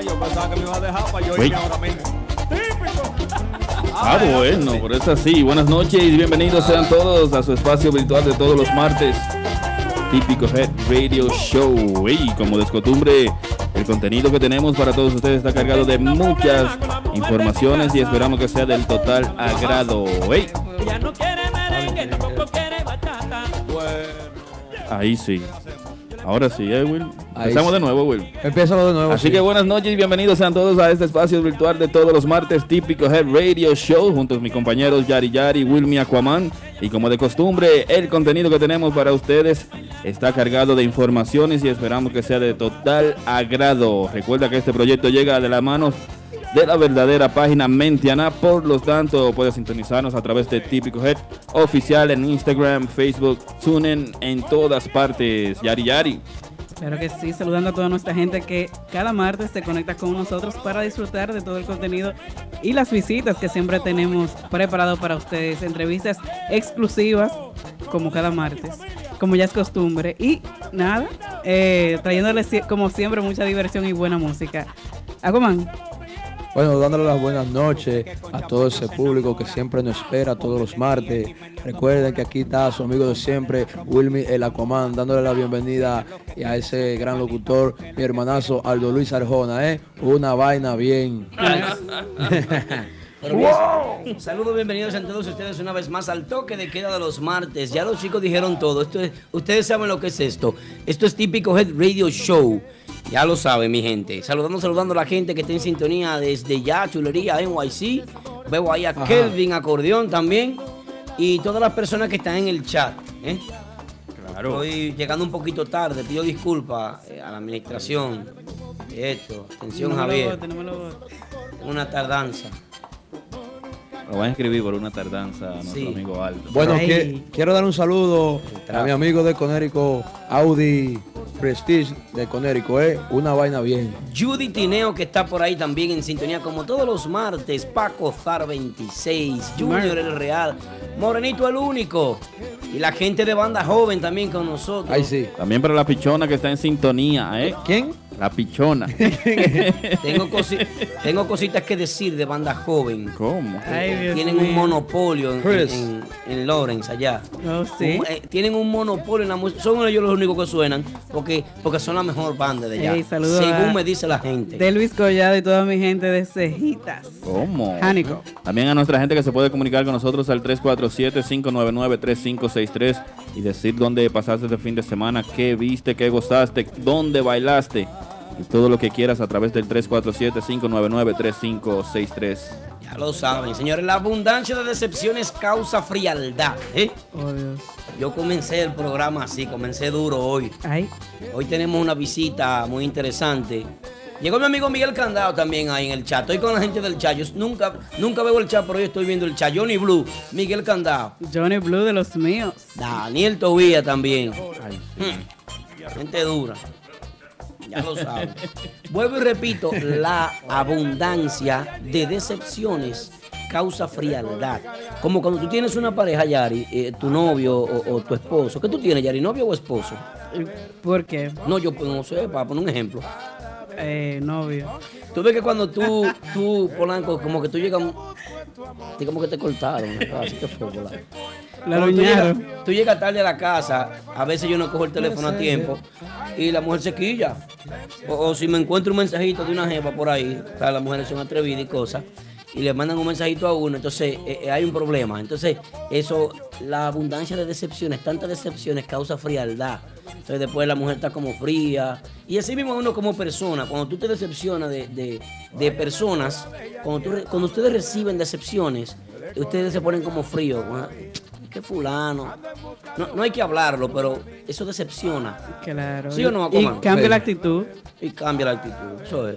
Ah, yo pensaba que me iba a dejar para yo irme ahora mismo. Ah, bueno, por eso así. Buenas noches y bienvenidos sean todos a su espacio virtual de todos los martes. Típico Head Radio Show. Y como de costumbre, el contenido que tenemos para todos ustedes está cargado de muchas informaciones y esperamos que sea del total agrado. Ey, Ya no quiere merengue, tampoco quiere bachata. ahí sí. Ahora sí, ¿eh, Will? Ahí Empezamos sí. de nuevo, Will. Empieza de nuevo. Así sí. que buenas noches y bienvenidos sean todos a este espacio virtual de todos los martes típico Head Radio Show junto a mis compañeros Yari Yari, Wilmy Aquaman y como de costumbre el contenido que tenemos para ustedes está cargado de informaciones y esperamos que sea de total agrado. Recuerda que este proyecto llega de la mano de la verdadera página Mentiana, por lo tanto puedes sintonizarnos a través de Típico Head oficial en Instagram, Facebook, TuneIn, en todas partes. Yari Yari. Claro que sí, saludando a toda nuestra gente que cada martes se conecta con nosotros para disfrutar de todo el contenido y las visitas que siempre tenemos preparado para ustedes, entrevistas exclusivas como cada martes, como ya es costumbre. Y nada, eh, trayéndoles como siempre mucha diversión y buena música. Aquaman, Bueno, dándole las buenas noches a todo ese público que siempre nos espera todos los martes. Recuerden que aquí está su amigo de siempre, Wilmy el Aquaman, dándole la bienvenida a ese gran locutor, mi hermanazo Aldo Luis Arjona, ¿eh? Una vaina bien. Bien, Saludos, bienvenidos a todos ustedes una vez más al toque de queda de los martes. Ya los chicos dijeron todo. Esto es- ustedes saben lo que es esto. Esto es típico Head Radio Show. Ya lo saben, mi gente. Saludando, saludando a la gente que está en sintonía desde ya, chulería, NYC. Veo ahí a Ajá. Kelvin, acordeón también. Y todas las personas que están en el chat. ¿eh? Claro. Estoy llegando un poquito tarde. Pido disculpas eh, a la administración. Esto. Atención, no Javier. bote, no una tardanza. Lo van a escribir por una tardanza a nuestro Sí. amigo Aldo. Bueno, Ay. que- quiero dar un saludo a mi amigo de Conérico, Audi Prestige de Conérico, ¿eh? Una vaina bien. Judy Tineo que está por ahí también en sintonía como todos los martes. Paco Zar 26, Junior el Real, Morenito el único. Y la gente de banda joven también con nosotros. Ahí sí. También para la pichona que está en sintonía, ¿eh? ¿Quién? La pichona. Tengo, cosi- tengo cositas que decir de banda joven. ¿Cómo? Ay, Tienen un monopolio en, en- en Lawrence allá. Oh, sí. Un- eh, tienen un monopolio en la música. Son ellos los únicos que suenan porque, porque son la mejor banda de allá. Ey, saludos según a- me dice la gente. De Luis Collado y toda mi gente de Cejitas. ¿Cómo? Jánico. También a nuestra gente que se puede comunicar con nosotros al 347-599-3563 y decir dónde pasaste este fin de semana, qué viste, qué gozaste, dónde bailaste y todo lo que quieras a través del 347-599-3563. Ya lo saben, señores. La abundancia de decepciones causa frialdad. ¿eh? Oh, Dios. Yo comencé el programa así, comencé duro hoy. Ay, Hoy tenemos una visita muy interesante. Llegó mi amigo Miguel Candado también ahí en el chat. Estoy con la gente del chat. Yo nunca, nunca veo el chat, pero hoy estoy viendo el chat. Johnny Blue, Miguel Candado, Johnny Blue de los míos. Daniel Tobía también. Hmm. Gente dura. Ya lo saben. Vuelvo y repito, la abundancia de decepciones causa frialdad. Como cuando tú tienes una pareja, Yari, eh, tu novio o, o tu esposo. ¿Qué tú tienes, Yari? ¿Novio o esposo? ¿Por qué? No, yo pues, no sé, para poner un ejemplo. Eh, novio. Tú ves que cuando tú, tú, Polanco, como que tú llegas, y como que te cortaron. Así te fue. La Cuando tú llegas, tú llegas tarde a la casa, a veces yo no cojo el teléfono a tiempo y la mujer se quilla. O, o si me encuentro un mensajito de una jeva por ahí, o sea, las mujeres son atrevidas y cosas, y le mandan un mensajito a uno, entonces eh, eh, hay un problema. Entonces, eso, la abundancia de decepciones, tantas decepciones causa frialdad. Entonces después la mujer está como fría. Y así mismo uno como persona, cuando tú te decepcionas de, de- de personas, cuando, tú cuando ustedes reciben decepciones, ustedes se ponen como fríos. ¿no? Que fulano. No, no hay que hablarlo, pero eso decepciona. Claro. ¿Sí o no, y cambia Sí. la actitud. Y cambia la actitud. Eso es.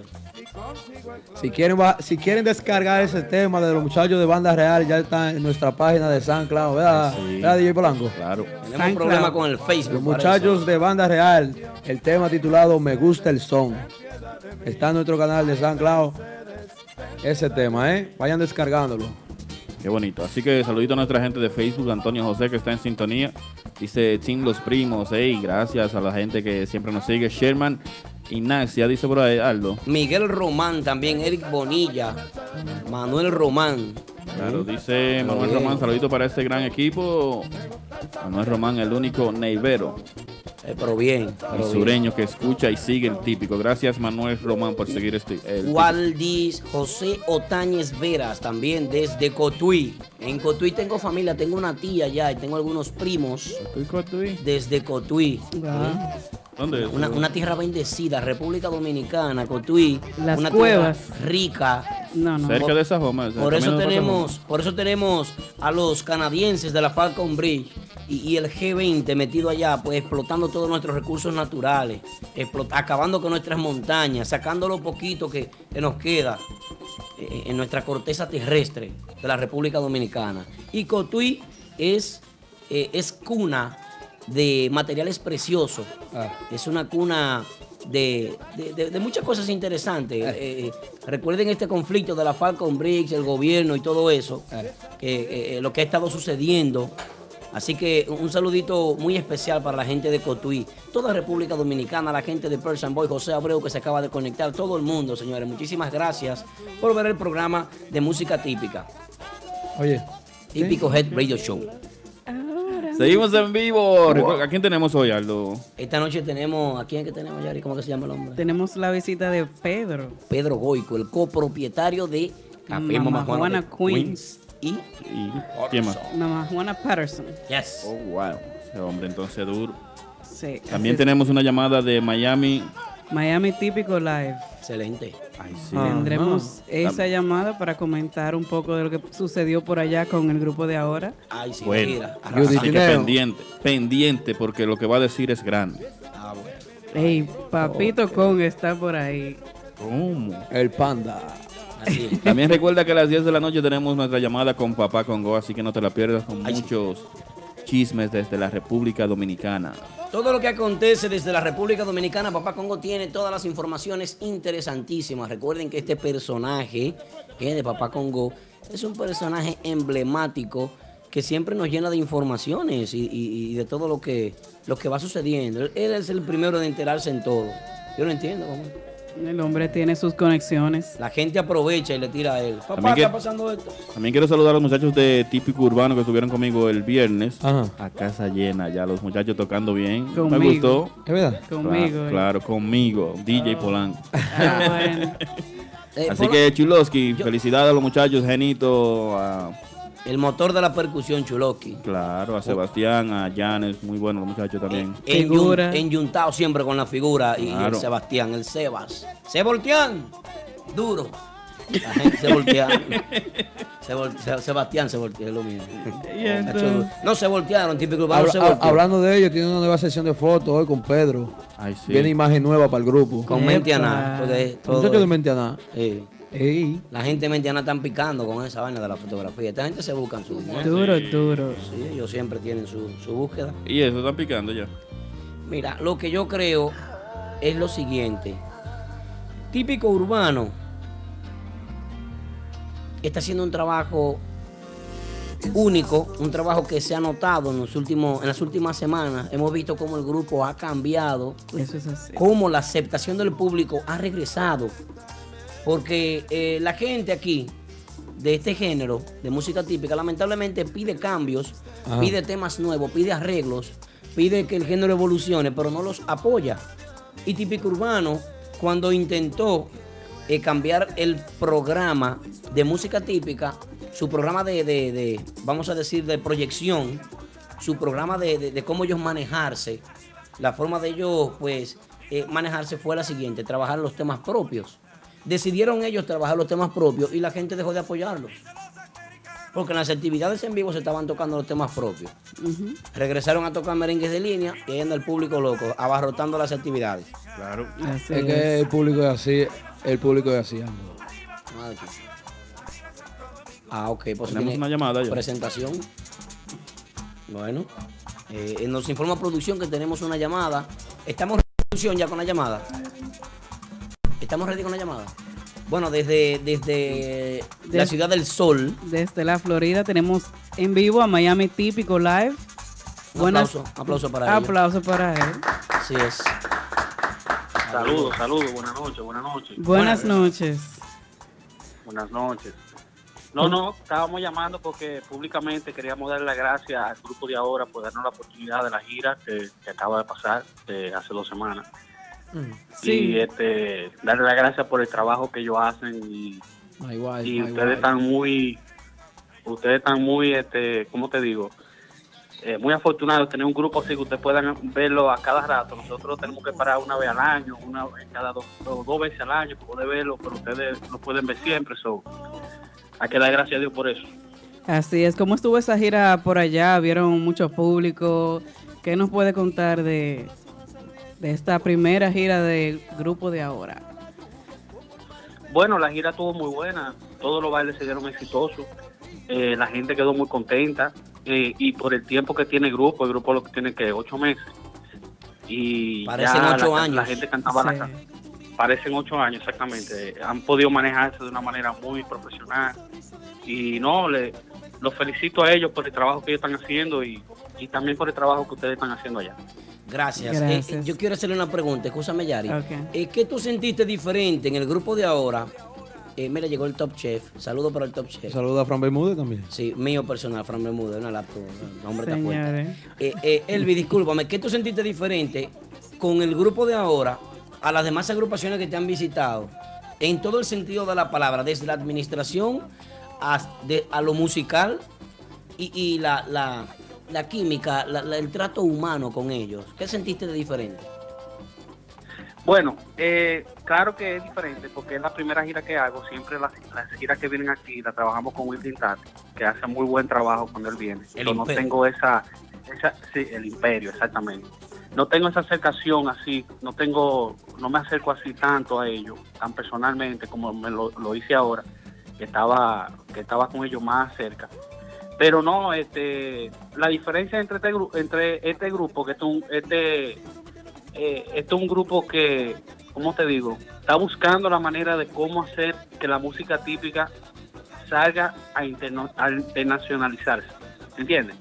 Si quieren, va- si quieren descargar ese tema de los muchachos de Banda Real, ya está en nuestra página de San Cloud, ¿verdad? Sí. ¿Verdad, DJ Polanco? Claro. Tenemos un problema con el Facebook. Los muchachos de Banda Real, el tema titulado Me gusta el son. Está en nuestro canal de San Cloud. Ese tema, ¿eh? Vayan descargándolo. Qué bonito. Así que saludito a nuestra gente de Facebook, Antonio José, que está en sintonía. Dice Team Los Primos. Hey, gracias a la gente que siempre nos sigue. Sherman Ignacia, dice por ahí Aldo. Miguel Román también, Eric Bonilla, Manuel Román. Claro, dice Manuel bien. Román, saludito para este gran equipo. Manuel Román, el único neivero Eh, pero bien, y pero bien. sureño que escucha y sigue el típico. Gracias Manuel Román por seguir este. el. Waldis José Otañez Veras, también desde Cotuí. En Cotuí tengo familia, tengo una tía ya y tengo algunos primos Cotuí, Cotuí. desde Cotuí. Ah. ¿Dónde es? Una, una tierra bendecida, República Dominicana, Cotuí. Las una cuevas. tierra rica. No, no. Cerca de esa Joma. Por eso tenemos, por eso tenemos a los canadienses de la Falcon Bridge y, y el G20 metido allá, pues explotando todos nuestros recursos naturales, explot- acabando con nuestras montañas, sacando lo poquito que, que nos queda eh, en nuestra corteza terrestre de la República Dominicana. Y Cotuí es, eh, es cuna de materiales preciosos. Ah. Es una cuna de, de- de- de muchas cosas interesantes. Eh, eh, recuerden este conflicto de la Falcon Briggs, el gobierno y todo eso, que, eh, lo que ha estado sucediendo. Así que un saludito muy especial para la gente de Cotuí, toda República Dominicana, la gente de Persian Boy, José Abreu que se acaba de conectar, todo el mundo, señores. Muchísimas gracias por ver el programa de música típica, Oye, típico Head Radio Show. Seguimos en vivo. ¿A quién tenemos hoy, Aldo? Esta noche tenemos, ¿a quién que tenemos, Yari? ¿Cómo que se llama el hombre? Tenemos la visita de Pedro. Pedro Goico, el copropietario de Café Mamá Juana Juana de Queens. Y ¿Y quién más? Mamá Juana Patterson. yes. Oh, wow. Ese hombre entonces duro. Sí. También tenemos una llamada de Miami. Miami Típico Live. excelente. Ay, sí. Ah. Tendremos esa llamada para comentar un poco de lo que sucedió por allá con el grupo de ahora. Ay, sí, Bueno. mira. Así que pendiente, pendiente, porque lo que va a decir es grande. Ah, bueno. Ey, Papito Kong está por ahí. ¿Cómo? el panda. Así es. También recuerda que a las 10 de la noche tenemos nuestra llamada con Papá Congo, así que no te la pierdas con Ay, sí. Chismes desde la República Dominicana. Todo lo que acontece desde la República Dominicana, Papá Congo tiene todas las informaciones interesantísimas. Recuerden que este personaje eh, de Papá Congo es un personaje emblemático que siempre nos llena de informaciones y, de todo lo que, lo que va sucediendo. Él, es el primero de enterarse en todo. Yo no entiendo cómo. El hombre tiene sus conexiones. La gente aprovecha y le tira a él. Papá, También que- está pasando esto. También quiero saludar a los muchachos de Típico Urbano que estuvieron conmigo el viernes. Ajá. A casa llena, ya los muchachos tocando bien. Me Conmigo. gustó. ¿Es verdad? Conmigo. Claro, eh. claro, conmigo, DJ Polanco. Ah, bueno. Eh, Así que Chuloski, Yo- felicidades a los muchachos, Genito, a, El motor de la percusión, Chuloki. claro, a Sebastián, a Janes, muy buenos los muchachos también. En, Figura. enyuntado siempre con la figura y Claro. el Sebastián, el Sebas. Sebastián, duro. La gente se voltearon. Se vol- Se- Sebastián se volteó, es lo mismo. Entonces-. No se voltearon, típico Habla- se volteó. hablando de ello, tiene una nueva sesión de fotos hoy con Pedro. Ay, sí. Viene imagen nueva para el grupo. Con mente a Epa. nada. porque todo Muchachos de es- Mentiana. Sí. Ey, La gente Mentiana están picando con esa vaina de la fotografía. Esta gente se buscan su dinero. Duro, duro. Sí, ellos siempre tienen su, su búsqueda. Y eso, están picando ya. Mira, lo que yo creo es lo siguiente. Típico urbano está haciendo un trabajo único, un trabajo que se ha notado en, los últimos, en las últimas semanas. Hemos visto cómo el grupo ha cambiado, Eso es así. cómo la aceptación del público ha regresado. Porque eh, la gente aquí de este género de música típica lamentablemente pide cambios, Ajá. pide temas nuevos, pide arreglos, pide que el género evolucione, pero no los apoya. Y Típico Urbano, cuando intentó eh, cambiar el programa de música típica, su programa de, de- de, vamos a decir, de proyección, su programa de, de- de cómo ellos manejarse, la forma de ellos, pues, eh, manejarse fue la siguiente, trabajar los temas propios. Decidieron ellos trabajar los temas propios y la gente dejó de apoyarlos. Porque en las actividades en vivo se estaban tocando los temas propios. Regresaron a tocar merengues de línea y ahí anda el público loco, abarrotando las actividades. Claro. Así Es que el público es así, el público es así. amigo. Ah, ok, pues Tenemos tiene una llamada ya. presentación. Bueno, eh, nos informa producción que tenemos una llamada. Estamos en producción ya con la llamada. Estamos ready con la llamada. Bueno, desde, desde la ciudad del sol. Desde la Florida tenemos en vivo a Miami Típico Live. Un aplauso, aplauso para ellos. Aplauso para él. Así es. Saludos, saludos, buenas noches, buenas noches. Buenas noches. Buenas noches. No, no, estábamos llamando porque públicamente queríamos darle las gracias al grupo de ahora por darnos la oportunidad de la gira que, que acaba de pasar eh, hace dos semanas. Sí. Y este, darle las gracias por el trabajo que ellos hacen y, My wife, y my ustedes wife. están muy, ustedes están muy, este, ¿cómo te digo? Eh, muy afortunados de tener un grupo así que ustedes puedan verlo a cada rato. Nosotros tenemos que parar una vez al año, una vez cada dos, o dos veces al año para poder verlo, pero ustedes lo pueden ver siempre. So, hay que dar gracias a Dios por eso. Así es. ¿Cómo estuvo esa gira por allá? ¿Vieron mucho público? ¿Qué nos puede contar de, de esta primera gira del grupo de ahora? Bueno, la gira estuvo muy buena, todos los bailes se dieron exitosos, eh, la gente quedó muy contenta eh, y por el tiempo que tiene el grupo, el grupo lo que tiene que ocho meses y Parecen ya ocho la, años. la gente cantaba la ca- parecen ocho años exactamente, han podido manejarse de una manera muy profesional y no, le los felicito a ellos por el trabajo que ellos están haciendo y, y también por el trabajo que ustedes están haciendo allá. Gracias. Gracias. Eh, yo quiero hacerle una pregunta, escúchame Yari. Ok. Eh, ¿Qué tú sentiste diferente en el grupo de ahora? Eh, mira, llegó el Top Chef. Saludos para el Top Chef. Saluda a Fran Bermúdez también. Sí, mío personal, Fran Bermúdez, una laptop. Hombre está fuerte. Eh, eh, Elvi, discúlpame, ¿qué tú sentiste diferente con el grupo de ahora a las demás agrupaciones que te han visitado? En todo el sentido de la palabra, desde la administración a, de- a lo musical y, y la, la- la química, la- el trato humano con ellos. ¿Qué sentiste de diferente? Bueno, eh, claro que es diferente porque es la primera gira que hago. Siempre las, las giras que vienen aquí las trabajamos con Will Tintati, que hace muy buen trabajo cuando él viene. El Yo no tengo esa, esa, sí, el imperio, exactamente. No tengo esa acercación así, no tengo, no me acerco así tanto a ellos, tan personalmente como me lo, lo hice ahora, que estaba, que estaba con ellos más cerca. Pero no, este, la diferencia entre este, gru- entre este grupo, que es un, este, eh, este es un grupo que, ¿cómo te digo? Está buscando la manera de cómo hacer que la música típica salga a, interno- a internacionalizarse. ¿Entiendes?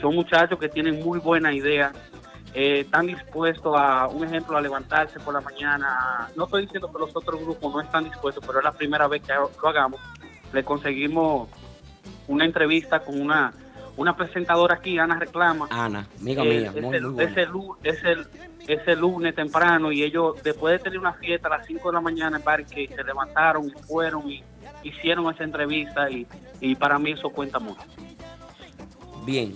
Son muchachos que tienen muy buena idea, eh, están dispuestos a, un ejemplo, a levantarse por la mañana. No estoy diciendo que los otros grupos no están dispuestos, pero es la primera vez que lo hagamos. Le conseguimos una entrevista con una, una presentadora aquí, Ana Reclama. Ana, amiga Eh, mía, ese, muy, ese lunes temprano y ellos después de tener una fiesta a las 5 de la mañana en Parque se levantaron y fueron y hicieron esa entrevista y, y para mí eso cuenta mucho. Bien,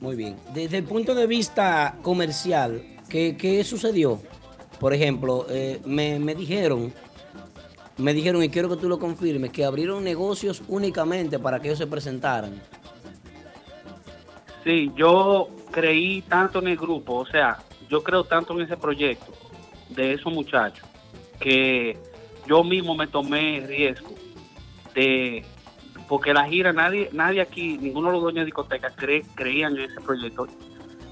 muy bien. Desde el punto de vista comercial, ¿qué, qué sucedió? Por ejemplo, eh, me, me dijeron, me dijeron, y quiero que tú lo confirmes, que abrieron negocios únicamente para que ellos se presentaran. Sí, yo creí tanto en el grupo, o sea, yo creo tanto en ese proyecto de esos muchachos que yo mismo me tomé el riesgo de porque la gira nadie nadie aquí ninguno de los dueños de discotecas cree, creían en ese proyecto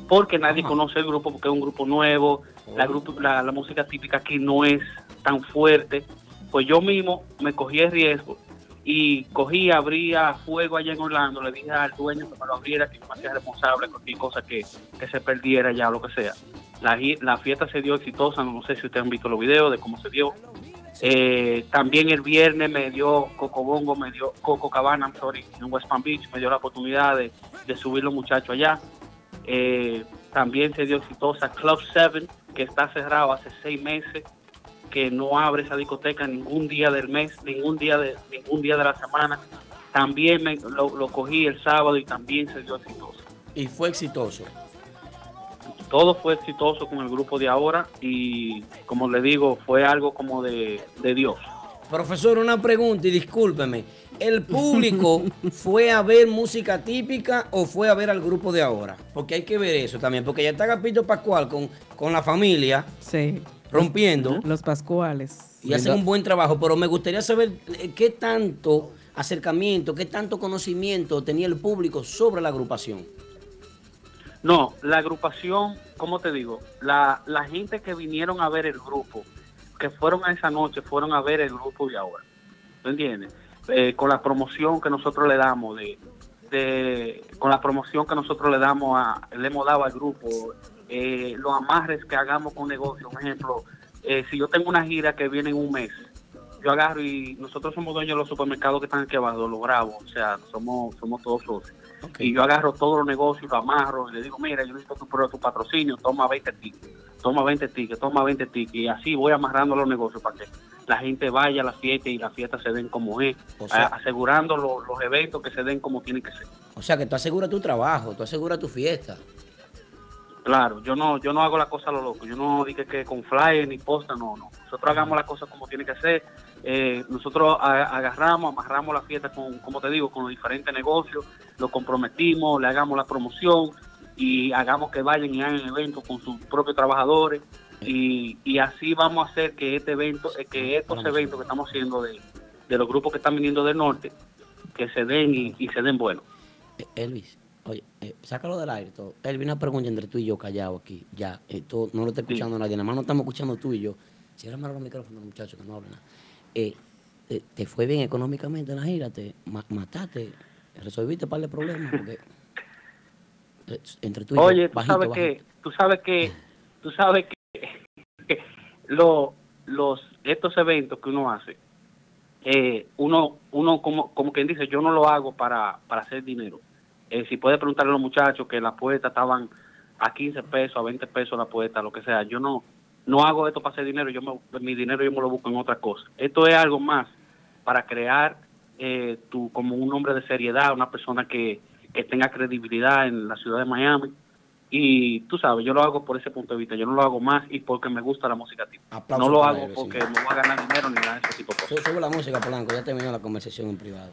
porque nadie conoce el grupo porque es un grupo nuevo la grupo la, la música típica aquí no es tan fuerte pues yo mismo me cogí el riesgo y cogí, abría fuego allá en Orlando, le dije al dueño que me lo abriera, que me hacía responsable cualquier cosa que, que se perdiera ya, lo que sea. La, la fiesta se dio exitosa, no sé si ustedes han visto los videos de cómo se dio. Eh, también el viernes me dio Coco Bongo, me dio Coco Cabana, sorry, en West Palm Beach, me dio la oportunidad de, de subir los muchachos allá. Eh, también se dio exitosa Club 7, que está cerrado hace seis meses. que no abre esa discoteca ningún día del mes, ningún día de ningún día de la semana. También me, lo, lo cogí el sábado y también se dio exitoso. Y fue exitoso. Todo fue exitoso con el grupo de ahora y como le digo, fue algo como de, de Dios. Profesor, una pregunta y discúlpeme. ¿El público fue a ver música típica o fue a ver al grupo de ahora? Porque hay que ver eso también, porque ya está Gapito Pascual con, con la familia Sí. rompiendo Los Pascuales. y hacen un buen trabajo, pero me gustaría saber eh, qué tanto acercamiento, qué tanto conocimiento tenía el público sobre la agrupación. No, la agrupación, ¿cómo te digo? La, la gente que vinieron a ver el grupo, que fueron a esa noche, fueron a ver el grupo de ahora. ¿Tú entiendes? Eh, con la promoción que nosotros le damos, de, de, con la promoción que nosotros le damos a, le hemos dado al grupo, eh, los amarres que hagamos con negocio. Un ejemplo, eh, si yo tengo una gira que viene en un mes, yo agarro y nosotros somos dueños de los supermercados que están aquí abajo, los bravos, o sea, somos, somos todos socios. Y yo agarro todos los negocios, lo amarro y le digo, mira, yo necesito tu, tu patrocinio, toma 20 tickets, toma 20 tickets, toma 20 tickets. Y así voy amarrando los negocios para que la gente vaya a la fiesta y la fiesta se den como es, O sea- asegurando lo- los eventos que se den como tienen que ser. O sea, que tú aseguras tu trabajo, tú aseguras tu fiesta. Claro, yo no yo no hago la cosa a lo loco, yo no dije que con flyer ni posta, no, no. Nosotros hagamos la cosa como tiene que ser. Eh, nosotros agarramos, amarramos la fiesta con, como te digo, con los diferentes negocios, lo comprometimos, le hagamos la promoción y hagamos que vayan y hagan eventos con sus propios trabajadores y, y así vamos a hacer que este evento, eh, que estos eventos que estamos haciendo de, de los grupos que están viniendo del norte, que se den y, y se den buenos. Elvis, oye, eh, sácalo del aire todo. Elvis, una pregunta entre tú y yo callado aquí. Ya, esto no lo está escuchando nadie, nada más no estamos escuchando tú y yo. Cierra los micrófonos, muchachos, que no hablen nada. Eh, eh, ¿Te fue bien económicamente en la gira? ¿Te ma- mataste? ¿Resolviste un par de problemas? Porque eh, entre tú y Oye, yo, tú bajito, sabes bajito. que, tú sabes que, tú sabes que lo- los estos eventos que uno hace, eh, uno, uno como, como quien dice, yo no lo hago para, para hacer dinero. Eh, si puedes preguntarle a los muchachos que las puertas estaban a 15 pesos, a 20 pesos la puerta, lo que sea, yo no, no hago esto para hacer dinero, yo me- mi dinero yo me lo busco en otra cosa. Esto es algo más para crear eh, tu, como un hombre de seriedad, una persona que, que tenga credibilidad en la ciudad de Miami. Y tú sabes, yo lo hago por ese punto de vista, yo no lo hago más y porque me gusta la música tipo. No lo hago porque señor. me voy a ganar dinero ni nada de ese tipo de cosas. Sube la música, Polanco, ya terminó la conversación en privado.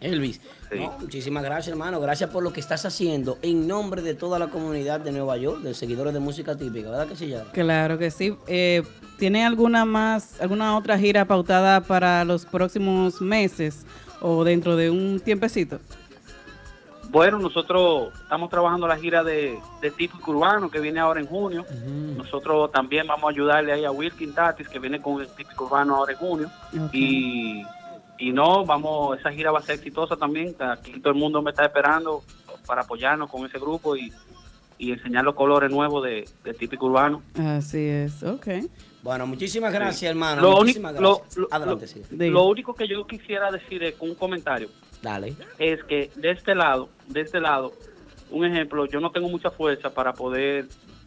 Elvis, Sí. no, muchísimas gracias, hermano. Gracias por lo que estás haciendo en nombre de toda la comunidad de Nueva York, de seguidores de música típica, ¿verdad que sí, ya? Claro que sí. Eh, ¿Tiene alguna más, alguna otra gira pautada para los próximos meses o dentro de un tiempecito? Bueno, nosotros estamos trabajando la gira de, de típico urbano que viene ahora en junio. Nosotros también vamos a ayudarle ahí a Wilkin Tatis que viene con el típico urbano ahora en junio. Y, y no, vamos, esa gira va a ser exitosa también. Aquí todo el mundo me está esperando para apoyarnos con ese grupo y, y enseñar los colores nuevos de, de típico urbano. Así es, ok. Bueno, muchísimas gracias, hermano. Lo, muchísimas gracias. lo- Adelante, lo- sí. Lo único que yo quisiera decir es con un comentario. Dale. es que de este lado, de este lado, un ejemplo, yo no tengo mucha fuerza para poder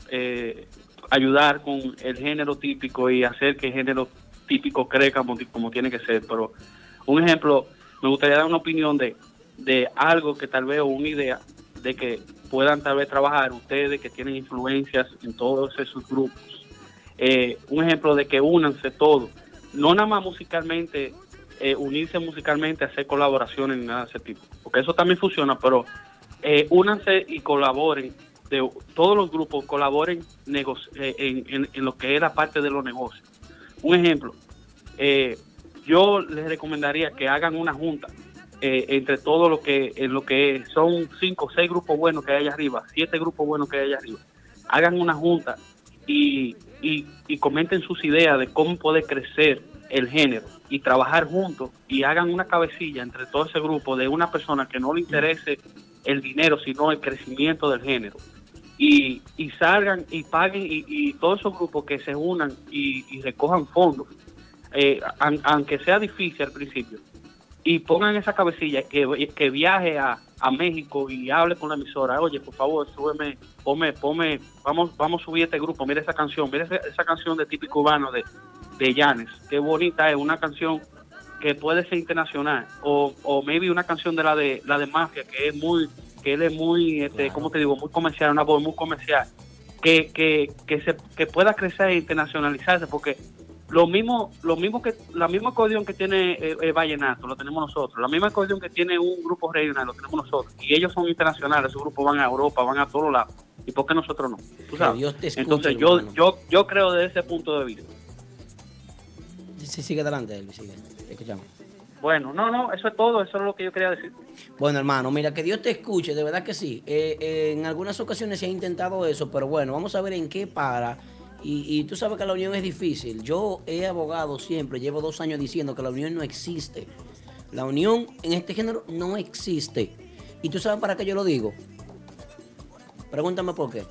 eh, ayudar con el género típico y hacer que el género típico crezca como, como tiene que ser, pero un ejemplo, me gustaría dar una opinión de, de algo que tal vez, o una idea de que puedan tal vez trabajar ustedes que tienen influencias en todos esos grupos. Eh, un ejemplo de que únanse todos, no nada más musicalmente, eh, unirse musicalmente, hacer colaboraciones ni nada de ese tipo, porque eso también funciona, pero eh, únanse y colaboren, de, todos los grupos colaboren eh, en, en- en lo que es la parte de los negocios. Un ejemplo, yo les recomendaría que hagan una junta eh, entre todo lo que en lo que son cinco o seis grupos buenos que hay allá arriba, siete grupos buenos que hay allá arriba. Hagan una junta y, y, comenten sus ideas de cómo puede crecer el género y trabajar juntos y hagan una cabecilla entre todo ese grupo de una persona que no le interese el dinero, sino el crecimiento del género. Y, y salgan y paguen y, y todos esos grupos que se unan y recojan fondos, eh, an- aunque sea difícil al principio, y pongan esa cabecilla que, que viaje a, a México y hable con la emisora, oye, por favor, súbeme, ponme, ponme, vamos, vamos a subir este grupo, mira esa canción, mira esa, esa canción de típico urbano de, de Yanes. Qué bonita es una canción que puede ser internacional o, o maybe una canción de la de la de Mafia que es muy que él es muy este cómo te digo muy comercial una voz muy comercial que que, que se que pueda crecer e internacionalizarse porque lo mismo lo mismo que la misma acordeón que tiene eh, eh, Vallenato lo tenemos nosotros la misma acordeón que tiene un grupo regional lo tenemos nosotros y ellos son internacionales esos grupos van a Europa van a todos lados y por qué nosotros no ¿Tú Que sabes? Dios te escuche, entonces yo hermano. yo yo creo de ese punto de vista Sí, sigue adelante, Elvis, sigue. Escuchamos. bueno no no eso es todo eso es lo que yo quería decir Bueno, hermano, mira, que Dios te escuche, de verdad que sí. Eh, eh, en algunas ocasiones se ha intentado eso, pero bueno, vamos a ver en qué para. Y, y tú sabes que la unión es difícil. Yo he abogado siempre, llevo dos años diciendo que la unión no existe. La unión en este género no existe. ¿Y tú sabes para qué yo lo digo? Pregúntame por qué.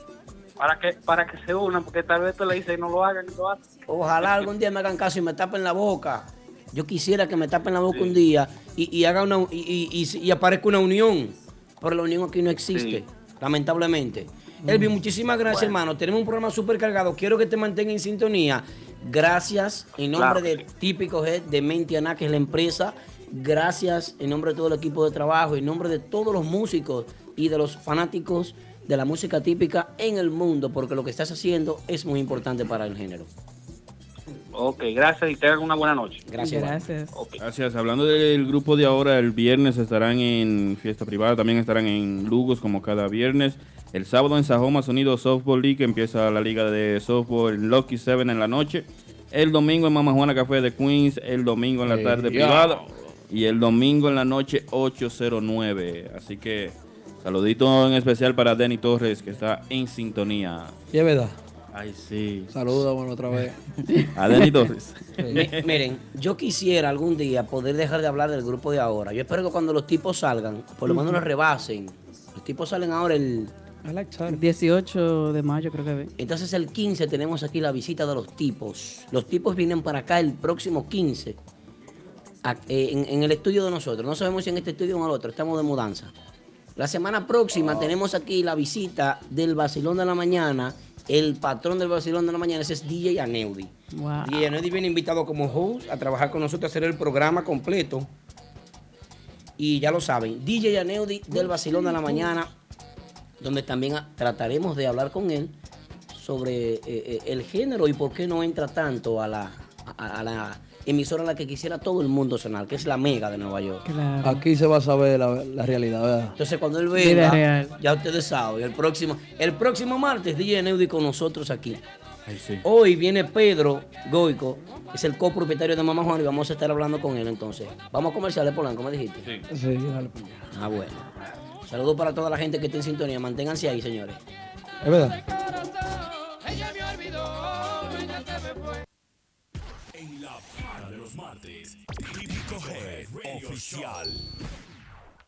para que para que se unan porque tal vez tú le dices y no lo hagan y lo hacen Ojalá algún día me hagan caso y me tapen la boca. Yo quisiera que me tapen la boca un día y, y haga una y, y- y- y aparezca una unión. Pero la unión aquí no existe, Sí. lamentablemente. Elvin, muchísimas gracias, hermano. Tenemos un programa súper cargado. Quiero que te mantenga en sintonía. Gracias en nombre Claro de Típico Head, de Mentiana, que es la empresa. Gracias en nombre de todo el equipo de trabajo, en nombre de todos los músicos y de los fanáticos de la música típica en el mundo, porque lo que estás haciendo es muy importante para el género. Ok, gracias y tengan una buena noche. Gracias. Gracias. Gracias. Hablando del grupo de ahora, el viernes estarán en fiesta privada, también estarán en Lugos como cada viernes. El sábado en Sajoma Sonido Softball League empieza la liga de softball en Lucky Seven en la noche. El domingo en Mama Juana Café de Queens, el domingo en la tarde privada y el domingo en la noche 809. Así que saludito en especial para Denny Torres que está en sintonía. Y es verdad. Ay, sí. Saluda, bueno, otra vez. A Denny Torres. Miren, yo quisiera algún día poder dejar de hablar del grupo de ahora. Yo espero que cuando los tipos salgan, por lo menos los rebasen. Los tipos salen ahora el... I like Charlie. 18 de mayo creo que ve. Entonces el 15 tenemos aquí la visita de los tipos. Los tipos vienen para acá el próximo 15. a- eh, en, en el estudio de nosotros. No sabemos si en este estudio o en el otro. Estamos de mudanza. La semana próxima tenemos aquí la visita del Basilón de la Mañana. El patrón del Basilón de la Mañana ese es DJ Aneudi. Wow. DJ Aneudi viene invitado como host a trabajar con nosotros, a hacer el programa completo. Y ya lo saben, DJ Aneudi del Basilón de la Mañana, donde también trataremos de hablar con él sobre eh, eh, el género y por qué no entra tanto a la, a, a la emisora a la que quisiera todo el mundo sonar, que es la Mega de Nueva York. Claro. Aquí se va a saber la, la realidad, ¿verdad? Entonces cuando él venga, ya ustedes saben, el próximo, el próximo martes DJ Aneudi con nosotros aquí. Ay, sí. Hoy viene Pedro Goico, que es el copropietario de Mamá Juan, y vamos a estar hablando con él entonces. Vamos a comerciales, Polanco, me dijiste. Sí. Sí, dale pues. Ah, bueno. Saludos para toda la gente que está en sintonía. Manténganse ahí, señores. Es verdad. Oficial.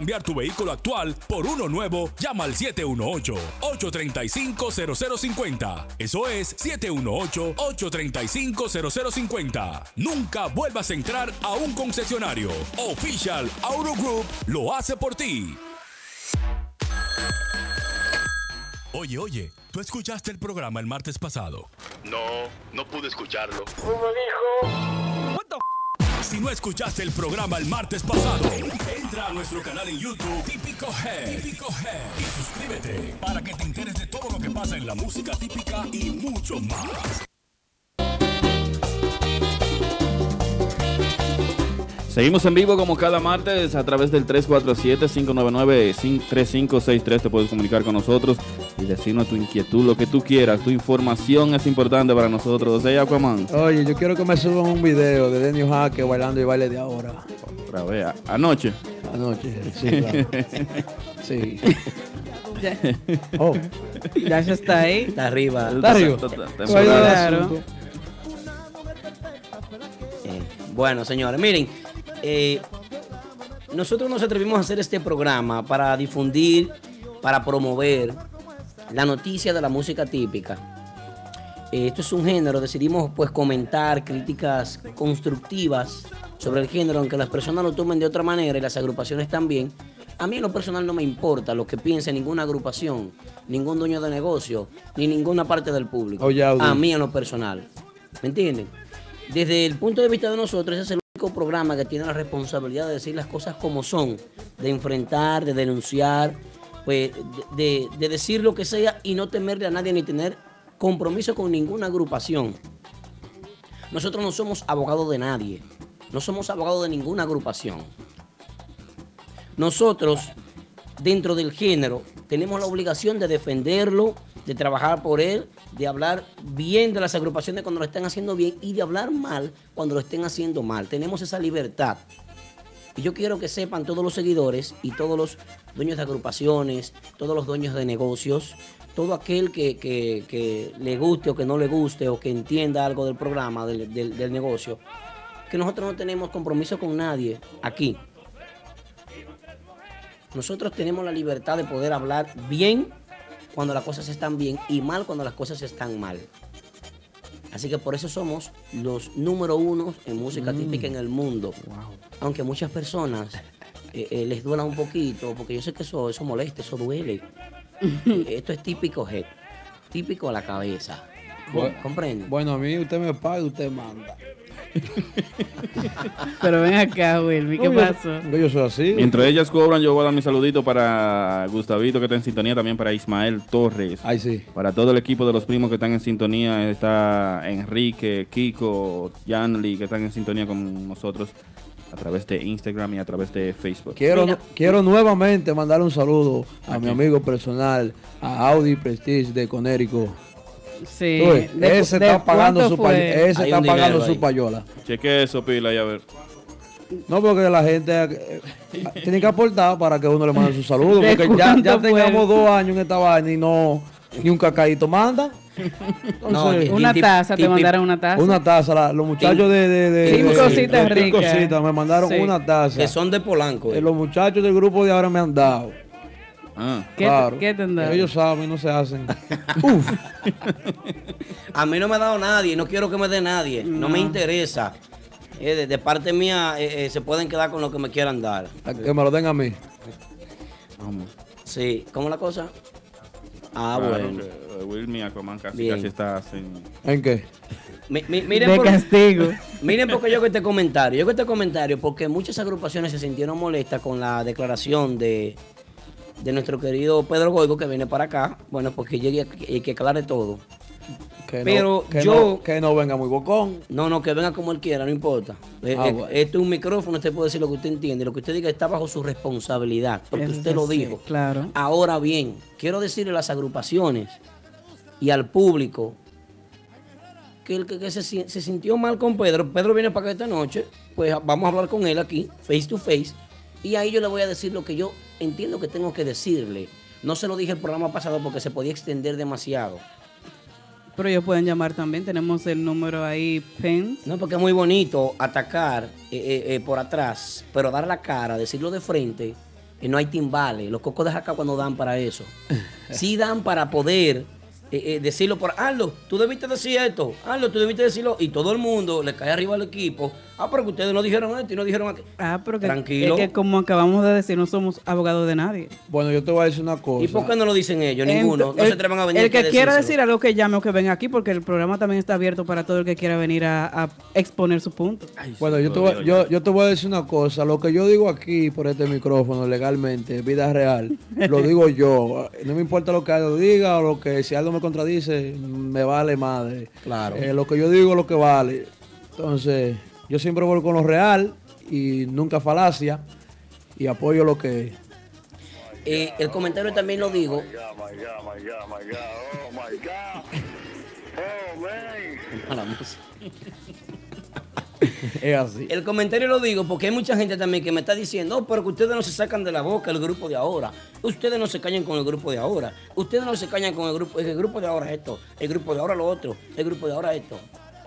cambiar tu vehículo actual por uno nuevo, llama al 718-835-0050. Eso es 718-835-0050. Nunca vuelvas a entrar a un concesionario. Official Auto Group lo hace por ti. Oye, oye, ¿tú escuchaste el programa el martes pasado? No, no pude escucharlo. Si no escuchaste el programa el martes pasado, entra a nuestro canal en YouTube Típico Head, Típico Head y suscríbete para que te enteres de todo lo que pasa en la música típica y mucho más. Seguimos en vivo como cada martes a través del 347-599-3563. Te puedes comunicar con nosotros y decirnos tu inquietud, lo que tú quieras. Tu información es importante para nosotros. ¿Eh, Aquaman? Oye, yo quiero que me suban un video de Denio Jaque bailando y baile de ahora. Otra vez, anoche. Anoche, sí, claro. Sí. Ya, Oh, ya se está ahí. Está arriba. está arriba. Claro. asunto. Bueno, señores, miren, eh, nosotros nos atrevimos a hacer este programa para difundir, para promover la noticia de la música típica. Eh, esto es un género, decidimos pues comentar críticas constructivas sobre el género, aunque las personas lo tomen de otra manera y las agrupaciones también. A mí en lo personal no me importa lo que piense ninguna agrupación, ningún dueño de negocio, ni ninguna parte del público. Oye, a mí en lo personal. ¿Me entienden? Desde el punto de vista de nosotros, ese es el programa que tiene la responsabilidad de decir las cosas como son, de enfrentar, de denunciar, pues, de, de- de decir lo que sea y no temerle a nadie ni tener compromiso con ninguna agrupación. Nosotros no somos abogados de nadie, no somos abogados de ninguna agrupación. Nosotros, dentro del género, tenemos la obligación de defenderlo, de trabajar por él, de hablar bien de las agrupaciones cuando lo estén haciendo bien y de hablar mal cuando lo estén haciendo mal. Tenemos esa libertad. Y yo quiero que sepan todos los seguidores y todos los dueños de agrupaciones, todos los dueños de negocios, todo aquel que, le guste o que no le guste o que entienda algo del programa, del negocio, que nosotros no tenemos compromiso con nadie aquí. Nosotros tenemos la libertad de poder hablar bien cuando las cosas están bien y mal cuando las cosas están mal. Así que por eso somos los número uno en música Mm. típica en el mundo. Aunque muchas personas eh, eh, les duela un poquito, porque yo sé que eso, eso molesta, eso duele. Eh, Esto es típico G, típico a la cabeza. Bueno, ¿Comprende? Bueno, a mí usted me paga y usted manda. Pero ven acá, Wilmy, ¿qué No, yo- pasó? Yo soy así. Mientras ellas cobran, yo voy a dar mi saludito para Gustavito que está en sintonía, también para Ismael Torres. Ay, sí. Para todo el equipo de los primos que están en sintonía, está Enrique, Kiko, Janly, que están en sintonía con nosotros a través de Instagram y a través de Facebook. Quiero, Mira. quiero nuevamente mandar un saludo a mi amigo personal, a Audi Prestige de Conérico. Sí. Uy, ¿De- ese de está pagando su ese está pagando payola. Cheque eso, pila, y a ver. No, porque la gente eh, tiene que aportar para que uno le mande su saludo. ¿De Porque ya, ya tengamos dos años en esta vaina y no ni un cacaíto manda. No, Entonces, Una Tip- taza, te tip- mandaron una taza. una taza, la- los muchachos de, de, de- Cinco de- cositas cinco ricas. cositas, me mandaron Sí. una taza. Que son de Polanco. Eh, eh. los muchachos del grupo de ahora me han dado. Ah, ¿Qué, claro. ¿Qué? Ellos saben, no se hacen. A mí no me ha dado nadie, no quiero que me dé nadie, no, me interesa. Eh, de, de parte mía eh, eh, se pueden quedar con lo que me quieran dar. A Que me lo den a mí. vamos. Sí, ¿cómo la cosa? Ah, Claro bueno. que, eh, Wilmy Aquaman casi, Bien. casi está sin... ¿En qué? Mi- mi- miren, de por, castigo. miren porque yo hago este comentario. Yo hago este comentario porque muchas agrupaciones se sintieron molestas con la declaración de, de nuestro querido Pedro Goico que viene para acá. Bueno, porque llegue aquí y que aclare todo. Que Pero no, que yo- no- que no venga muy bocón. No, no, que venga como él quiera, no importa. Eh, Ah, eh, bueno. Esto es un micrófono, usted puede decir lo que usted entiende. Lo que usted diga está bajo su responsabilidad, porque usted lo sí, dijo. Claro. Ahora bien, quiero decirle a las agrupaciones y al público que el que, que se, se sintió mal con Pedro, Pedro viene para acá esta noche, pues vamos a hablar con él aquí, face to face, y ahí yo le voy a decir lo que yo entiendo que tengo que decirle. No se lo dije el programa pasado porque se podía extender demasiado. Pero ellos pueden llamar también. Tenemos el número ahí, Pens. No, porque es muy bonito atacar eh, eh, eh, por atrás, pero dar la cara, decirlo de frente, eh, no hay timbales. Los cocos de cuando dan para eso. Sí dan para poder eh, eh, decirlo por Aldo, tú debiste decir esto, Aldo, tú debiste decirlo, y todo el mundo le cae arriba al equipo. Ah, pero que ustedes no dijeron esto y no dijeron aquello. Ah, pero que, Tranquilo. es que como acabamos de decir, no somos abogados de nadie. Bueno, yo te voy a decir una cosa. ¿Y por qué no lo dicen ellos? Ninguno. No el, se atrevan a venir. El que quiera decir algo que llame o que venga aquí, porque el programa también está abierto para todo el que quiera venir a, a exponer su punto. Bueno, yo te, voy, yo, yo te voy a decir una cosa. Lo que yo digo aquí por este micrófono legalmente, vida real, lo digo yo. No me importa lo que Aldo diga o lo que si Aldo me contradice, me vale madre. Claro. Eh, lo que yo digo es lo que vale. Entonces, yo siempre voy con lo real y nunca falacia y apoyo lo que es. Eh, el comentario también lo digo. Es así. El comentario lo digo porque hay mucha gente también que me está diciendo, "Oh, pero que ustedes no se sacan de la boca el grupo de ahora. Ustedes no se callan con el grupo de ahora. Ustedes no se callan con el grupo, el grupo de ahora esto, el grupo de ahora lo otro, el grupo de ahora esto.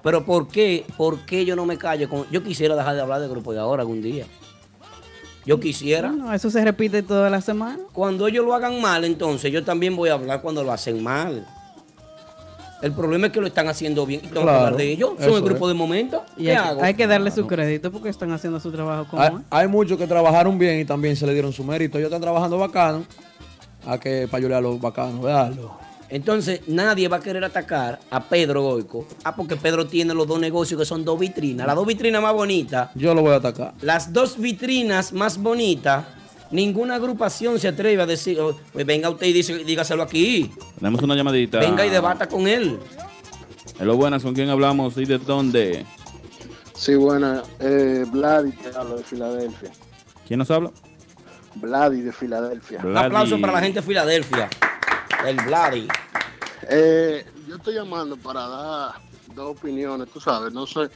Pero ¿por qué? ¿Por qué yo no me callo? Con- Yo quisiera dejar de hablar de grupo de ahora algún día. Yo quisiera. No, eso se repite toda la semana. Cuando ellos lo hagan mal, entonces yo también voy a hablar cuando lo hacen mal. El problema es que lo están haciendo bien y tengo que Claro, hablar de ellos. Son el grupo es. de momento. Y ¿Qué hay, hago? hay que darle su crédito porque están haciendo su trabajo como Hay, hay muchos que trabajaron bien y también se le dieron su mérito. Ellos están trabajando bacano. A que para a los bacanos, veanlo. Entonces nadie va a querer atacar a Pedro Goico. Ah, porque Pedro tiene los dos negocios que son dos vitrinas. Las dos vitrinas más bonitas. Yo lo voy a atacar. Las dos vitrinas más bonitas. Ninguna agrupación se atreve a decir, oh, pues venga usted y dice, dígaselo aquí. Tenemos una llamadita. Venga y debata con él. Hello, buenas, ¿con quién hablamos y de dónde? Sí, buena. Eh, Vladi te hablo de Filadelfia. ¿Quién nos habla? Vladi de Filadelfia. Un aplauso para la gente de Filadelfia. El Vladi. Eh, yo estoy llamando para dar dos opiniones, tú sabes, no sé,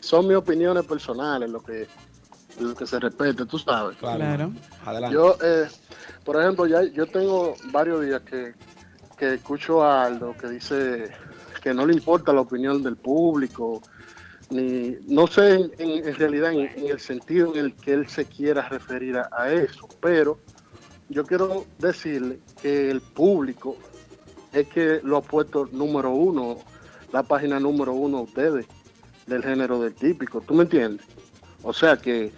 son mis opiniones personales, lo que, que se respete, tú sabes. Claro. Adelante. Yo, eh, por ejemplo, ya yo tengo varios días que, que escucho a Aldo que dice que no le importa la opinión del público, ni no sé en, en- en realidad en, en el sentido en el que él se quiera referir a, a eso, pero yo quiero decirle que el público es que lo ha puesto número uno, la página número uno a ustedes del género del típico, ¿tú me entiendes? O sea que,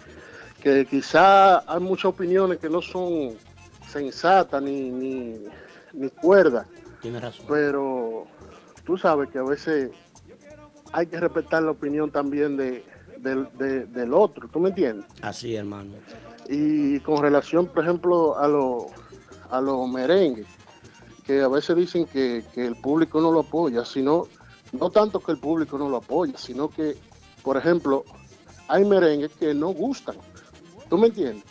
que quizá hay muchas opiniones que no son sensatas ni, ni, ni cuerdas, razón. pero tú sabes que a veces hay que respetar la opinión también de, del- de- del otro, ¿tú me entiendes? Así, hermano. Y con relación, por ejemplo, a los a los merengues, que a veces dicen que, que el público no lo apoya, sino, no tanto que el público no lo apoya, sino que, por ejemplo, hay merengues que no gustan. ¿Tú me entiendes?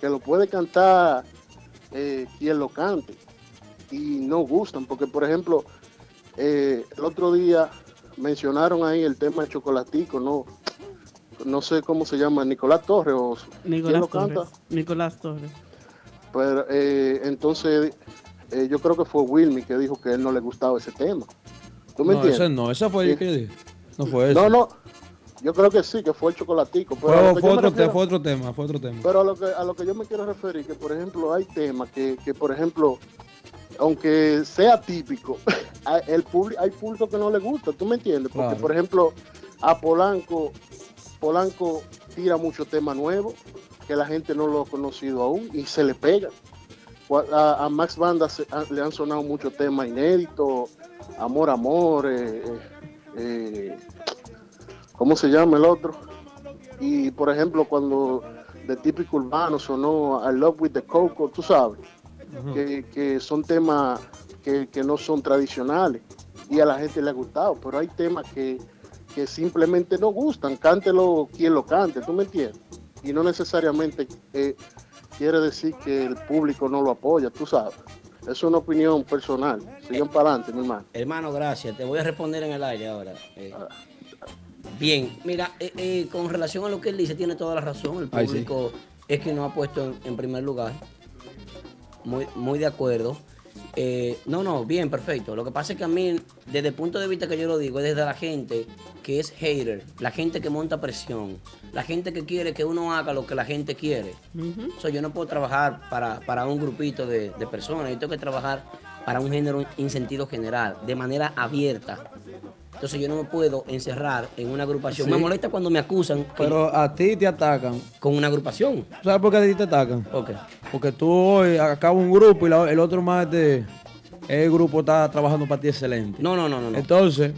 Que lo puede cantar eh, quien lo cante y no gustan, porque, por ejemplo, eh, el otro día mencionaron ahí el tema de Chocolatico, no, no sé cómo se llma, Nicolás Torres o ¿quién Nicolás lo canta? Torres. Nicolás Torres. Pero eh, entonces eh, yo creo que fue Wilmy que dijo que a él no le gustaba ese tema. ¿Tú me No, entiendes? ese no, esa fue Sí. el que dije. No fue eso. No, no. Yo creo que sí, que fue el chocolatico. Pero, Fue, otro, refiero- fue otro tema, fue otro tema. pero a lo que a lo que yo me quiero referir, que por ejemplo hay temas que, que por ejemplo, aunque sea típico, hay- el público, hay público que no le gusta, ¿tú me entiendes? Porque Claro. por ejemplo, a Polanco, Polanco tira mucho tema nuevo, que la gente no lo ha conocido aún y se le pega. A Max Banda se- a- le han sonado muchos temas inéditos, Amor, Amor, eh, eh, eh, ¿cómo se llama el otro? Y por ejemplo, cuando de típico urbano sonó I Love with the Coco, tú sabes, que, que son temas que, que no son tradicionales y a la gente le ha gustado, pero hay temas que, que simplemente no gustan, cántelo quien lo cante, ¿tú me entiendes? Y no necesariamente eh, quiere decir que el público no lo apoya, tú sabes. Es una opinión personal. Sigan para adelante, mi hermano. Hermano, gracias. Te voy a responder en el aire ahora. Eh, bien, mira, eh, eh, con relación a lo que él dice, tiene toda la razón. El Ay, sí. público es que nos ha puesto en, en primer lugar. Muy, muy de acuerdo. Eh, no, no, bien, perfecto. Lo que pasa es que a mí, desde el punto de vista que yo lo digo, es desde la gente que es hater, la gente que monta presión, la gente que quiere que uno haga lo que la gente quiere. Sea, yo no puedo trabajar para, para un grupito de, de personas, yo tengo que trabajar para un género en sentido general, de manera abierta. Entonces yo no me puedo encerrar en una agrupación. Sí. Me molesta cuando me acusan Pero a ti te atacan. con una agrupación. ¿Sabes por qué a ti te atacan? Ok. Porque tú hoy acabas un grupo y la- el otro más de el grupo está trabajando para ti excelente. No, no, no, no. no. Entonces,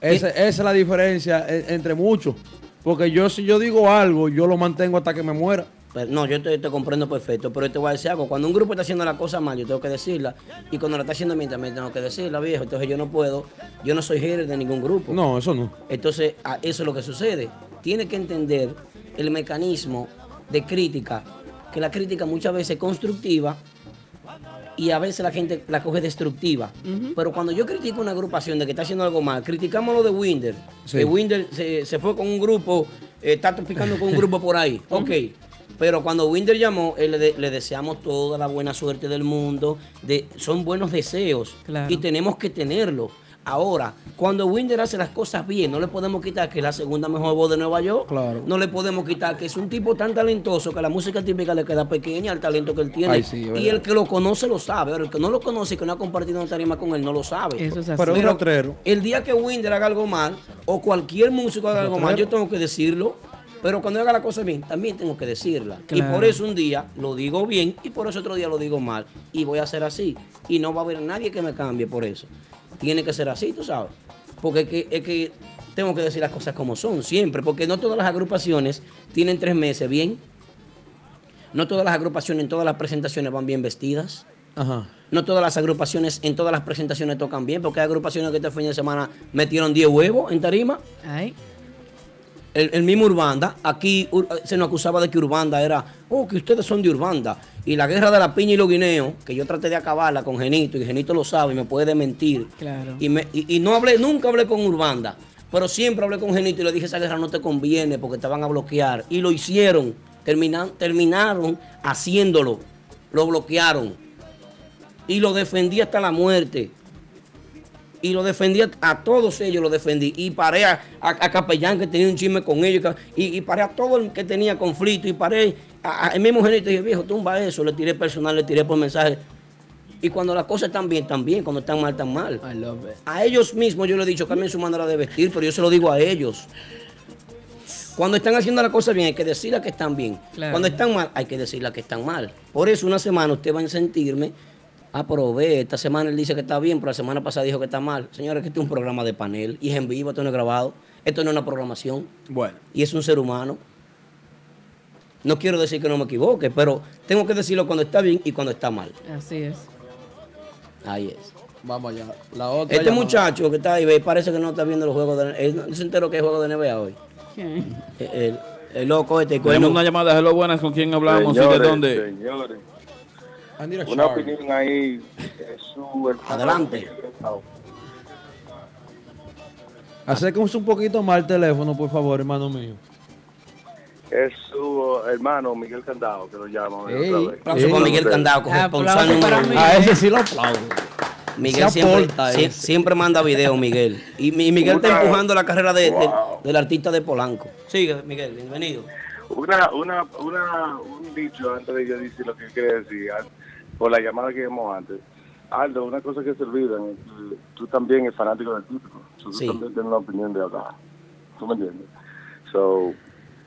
esa, esa es la diferencia e- entre muchos. Porque yo si yo digo algo, yo lo mantengo hasta que me muera. Pero, no, yo te, te comprendo perfecto, pero te voy a decir algo. Cuando un grupo está haciendo la cosa mal, yo tengo que decirla. Y cuando la está haciendo bien, también tengo que decirla, viejo. Entonces yo no puedo, yo no soy hater de ningún grupo. No, eso no. Entonces, a- eso es lo que sucede. Tiene que entender el mecanismo de crítica, que la crítica muchas veces es constructiva y a veces la gente la coge destructiva. Pero cuando yo critico una agrupación de que está haciendo algo mal, criticamos lo de Winder. Sí. Que Winder se, se fue con un grupo, eh, está picando con un grupo por ahí. Ok. Pero cuando Winder llamó, eh, le, de- le deseamos toda la buena suerte del mundo. De, son buenos deseos Claro. y tenemos que tenerlo. Ahora, cuando Winder hace las cosas bien, no le podemos quitar que es la segunda mejor voz de Nueva York. Claro. No le podemos quitar que es un tipo tan talentoso que la música típica le queda pequeña al talento que él tiene. Ay, sí, es y el que lo conoce lo sabe. Ahora, el que no lo conoce y que no ha compartido una tarima con él no lo sabe. Eso es así. Pero rastrero. El día que Winder haga algo mal, o cualquier músico haga algo mal, yo tengo que decirlo. Pero cuando haga la cosa bien, también tengo que decirla. Y por eso un día lo digo bien y por eso otro día lo digo mal. Y voy a hacer así. Y no va a haber nadie que me cambie por eso. Tiene que ser así, tú sabes. Porque es que, es que tengo que decir las cosas como son, siempre. Porque no todas las agrupaciones tienen tres meses bien. No todas las agrupaciones en todas las presentaciones van bien vestidas. Ajá. No todas las agrupaciones en todas las presentaciones tocan bien, porque hay agrupaciones que este fin de semana metieron 10 huevos en tarima. Ay, El, el mismo Urbanda, aquí se nos acusaba de que Urbanda era, oh, que ustedes son de Urbanda. Y la guerra de la piña y los guineos, que yo traté de acabarla con Genito, y Genito lo sabe y me puede mentir. claro. Y, me- y- y no hablé, nunca hablé con Urbanda, pero siempre hablé con Genito y le dije, esa guerra no te conviene porque te van a bloquear. Y lo hicieron, terminan- terminaron haciéndolo, lo bloquearon. Y lo defendí hasta la muerte. Y lo defendí a, todos ellos, lo defendí. Y paré a, a- a Capellán que tenía un chisme con ellos. Y, y paré a todo el que tenía conflicto. Y paré a, a- el mismo Genito y dije, viejo, tumba eso. Le tiré personal, le tiré por mensaje. Y cuando las cosas están bien, están bien. Cuando están mal, están mal. I love it. A ellos mismos yo les he dicho, cambien su manera de vestir, pero yo se lo digo a ellos. Cuando están haciendo la cosa bien, hay que decirles que están bien. Claro. Cuando están mal, hay que decirles que están mal. Por eso una semana usted va a sentirme, ah, pero ve, esta semana él dice que está bien, pero la semana pasada dijo que está mal. Señores, que este es un programa de panel y es en vivo, esto no es grabado. Esto no es una programación Bueno. y es un ser humano. No quiero decir que no me equivoque, pero tengo que decirlo cuando está bien y cuando está mal. Así es. Ahí es. Vamos allá. La otra Este llamada. muchacho que está ahí, ve, parece que no está viendo los juegos de él no se enteró que hay juego de NBA hoy. ¿Quién? El, el- el loco este. Tenemos una llamada. Hello, buenas. ¿Con quién hablamos? ¿Y de dónde? Señores, una opinión ahí. Jesús, el Adelante. Acérquense un poquito más el teléfono, por favor, hermano mío. Es su hermano Miguel Candado que lo llama. Ey. otra vez. Aplauso para Miguel Candado, Aplauso corresponsal para número uno. A ese sí lo aplaudo. Miguel siempre, siempre manda video, Miguel. Y, mi- Miguel está empujando la carrera de- de- del artista de Polanco. Sigue, Miguel, bienvenido. Una, una, una, un dicho antes de yo decir lo que quiere decir, por la llamada que hicimos antes. Aldo, una cosa que se olvidan, que tú también eres fanático del típico. So, tú Sí. también tienes una opinión de acá. ¿Tú me entiendes? So,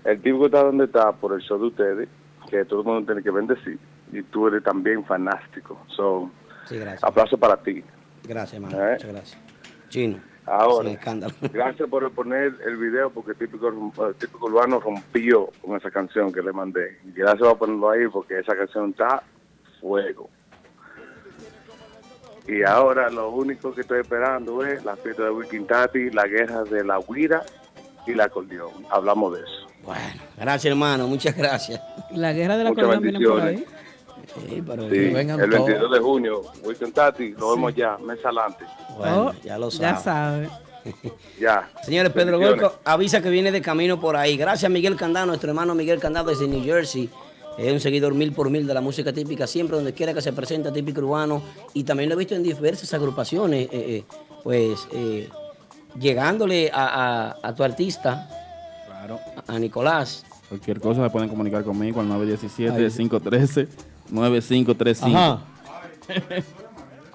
el típico está donde está por el show de ustedes, que todo el mundo tiene que bendecir. Y tú eres también fanático. So, Sí, gracias. aplauso para ti. Gracias, hermano. Eh. Muchas gracias. Chino. Ahora, escándalo. gracias por poner el video porque típico, eh, típico urbano rompió con esa canción que le mandé. Y gracias por ponerlo ahí porque esa canción está fuego. Y ahora lo único que estoy esperando es la fiesta de Wiking Tati, la guerra de la guira y la acordeón. Hablamos de eso. Bueno, gracias, hermano. Muchas gracias. La guerra de la Muchas acordeón viene por ahí. Sí, pero Sí, vengan el 22 todos. de junio, Wiking Tati, lo vemos ya, mes adelante. bueno, Oh, ya lo Ya sabes. sabe. Ya. Señores, Pedro. Golco avisa que viene de camino por ahí. Gracias, Miguel Candado, nuestro hermano Miguel Candado desde New Jersey. Es un seguidor mil por mil de la música típica, siempre donde quiera que se presenta típico urbano. Y también lo he visto en diversas agrupaciones, eh, eh, pues eh, llegándole a, a- a tu artista, Claro. a, a Nicolás. Cualquier cosa se pueden comunicar conmigo al 917-513-9535. Ajá.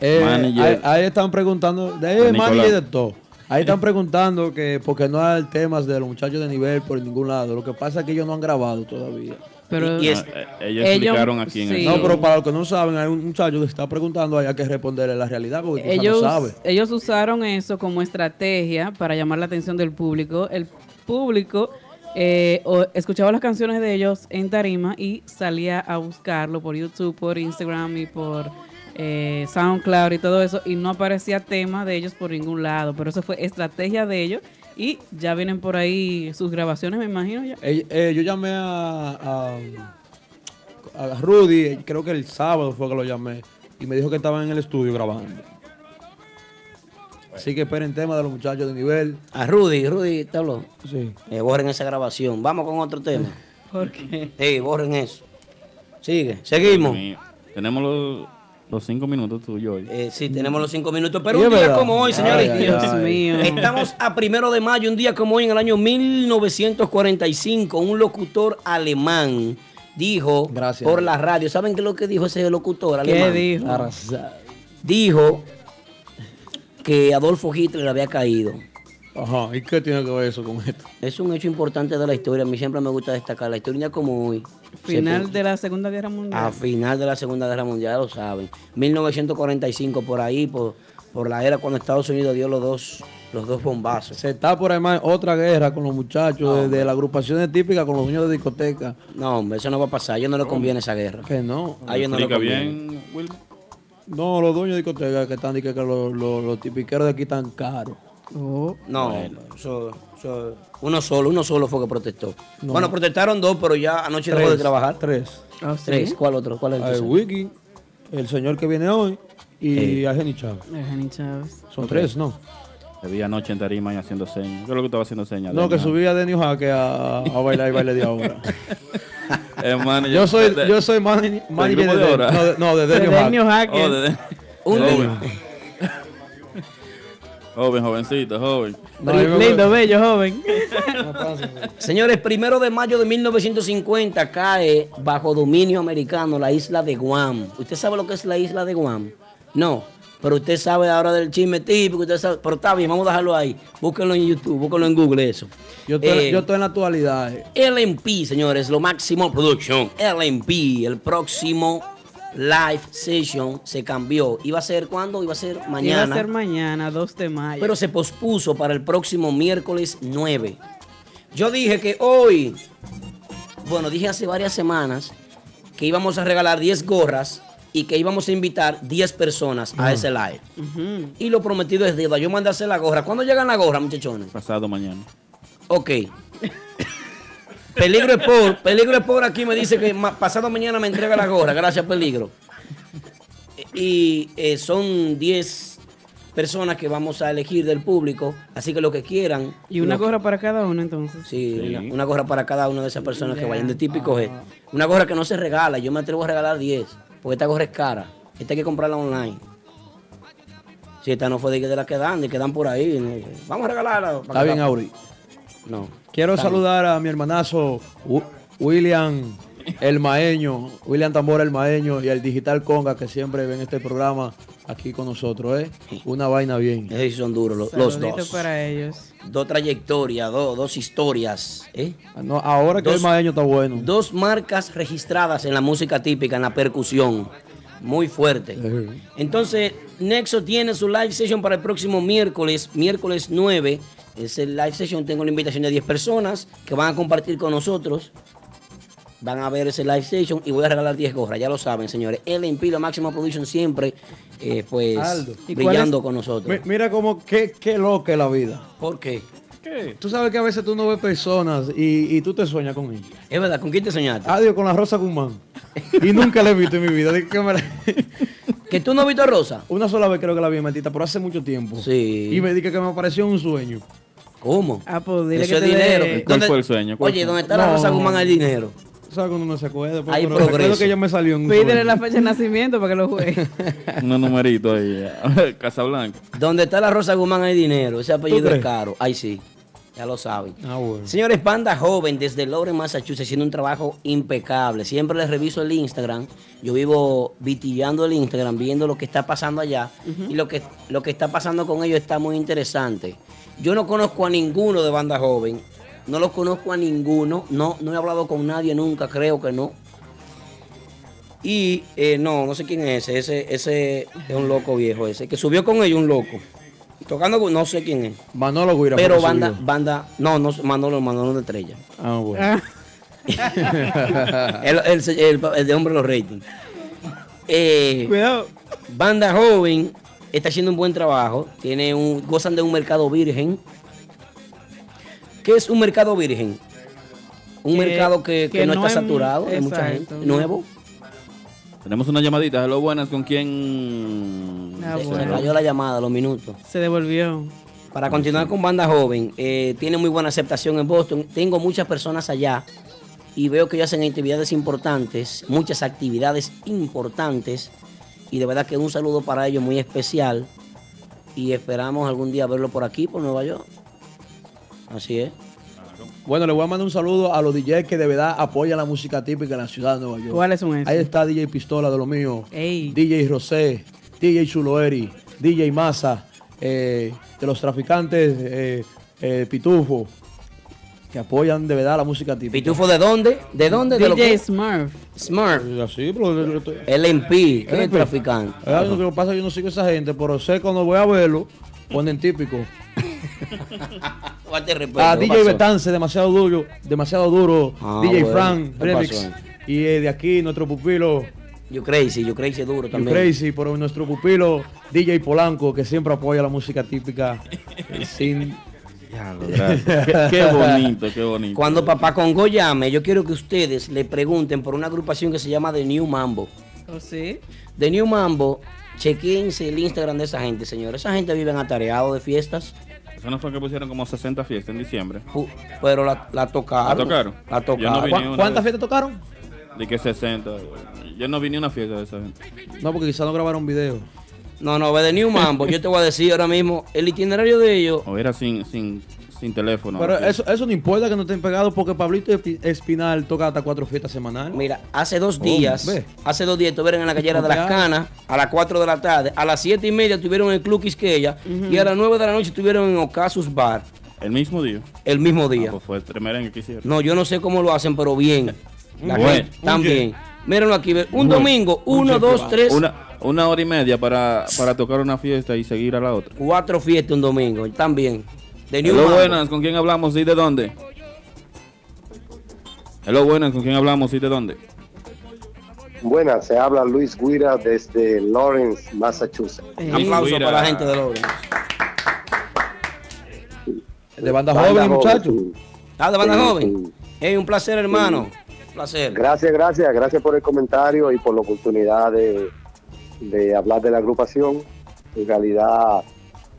Eh, Manager. ahí, ahí están preguntando, de manager de todo. Ahí están preguntando que porque no hay temas de los muchachos de nivel por ningún lado. Lo que pasa es que ellos no han grabado todavía. Pero Y- y es- Eh, ellos Ellos- explicaron aquí en sí. el No, pero para los que no saben, hay un muchacho que está preguntando, hay que responderle la realidad porque ellos, no sabe. ellos usaron eso como estrategia para llamar la atención del público. El público eh, escuchaba las canciones de ellos en tarima y salía a buscarlo por YouTube, por Instagram y por eh, SoundCloud y todo eso y no aparecía tema de ellos por ningún lado. Pero eso fue estrategia de ellos y ya vienen por ahí sus grabaciones, me imagino ya. Eh, eh, yo llamé a, a, a Rudy, creo que el sábado fue que lo llamé, y me dijo que estaban en el estudio grabando. Así que esperen tema de los muchachos de nivel. A Rudy, Rudy te habló. Sí. Eh, borren esa grabación. Vamos con otro tema. Porque Sí, borren eso. Sigue, seguimos. Tenemos los Los cinco minutos tuyos hoy. Eh, sí, tenemos los cinco minutos, pero un día verdad. como hoy, señores. Ay, Dios ay. mío. Estamos a primero de mayo, un día como hoy, en el año 1945, un locutor alemán dijo por la radio, ¿saben qué es lo que dijo ese locutor ¿Qué alemán? dijo? Dijo que Adolfo Hitler había caído. Ajá, ¿y qué tiene que ver eso con esto? Es un hecho importante de la historia. A mí siempre me gusta destacar la historia como hoy. Final Se- de la Segunda Guerra Mundial. a final de la Segunda Guerra Mundial, ya lo saben. 1945, por ahí, por, por la era cuando Estados Unidos dio los dos, los dos bombazos. Se está por ahí más otra guerra con los muchachos de, de las agrupaciones típicas con los dueños de discoteca. No, hombre, eso no va a pasar. A ellos no les conviene esa guerra. Que no. A ellos no les conviene. bien. No, los dueños de discoteca que están diciendo que los, los, los tipiqueros de aquí están caros. No, eso- eso- uno solo, uno solo fue que protestó. Bueno, protestaron dos, pero ya anoche dejó de trabajar. Tres. Ah, Tres, ¿cuál otro? ¿Cuál es el El tercero? Wiki, el señor que viene hoy y Eh. Argeni Chávez. Argeni Chávez. Son tres, ¿no? Te vi anoche en tarima y haciendo señas. ¿Qué es lo que estaba haciendo señas? No, que subí a Denio Jaque a, a bailar y baile de ahora. Eh, manager yo soy, yo soy manager, ¿Del manager grupo de, de no, de, no, de De Denio Denio Jaque. Oh, de- Un joven. Joven, jovencito, joven. Lindo, bello, joven. Señores, primero de mayo de 1950 cae bajo dominio americano la isla de Guam. ¿Usted sabe lo que es la isla de Guam? No, pero usted sabe ahora del chisme típico, usted sabe, pero está bien, vamos a dejarlo ahí. Búsquenlo en YouTube, búsquenlo en Google eso. Yo estoy, Eh, yo estoy en la actualidad. eh. LMP, señores, lo máximo production. LMP, el próximo live session se cambió. ¿Iba a ser cuándo? Iba a ser mañana. Iba a ser mañana, 2 de mayo. pero se pospuso para el próximo miércoles 9. Yo dije que hoy, bueno, dije hace varias semanas que íbamos a regalar 10 gorras y que íbamos a invitar 10 personas a Ah. ese live. Y lo prometido es deuda. Yo mandé a hacer la gorra. ¿Cuándo llegan la gorra, muchachones? Pasado mañana. Ok. Peligro Sport, Peligro Sport aquí me dice que ma- pasado mañana me entrega la gorra. Gracias, Peligro. Y eh, son 10 personas que vamos a elegir del público, así que lo que quieran. Y una gorra para cada uno, entonces. Sí, Una, una gorra para cada una de esas personas que Ya. vayan de típico G. Una gorra que no se regala, yo me atrevo a regalar 10, porque esta gorra es cara. Esta hay que comprarla online. Si esta no fue de, de las que dan, de que dan por ahí. ¿no? Vamos a regalarla. para Está bien, la- Auri. No. Quiero saludar a mi hermanazo Wi- William El Maeño, William Tambora El Maeño y al Digital Conga que siempre ven este programa aquí con nosotros, ¿eh? Una vaina bien. Esos son duros los, los dos. para ellos. Dos trayectorias, dos, dos historias. ¿eh? No, ahora que Dos- el Maeño está bueno. Dos marcas registradas en la música típica, en la percusión. Muy fuerte. Entonces, Nexo tiene su live session para el próximo miércoles, miércoles 9. Ese live session tengo la invitación de 10 personas que van a compartir con nosotros. Van a ver ese live session y voy a regalar 10 gorras, ya lo saben, señores. LMP, la máxima production, siempre, eh, pues, Aldo. brillando con nosotros. Mi- Mira como qué, qué loca es la vida. ¿Por qué? Tú sabes que a veces tú no ves personas y, y tú te sueñas con ellas. Es verdad, ¿con quién te soñaste? Adiós con la Rosa Guzmán. y nunca la he visto en mi vida. Que, me la- ¿Que tú no has visto a Rosa? Una sola vez creo que la vi metita, pero hace mucho tiempo. Sí. Y me dije que me apareció un sueño. ¿Cómo? Ah, pues dile Eso que es te dinero. dé- ¿Cuál ¿Dónde- fue el sueño? ¿Cuál Oye? ¿dónde está la No. Rosa Guzmán hay dinero? ¿Sabes cuando uno se acuerda? Pero, Hay pero progreso. que ella me salió en un Pídele la fecha de nacimiento para que lo juegue. Unos numeritos ahí. Casablanca. Donde está la Rosa Guzmán hay dinero. Ese apellido es caro. Ahí sí. Ya lo saben. Ah, bueno. Señores, Banda Joven desde Lawrence, Massachusetts, haciendo un trabajo impecable. Siempre les reviso el Instagram. Yo vivo vitillando el Instagram, viendo lo que está pasando allá. Y lo que, lo que está pasando con ellos está muy interesante. Yo no conozco a ninguno de Banda Joven. No los conozco a ninguno. No, no he hablado con nadie nunca, creo que no. Y eh, no, no sé quién es ese. ese. Ese es un loco viejo ese. Que subió con ellos un loco. Tocando, con- no sé quién es. Manolo Guira. Pero banda, subió. banda, no, no, Manolo, Manolo de Estrella. Ah, bueno. Ah, el, el- el- el de hombre de los ratings. Eh, cuidado. banda joven está haciendo un buen trabajo. Tiene un, gozan de un mercado virgen. ¿Qué es un mercado virgen? Un Que- mercado que, que que no, no está es- saturado, hay mucha gente. no. Nuevo. Tenemos una llamadita. Hello, buenas. ¿Con quién? Ah, Se- Se bueno. cayó la llamada, los minutos. Se devolvió. Para continuar con Banda Joven, eh, tiene muy buena aceptación en Boston. Tengo muchas personas allá y veo que ellos hacen actividades importantes, muchas actividades importantes. Y de verdad que un saludo para ellos muy especial y esperamos algún día verlo por aquí, por Nueva York. Así es. Bueno, le voy a mandar un saludo a los DJs que de verdad apoyan la música típica en la ciudad de Nueva York. ¿Cuáles son esos? Ahí está DJ Pistola de lo mío, Ey. DJ Rosé, DJ Chuloeri, DJ Massa, eh, de los traficantes eh, eh, Pitufo, que apoyan de verdad la música típica. ¿Pitufo de dónde? ¿De dónde? ¿De lo DJ que- Smurf. Smurf. Así, pero LMP, ¿qué es LMP. traficante? Ah, Lo que pasa es que yo no sigo esa gente, pero sé cuando voy a verlo, ponen típico. Respeto, Ah, ¿qué DJ? Betance, demasiado duro, demasiado duro. Ah, DJ bueno, Frank, ¿qué Remix. Y eh, de aquí, nuestro pupilo, You Crazy, You Crazy duro You también. Crazy, pero nuestro pupilo, DJ Polanco, que siempre apoya la música típica. eh, sin... gracias. Qué- qué bonito, qué bonito. Cuando Papá Congo llame, yo quiero que ustedes le pregunten por una agrupación que se llama The New Mambo. ¿Oh, sí? The New Mambo, chequense el Instagram de esa gente, señores. Esa gente vive atareado de fiestas, Eso no fue que pusieron como 60 fiestas en diciembre. pero la, la tocaron. ¿La tocaron? La no ¿Cuántas fiestas tocaron? De que 60. Yo no vi ni una fiesta de esa gente. No, porque quizás no grabaron video. No, no, ve The New Mambo. yo te voy a decir ahora mismo el itinerario de ellos. O era sin, sin, sin teléfono. Pero eso, eso no importa que no estén pegados porque Pablito Espi- Espinal toca hasta cuatro fiestas semanales. Mira, hace dos Oh, días, ve. hace dos días estuvieron en la gallera de las canas a las 4 de la tarde, a las 7 y media estuvieron en el Club Quisqueya y a las 9 de la noche estuvieron en Ocasus Bar El mismo día. el mismo día. Ah, pues fue el merengue que hicieron. No, yo no sé cómo lo hacen, pero bien. La Bueno. gente, también. Mírenlo aquí, un Bueno. domingo, uno, dos, tres, Una, una hora y media para, para tocar una fiesta y seguir a la otra. cuatro fiestas un domingo, también. De New Hello, Mambo. buenas, ¿con quién hablamos y de dónde? Hello, buenas, ¿con quién hablamos y de dónde? Buenas, se habla Luis Guira desde Lawrence, Massachusetts. Un aplauso Mira. para la gente de Lawrence. De banda, Banda joven, joven, muchachos. sí. Ah, de banda Sí, joven. sí. Hey, un placer, hermano. Un placer. Gracias, gracias, gracias por el comentario y por la oportunidad de, de hablar de la agrupación. En realidad,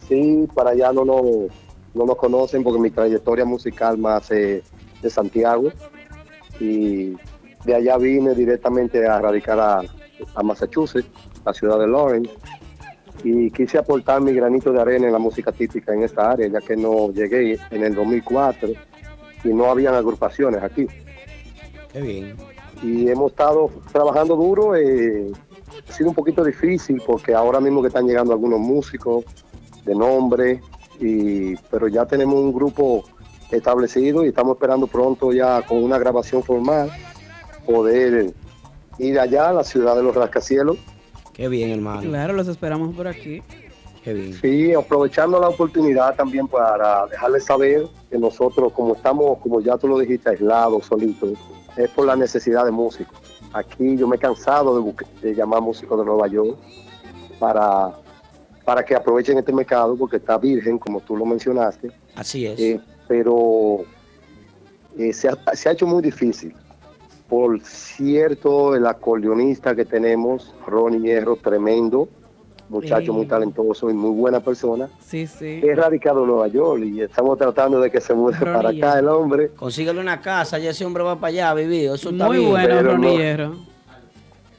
sí, para allá no nos, no nos conocen porque mi trayectoria musical más es de Santiago y de allá vine directamente a radicar a, a Massachusetts, la ciudad de Lawrence, y quise aportar mi granito de arena en la música típica en esta área, ya que no llegué en el 2004 y no habían agrupaciones aquí Qué bien. y hemos estado trabajando duro. eh, ha sido un poquito difícil porque ahora mismo que están llegando algunos músicos de nombre, y, pero ya tenemos un grupo establecido y estamos esperando pronto ya con una grabación formal poder ir allá a la ciudad de los rascacielos. Qué bien, hermano. Claro, los esperamos por aquí. Qué bien. Sí, aprovechando la oportunidad también para dejarles saber que nosotros, como estamos, como ya tú lo dijiste, aislados, solitos, es por la necesidad de músicos. Aquí yo me he cansado de, llamar músicos de Nueva York para, para que aprovechen este mercado porque está virgen, como tú lo mencionaste. Así es. Eh, pero eh, se, ha, se ha hecho muy difícil. Por cierto, el acordeonista que tenemos, Ronnie Hierro, tremendo, muchacho Sí. muy talentoso y muy buena persona, Sí, sí. es radicado en Nueva York y estamos tratando de que se mude para acá el hombre. Consíguele una casa, ya ese hombre va para allá a vivir. Eso está Muy bien. bueno, Ronnie no.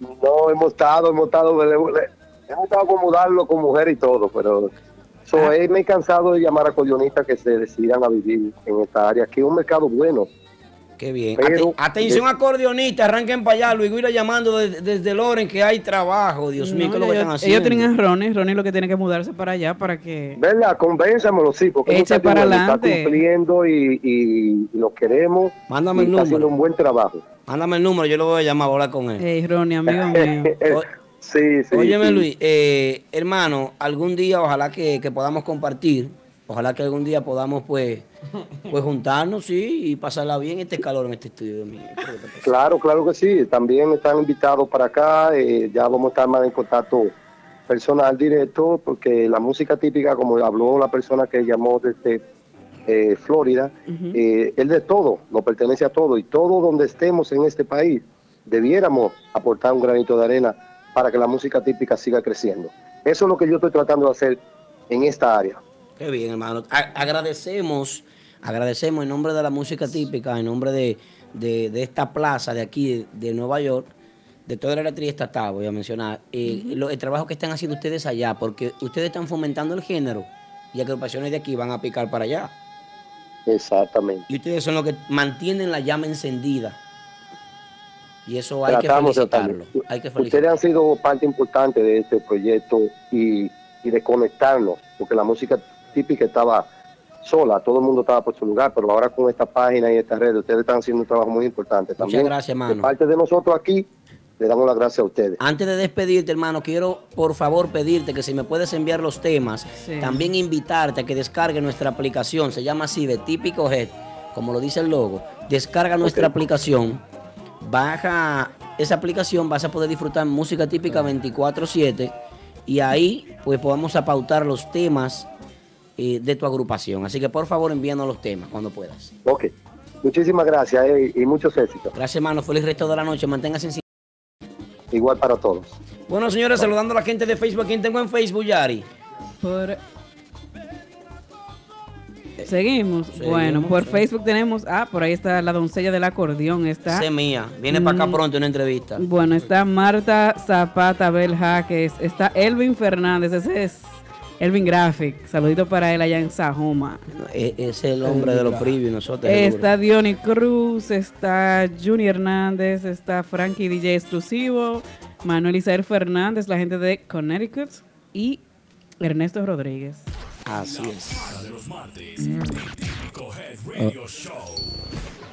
No, hemos estado, hemos estado, hemos estado acomodarlo con mujer y todo, pero so, Ah. eh, me he cansado de llamar a acordeonistas que se decidan a vivir en esta área, que es un mercado bueno. Qué bien. Pero- Ate- atención, acordeonista, arranquen para allá. Luis Guira llamando de- desde Loren que hay trabajo. Dios mío, No, ¿qué es lo que están haciendo? ellos tienen a Ronnie. Ronnie lo que tiene que mudarse para allá para que. ¿Verdad? Convénzamelo, sí, porque Eche muchacho para está cumpliendo y, y- y lo queremos. Mándame y el está haciendo número. un buen trabajo. Mándame el número, yo lo voy a llamar a hablar con él. Hey, Ronnie, amigo mío. O- sí, sí. Óyeme, sí. Luis, eh, hermano, algún día ojalá que, que podamos compartir. Ojalá que algún día podamos, pues, pues juntarnos, sí, y pasarla bien este calor en este estudio de mí. Claro, claro que sí. También están invitados para acá. eh, ya vamos a estar más en contacto personal directo, porque la música típica, como habló la persona que llamó desde eh, Florida, eh, es de todo, nos pertenece a todo. Y todo donde estemos en este país, debiéramos aportar un granito de arena para que la música típica siga creciendo. Eso es lo que yo estoy tratando de hacer en esta área. Qué bien, hermano. A- agradecemos, agradecemos en nombre de la música típica, en nombre de, de- de esta plaza de aquí, de, de Nueva York, de toda la electricidad estatal, voy a mencionar, eh, lo- el trabajo que están haciendo ustedes allá, porque ustedes están fomentando el género y agrupaciones de aquí van a picar para allá. Exactamente. Y ustedes son los que mantienen la llama encendida. Y eso hay Tratamos que felicitarlo. Hay que Ustedes felicitarlo. han sido parte importante de este proyecto y, y de conectarnos, porque la música típica estaba sola, todo el mundo estaba por su lugar, pero ahora con esta página y esta red, ustedes están haciendo un trabajo muy importante. También, gracias, De hermano. parte de nosotros aquí, le damos las gracias a ustedes. Antes de despedirte, hermano, quiero por favor pedirte que si me puedes enviar los temas, Sí. también invitarte a que descargue nuestra aplicación. Se llama así de Típico Head, como lo dice el logo. Descarga nuestra aplicación, baja esa aplicación, vas a poder disfrutar música típica 24/7 y ahí pues podamos apautar los temas eh, de tu agrupación. Así que por favor envíanos los temas cuando puedas. Ok. Muchísimas gracias eh, y muchos éxitos. Gracias, hermano. Feliz resto de la noche. Manténgase en Igual para todos. Bueno, señores, saludando a la gente de Facebook. ¿Quién tengo en Facebook, Yari? Por... Seguimos. Seguimos, Bueno, por sí. Facebook tenemos. Ah, por ahí está la doncella del acordeón. Está. Esa es mía. Viene para acá Mm. pronto una entrevista. Bueno, está Marta Zapata Bel Jaques. Está Elvin Fernández. Ese es Elvin Graphic. Saludito para él allá en Sajoma. E- Ese es el hombre de los previews, nosotros. Está Diony Cruz, está Juni Hernández, está Frankie DJ exclusivo, Manuel Isael Fernández, la gente de Connecticut y Ernesto Rodríguez. Así es. de los martes. Típico Head Radio Show.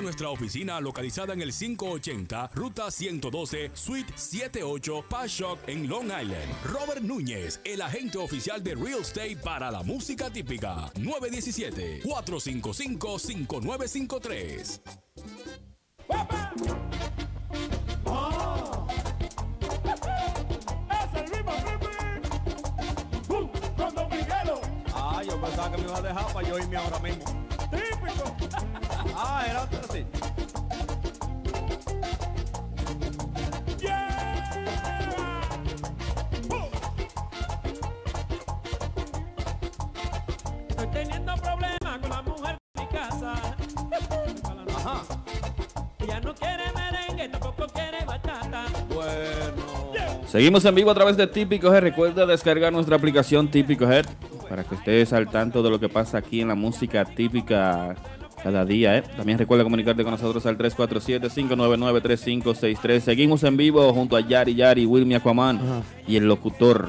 nuestra oficina localizada en el 580 Ruta 112 Suite 78 Pashock en Long Island. Robert Núñez, el agente oficial de Real Estate para la música típica. 917-455-5953. Ah, yo pensaba que me iba a dejar para yo irme ahora mismo. Típico. Ah, era otro así. Estoy teniendo problemas con la mujer de mi casa. Ajá. Ella no quiere merengue, tampoco quiere bachata. Bueno. Seguimos en vivo a través de Típico Head. Recuerda descargar nuestra aplicación Típico Head para que estés al tanto de lo que pasa aquí en la música típica cada día. ¿eh? También recuerda comunicarte con nosotros al 347-599-3563. Seguimos en vivo junto a Yari Yari, Wilmy Aquaman y el locutor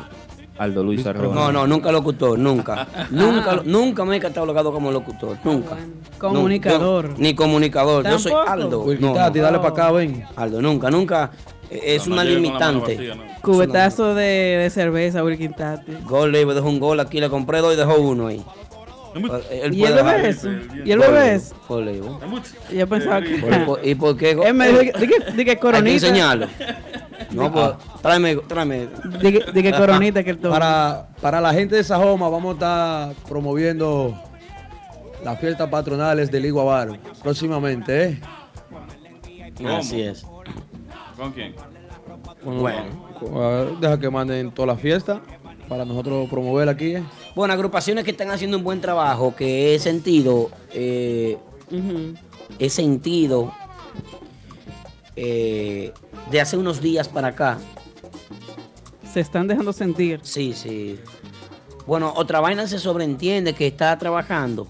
Aldo Luis Arroyo. No, no, nunca locutor, nunca. nunca, nunca me he catalogado como locutor, nunca. Comunicador. No, ni comunicador, yo soy. Aldo. Wilkie Tati, dale pa' acá, ven. Aldo, nunca, nunca. Eh, Es una limitante. vacía, ¿no? Cubetazo de, de cerveza, Wilkin Tati. Gol, le dejó un gol aquí, le compré dos y dejó uno ahí. Él ¿Y él bebe eso? ¿Y él bebe eso? Yo pensaba que. ¿Por- por- ¿Y por qué? Él me dijo que- di que- di que Hay que coronita. enseñarlo. No, pues, tráeme, tráeme. Di que- di que coronita que él toma. Para, para la gente de Sajoma vamos a estar promoviendo las fiestas patronales del Iguabar próximamente, ¿eh? Así es. ¿Con quién? Bueno. Deja que manden todas las fiestas para nosotros promover aquí, ¿eh? Bueno, agrupaciones que están haciendo un buen trabajo, que he sentido, eh, he sentido eh, de hace unos días para acá. Se están dejando sentir. Sí, sí. Bueno, otra vaina se sobreentiende que está trabajando.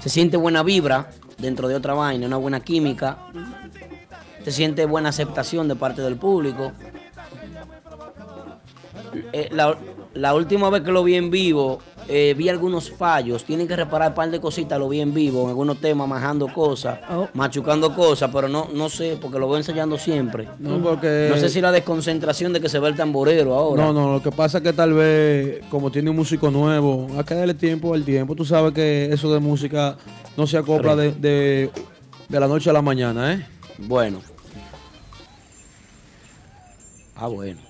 Se siente buena vibra dentro de otra vaina, una buena química. Se siente buena aceptación de parte del público. Eh, la, la última vez que lo vi en vivo, eh, vi algunos fallos. Tienen que reparar un par de cositas, lo vi en vivo, en algunos temas, majando cosas, machucando cosas, pero no, no sé, porque lo voy ensayando siempre. No, porque- No sé si la desconcentración de que se ve el tamborero ahora. No, no, lo que pasa es que tal vez, como tiene un músico nuevo, hay que darle tiempo al tiempo. Tú sabes que eso de música no se acopla de, de- de la noche a la mañana, ¿eh? Bueno. Ah, bueno.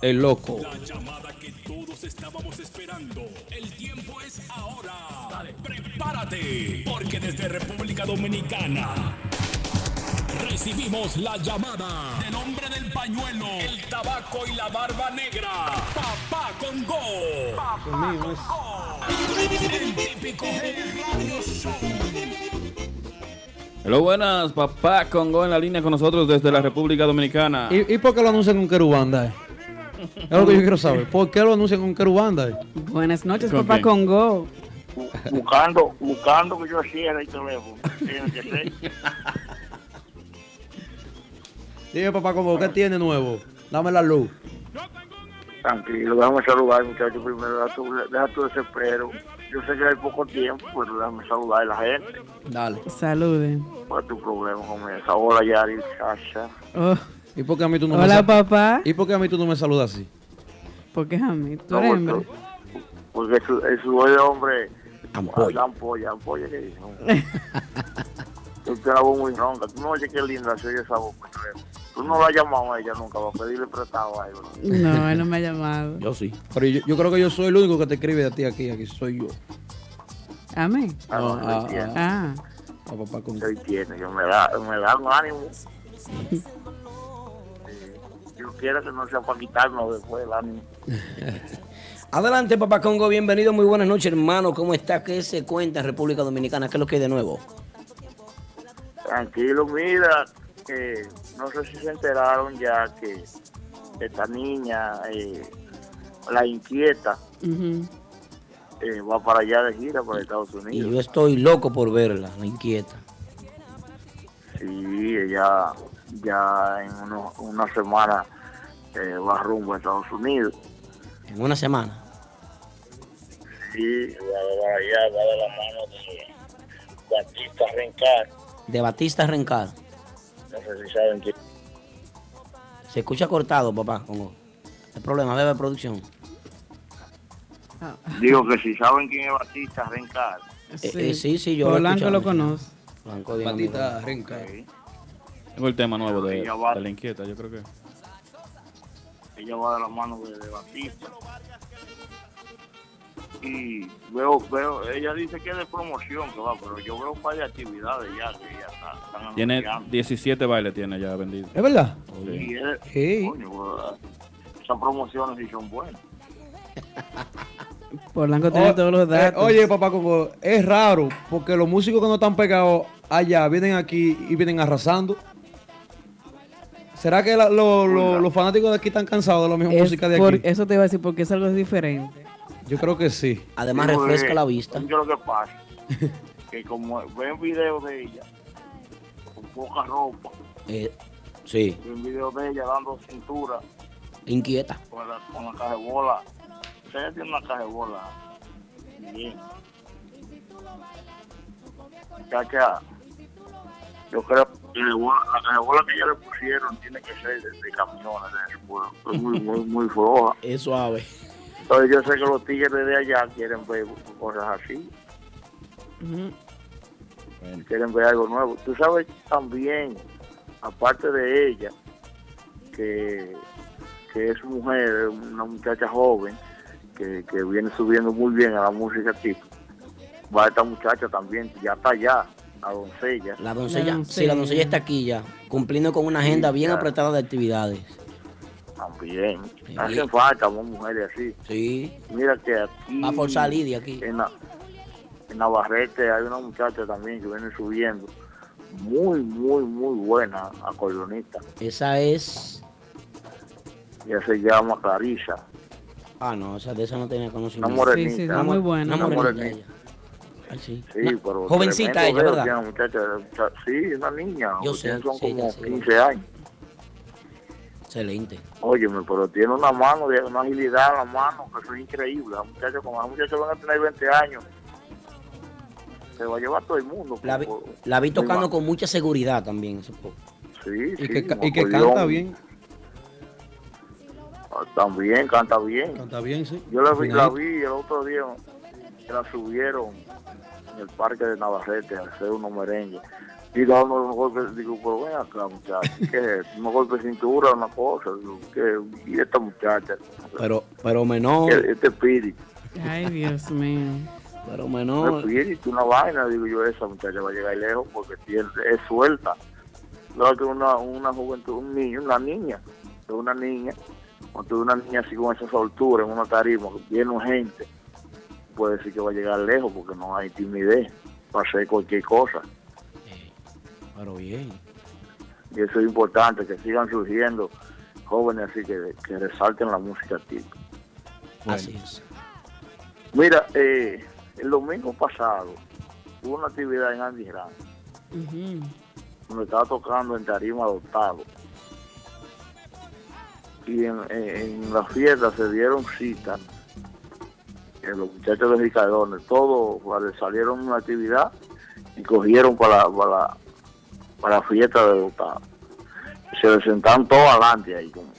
El loco. La llamada que todos estábamos esperando. El tiempo es ahora. Dale, prepárate. Porque desde República Dominicana recibimos la llamada del hombre del pañuelo, el tabaco y la barba negra. Papá Congo. Papá Congo. El típico radio show. Hello, buenas, papá Congo en la línea con nosotros desde la República Dominicana. ¿Y, y por qué lo anuncian con Querubanda? eh? Es lo que yo quiero saber. ¿Por qué lo anuncian con Querubanda? eh? Buenas noches, ¿Con papá quién? Congo. buscando, buscando que yo hiciera el teléfono. Tiene que ser. Dime, papá, ¿cómo qué tiene nuevo? Dame la luz. Tranquilo, déjame saludar, muchachos, primero. Deja tu, deja tu desespero. Yo sé que hay poco tiempo, pero déjame saludar a la gente. Dale. Saluden. ¿Cuál es tu problema con esa? Hola, Yari, Sasha. Oh, ¿Y por qué a mí tú no Hola, me papá. ¿Y por qué a mí tú no me saludas así? ¿Por qué a mí? ¿Tú No, eres porque-? Porque su, es su de hombre. Ampolla. Ampolla, ampolla, que dice. Tú tienes la voz muy ronca. Tú no oyes qué linda se oye esa voz. teléfono. Tú no la has llamado a ella nunca para pedirle prestado algo. No, él no me ha llamado. Yo sí. Pero yo, yo creo que yo soy el único que te escribe de ti aquí. Aquí soy yo. ¿A mí? Ah, no, ah, entiendo. Ah. A papá con entiendo, yo me da, me da un ánimo. Eh, Yo quiero que no sea para quitarnos después el ánimo. Adelante, papá Congo, bienvenido, muy buenas noches, hermano. ¿Cómo está? ¿Qué se cuenta en República Dominicana? ¿Qué es lo que hay de nuevo? Tranquilo, mira, que no sé si se enteraron ya que esta niña, eh, la inquieta, eh, va para allá de gira para Estados Y Unidos. yo estoy loco por verla, la inquieta. Sí, ella ya en uno- una semana eh, va rumbo a Estados Unidos. En una semana. Sí, va, va de la mano de Batista Rencar. De Batista Rencar. No sé si saben quién. Se escucha cortado, papá Congo. El problema, bebe producción. Digo que si saben quién es Batista Rencar. Eh, eh, sí, sí, yo lo he Polanco escuchado. lo conoce. Blanco, Batista amigo. Renca. Tengo el tema nuevo de, de la inquieta, yo creo que. ella va de la mano de, de Batista. Y veo, veo, ella dice que es de promoción que va, pero yo veo un par de actividades ya que ya está, están Tiene anunciando. 17 bailes tiene ya vendido. ¿Es verdad? Y es- Sí. coño, esas promociones sí son buenas. Polanco tiene O- todos los eh, datos. oye, papá Congo, es raro porque los músicos que no están pegados allá vienen aquí y vienen arrasando. ¿Será que la- lo- lo- los fanáticos de aquí están cansados de la misma Es música de por- aquí? Eso te iba a decir porque es algo diferente. Yo creo que sí. Además, Sí, refresca la vista. ¿qué es lo que pasa? que como ven videos de ella con poca ropa, Eh, sí, ven videos de ella dando cintura inquieta. con la, con la caja de bola. Ella tiene una caja de bola bien. Chacha, yo creo que la bola- la caja de bola que ella le pusieron tiene que ser de, de camiones. Es muy, muy, muy floja. Es suave. Entonces yo sé que los tigres de allá quieren ver cosas así. quieren ver algo nuevo. Tú sabes también, aparte de ella, que, que es mujer, una muchacha joven, que, que viene subiendo muy bien a la música tipo. Va esta muchacha también, ya está allá, la doncella. La doncella, sí, la doncella está aquí ya, cumpliendo con una agenda bien apretada de actividades. También. Hacen falta más mujeres así. Sí. Mira que aquí. Va a forzar Lidia aquí. En, la- en Navarrete hay una muchacha también que viene subiendo. Muy, muy, muy buena acordeonista. Esa es. Ella se llama Clarisa. Ah, no, o sea, de esa no tenía conocimiento. Una morenita. Sí, sí, Una muy buena. Una morenita morenita. ella. Ay, sí. Sí, Una- pero. Jovencita ella, ¿verdad? muchacha, sí, una niña. Yo sé, Son sí, como ya sé. 15 años. Excelente. Óyeme, pero tiene una mano, de- una agilidad en la mano, que eso es increíble. La muchacha, como la muchacha van a tener 20 años, se va a llevar todo el mundo. La vi, Por- la vi muy tocando con mucha seguridad también. ese poco. Sí, Y sí, que, y que canta bien. Ah, También, canta bien. Canta bien, sí. Yo la vi, la vi el otro día, que la subieron en el parque de Navarrete a hacer unos merengues. Y dando unos golpes, digo, pero ven acá, muchacho, ¿qué es esto? Unos golpes de cintura, una cosa, digo, ¿qué? Y esta muchacha, Pero, pero menor. ¿qué- este espíritu, Ay, Dios mío. Pero un menor. espíritu, una vaina, digo yo, esa muchacha va a llegar lejos porque tiene, es suelta. No que una, una juventud, un niño, una niña, una niña, cuando una niña así con esa soltura en una tarima, lleno gente, puede decir que va a llegar lejos porque no hay timidez para hacer cualquier cosa. Pero bien. Y eso es importante, que sigan surgiendo jóvenes así que, que resalten la música típica. Así es. Mira, eh, el domingo pasado hubo una actividad en Andy Grant, Ujú. donde estaba tocando en Tarima Adoptado. Y en, en- en la fiesta se dieron cita, eh, los muchachos de Ricardones, todos vale, salieron a una actividad y cogieron para, para, la- para la fiesta de Adoptado. Se le sentaron todos adelante ahí. como-.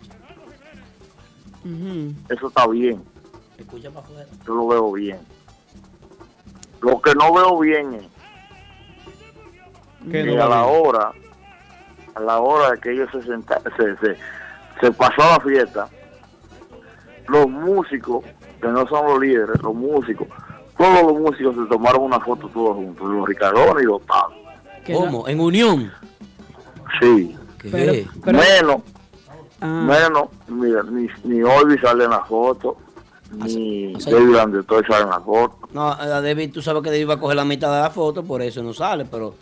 Eso está bien. Escucha para afuera. yo lo veo bien. Lo que no veo bien es ¿Qué que no a la bien? hora, a la hora de que ellos se sentaron, se, se, se pasó la fiesta, los músicos, que no son los líderes, los músicos, todos los músicos se tomaron una foto todos juntos, los Ricardones y los. No- ¿Cómo? ¿En unión? Sí, ¿Qué? Pero- pero- menos, Ah, menos, mira, ni, ni Olvi sale en la foto, ni o sea- David Landetoy sale en la foto. No, a David, tú sabes que David va a coger la mitad de la foto, por eso no sale, pero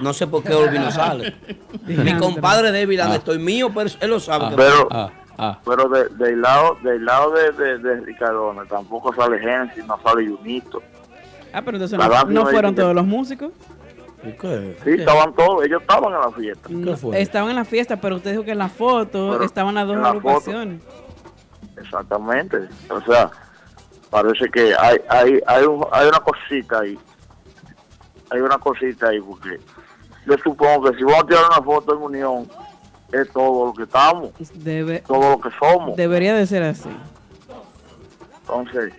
no sé por qué Olvi no sale. Mi compadre David, donde estoy mío, pero él lo sabe. Pero, Ah, ah. pero de- del lado del lado de, de, de Ricardone tampoco sale Genesis, no sale Junito. ah, pero entonces no, fueron todos los músicos. ¿Y qué? Sí, estaban todos, ellos estaban en la fiesta. No, estaban en la fiesta, pero usted dijo que en la foto Pero estaban las dos en la foto- agrupaciones. Exactamente. O sea, parece que hay hay hay, un- hay una cosita ahí. Hay una cosita ahí porque yo supongo que si vamos a tirar una foto en unión es todo lo que estamos, Debe, todo lo que somos. debería de ser así. Entonces,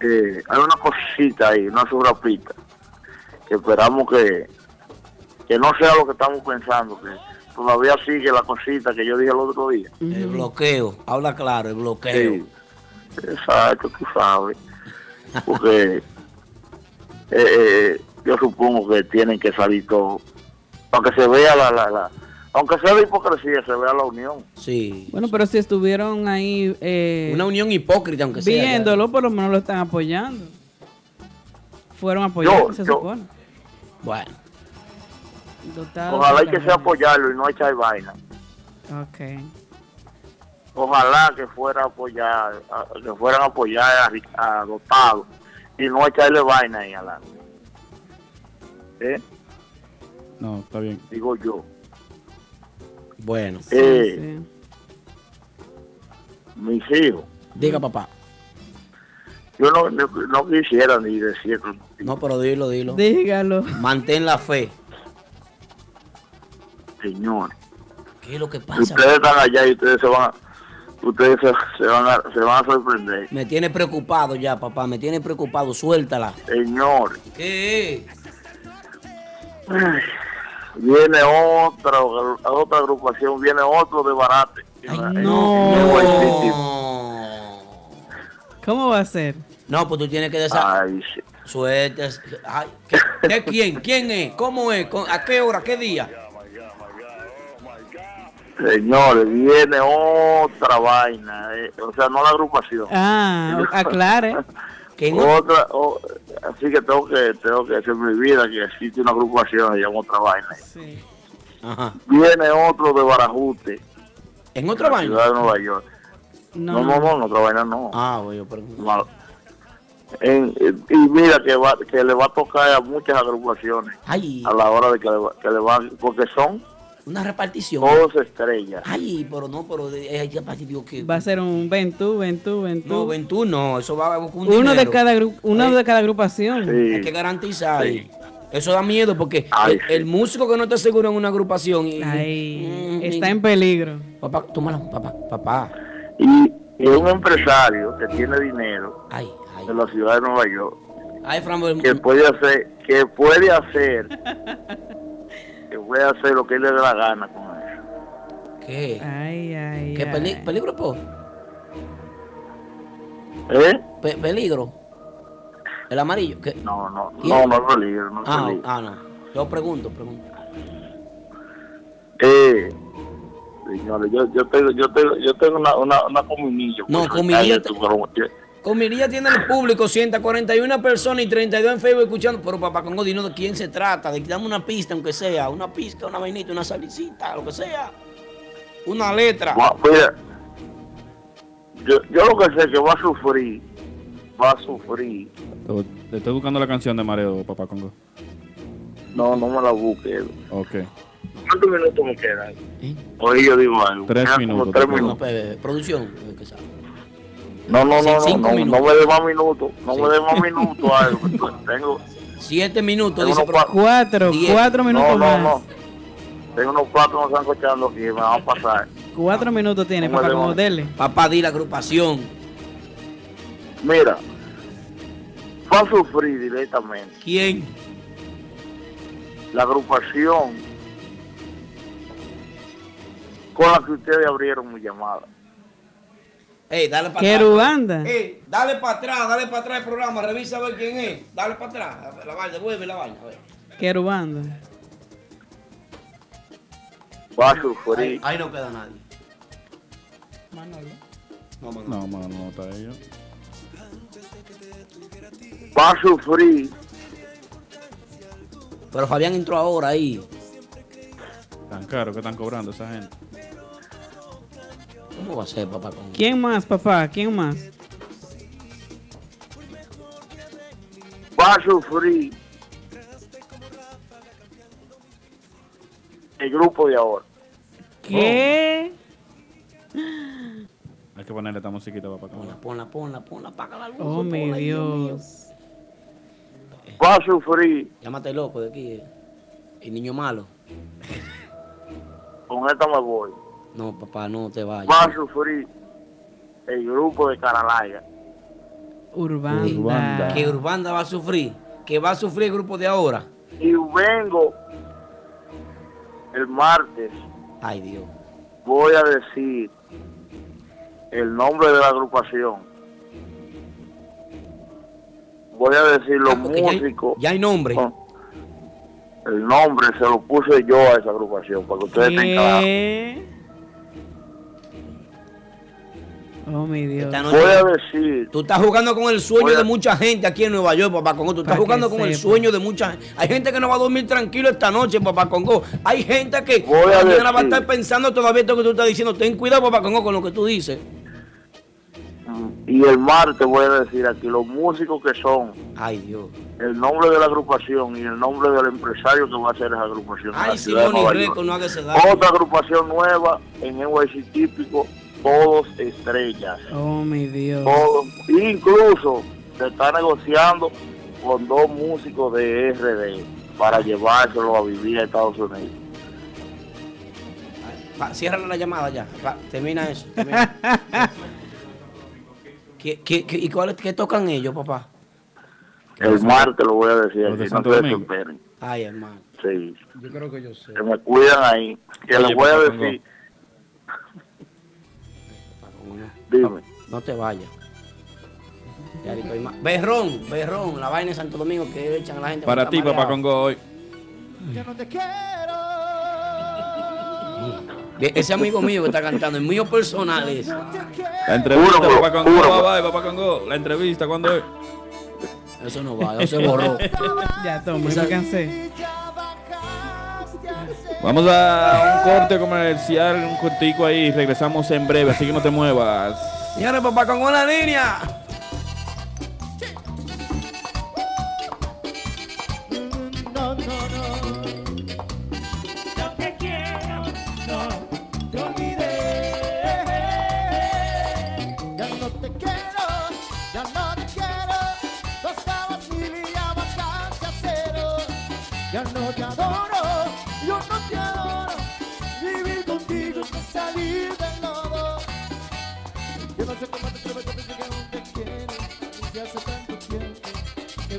eh, hay una cosita ahí, una sobrapita, que esperamos que, que no sea lo que estamos pensando, que todavía sigue la cosita que yo dije el otro día. El bloqueo, habla claro, el bloqueo. Sí, exacto, tú sabes. Porque eh, eh, yo supongo que tienen que salir todos, para que se vea la, la, la, aunque sea de hipocresía, se vea la unión. Sí. Bueno, pero si estuvieron ahí eh, Una unión hipócrita, aunque sea. viéndolo, por lo menos lo están apoyando. Fueron apoyando, Yo- se yo- supone. Bueno, Dotado Ojalá hay que sea apoyarlo y no echar vaina. Ok. ojalá que fuera a apoyar, a- que fueran a apoyar a, a Dotado y no echarle vaina ahí adelante. ¿Eh? No, está bien. Digo yo. bueno. Sí, Eh, sí. Mis hijos, Diga, papá. yo no, no, no quisiera ni decir, No, pero dilo, dilo. Dígalo. Mantén la fe. señor, ¿Qué es lo que pasa? ustedes están allá y ustedes se van a, ustedes se, se van a, se van a sorprender. Me tiene preocupado ya, papá. Me tiene preocupado. Suéltala. Señor, ¿Qué? ay, viene otra, otra agrupación, viene otro de barate. Ay, no. ¿Cómo va a ser? No, pues tú tienes que. Ay, sí. Suerte. Ay, ¿qué, qué quién? ¿Quién es? ¿Cómo es? ¿Con- ¿A qué hora? ¿Qué día? Señores, viene otra vaina, eh, o sea, no la agrupación. Ah, aclare. ¿Quién? Otra, o- así que tengo que tengo que hacer mi vida que existe una agrupación se llama otra vaina. Sí. Ajá. Viene otro de Barajute, ¿En otra en la vaina? ciudad de Nueva York. No, No, no, no, en otra vaina no. Ah, voy yo pero... En- y mira que va, que le va a tocar a muchas agrupaciones Ay, a la hora de que le, va- que le van, porque son una repartición. todos estrellas. Ay, pero no, pero ay, ya digo que... Va a ser un ven tú, ven tú, ven tú. No, ven tú, no. Eso va a buscar un uno de cada grupo, uno Ay. de cada agrupación. Sí. Hay que garantizar. Sí. Eso da miedo porque Ay, el, sí. el músico que no está seguro en una agrupación. Y, Ay, Mm, está y- en peligro. Papá, tómalo, papá, papá. Y, y un empresario que tiene dinero Ay, de la ciudad de Nueva York Ay, Fran, que puede hacer que puede hacer que voy a hacer lo que él le dé la gana con eso. ¿Qué? Ay, ay, ¿Qué peli- peligro, po? ¿Eh? Pe- peligro. El amarillo. ¿Qué? No, no, ¿Quién? no, no es peligro, no es Ah, peligro. ah, no. Yo pregunto, pregunto. Eh, señores, yo, yo tengo, yo tengo, yo tengo una, una, una comunilla. No, pues, comunilla te- Mirilla tiene el público 141 personas y 32 en Facebook escuchando. Pero papá Congo, dinos de quién se trata. De, dame una pista, aunque sea. Una pista, una vainita, una salicita, lo que sea. Una letra. Va- mira, yo, yo lo que sé es que va a sufrir, va a sufrir. Le estoy buscando la canción de Mareo, papá Congo. No, no me la busque. Ok. ¿Cuántos minutos me quedan? Oye, yo digo algo. Tres minutos, tres te minutos. Eh, producción. eh, que sabe. No, no, no, no, cinco no, minutos. no me dé más minutos. No Sí. me dé más minutos algo. Tengo, Siete minutos, tengo dice. Cuatro, cuatro minutos no, no, más. no. Tengo unos platos que me están cochando aquí, me van a pasar. Cuatro minutos tiene, ¿Cómo papá, como dele. Papá, di la agrupación. Mira, va a sufrir directamente. ¿Quién? La agrupación con la que ustedes abrieron mi llamada. Ey, dale para Querubanda. atrás. Ey, dale para atrás, dale para atrás el programa. Revisa a ver quién es. Dale para atrás. La vaina, devuelve la vaina. A ver. Querubanda. A Ahí, no queda nadie. No, Manolo. No, mano, no está ella. Va a sufrir. Pero Fabián entró ahora ahí. Tan caro que están cobrando esa gente. ¿Cómo va a ser, papá? Con... ¿Quién más, papá? ¿Quién más? Va a sufrir. El grupo de ahora. ¿Qué? Hay que ponerle esta musiquita, papá Congo. Ponla, ponla, ponla, apaga la luz. Oh, mi ponla Dios. Va a sufrir. Llámate loco de aquí. eh. El niño malo. Con esta me voy. No, papá, no te vayas. Va a sufrir. El grupo de Caralaya. Urbanda. Que Urbanda va a sufrir. Que va a sufrir el grupo de ahora. Y vengo el martes. Ay, Dios. Voy a decir el nombre de la agrupación. Voy a decir los Ah, porque ya hay- músicos. Ya hay nombre. El nombre se lo puse yo a esa agrupación, para que ustedes claros. ¿Qué? Oh, mi Dios. Esta noche- Voy a decir, Tú estás jugando con el sueño a- de mucha gente aquí en Nueva York, papá Congo. Tú estás jugando con el sueño de mucha gente. Hay gente que no va a dormir tranquilo esta noche, papá Congo. Hay gente que mañana va a estar pensando todavía esto que tú estás diciendo. Ten cuidado, papá Congo, con lo que tú dices. y el martes voy a decir aquí los músicos que son, Ay, Dios. el nombre de la agrupación y el nombre del empresario que va a hacer esa agrupación. Ay, Reco, York. no hagas ese daño. Otra agrupación nueva en NYC típico, todos estrellas. Oh, mi Dios. Todos, incluso se está negociando con dos músicos de RD para llevárselo a vivir a Estados Unidos. Ciérrale la llamada ya. Termina eso. termina. ¿Qué, qué, qué- y cuál, qué tocan ellos, papá? El martes lo voy a decir, Los de no Domingo. Ay, hermano. Sí, Yo creo que yo sé. que me cuidan ahí. Que Oye, les voy a decir, no. dime. No te vayas. Berrón, berrón, la vaina de Santo Domingo que echan a la gente. Para ti, papá. Congo, hoy. De- Ese amigo mío que está cantando, el mío personal es. La entrevista, papá Congo. juro. Bye, bye, papá Congo. La entrevista, ¿cuándo es? Eso no va, eso se borró. Ya, toma, me cansé. Vamos a un corte comercial, un cortico ahí. Regresamos en breve, así que no te muevas. Señores, papá con una línea.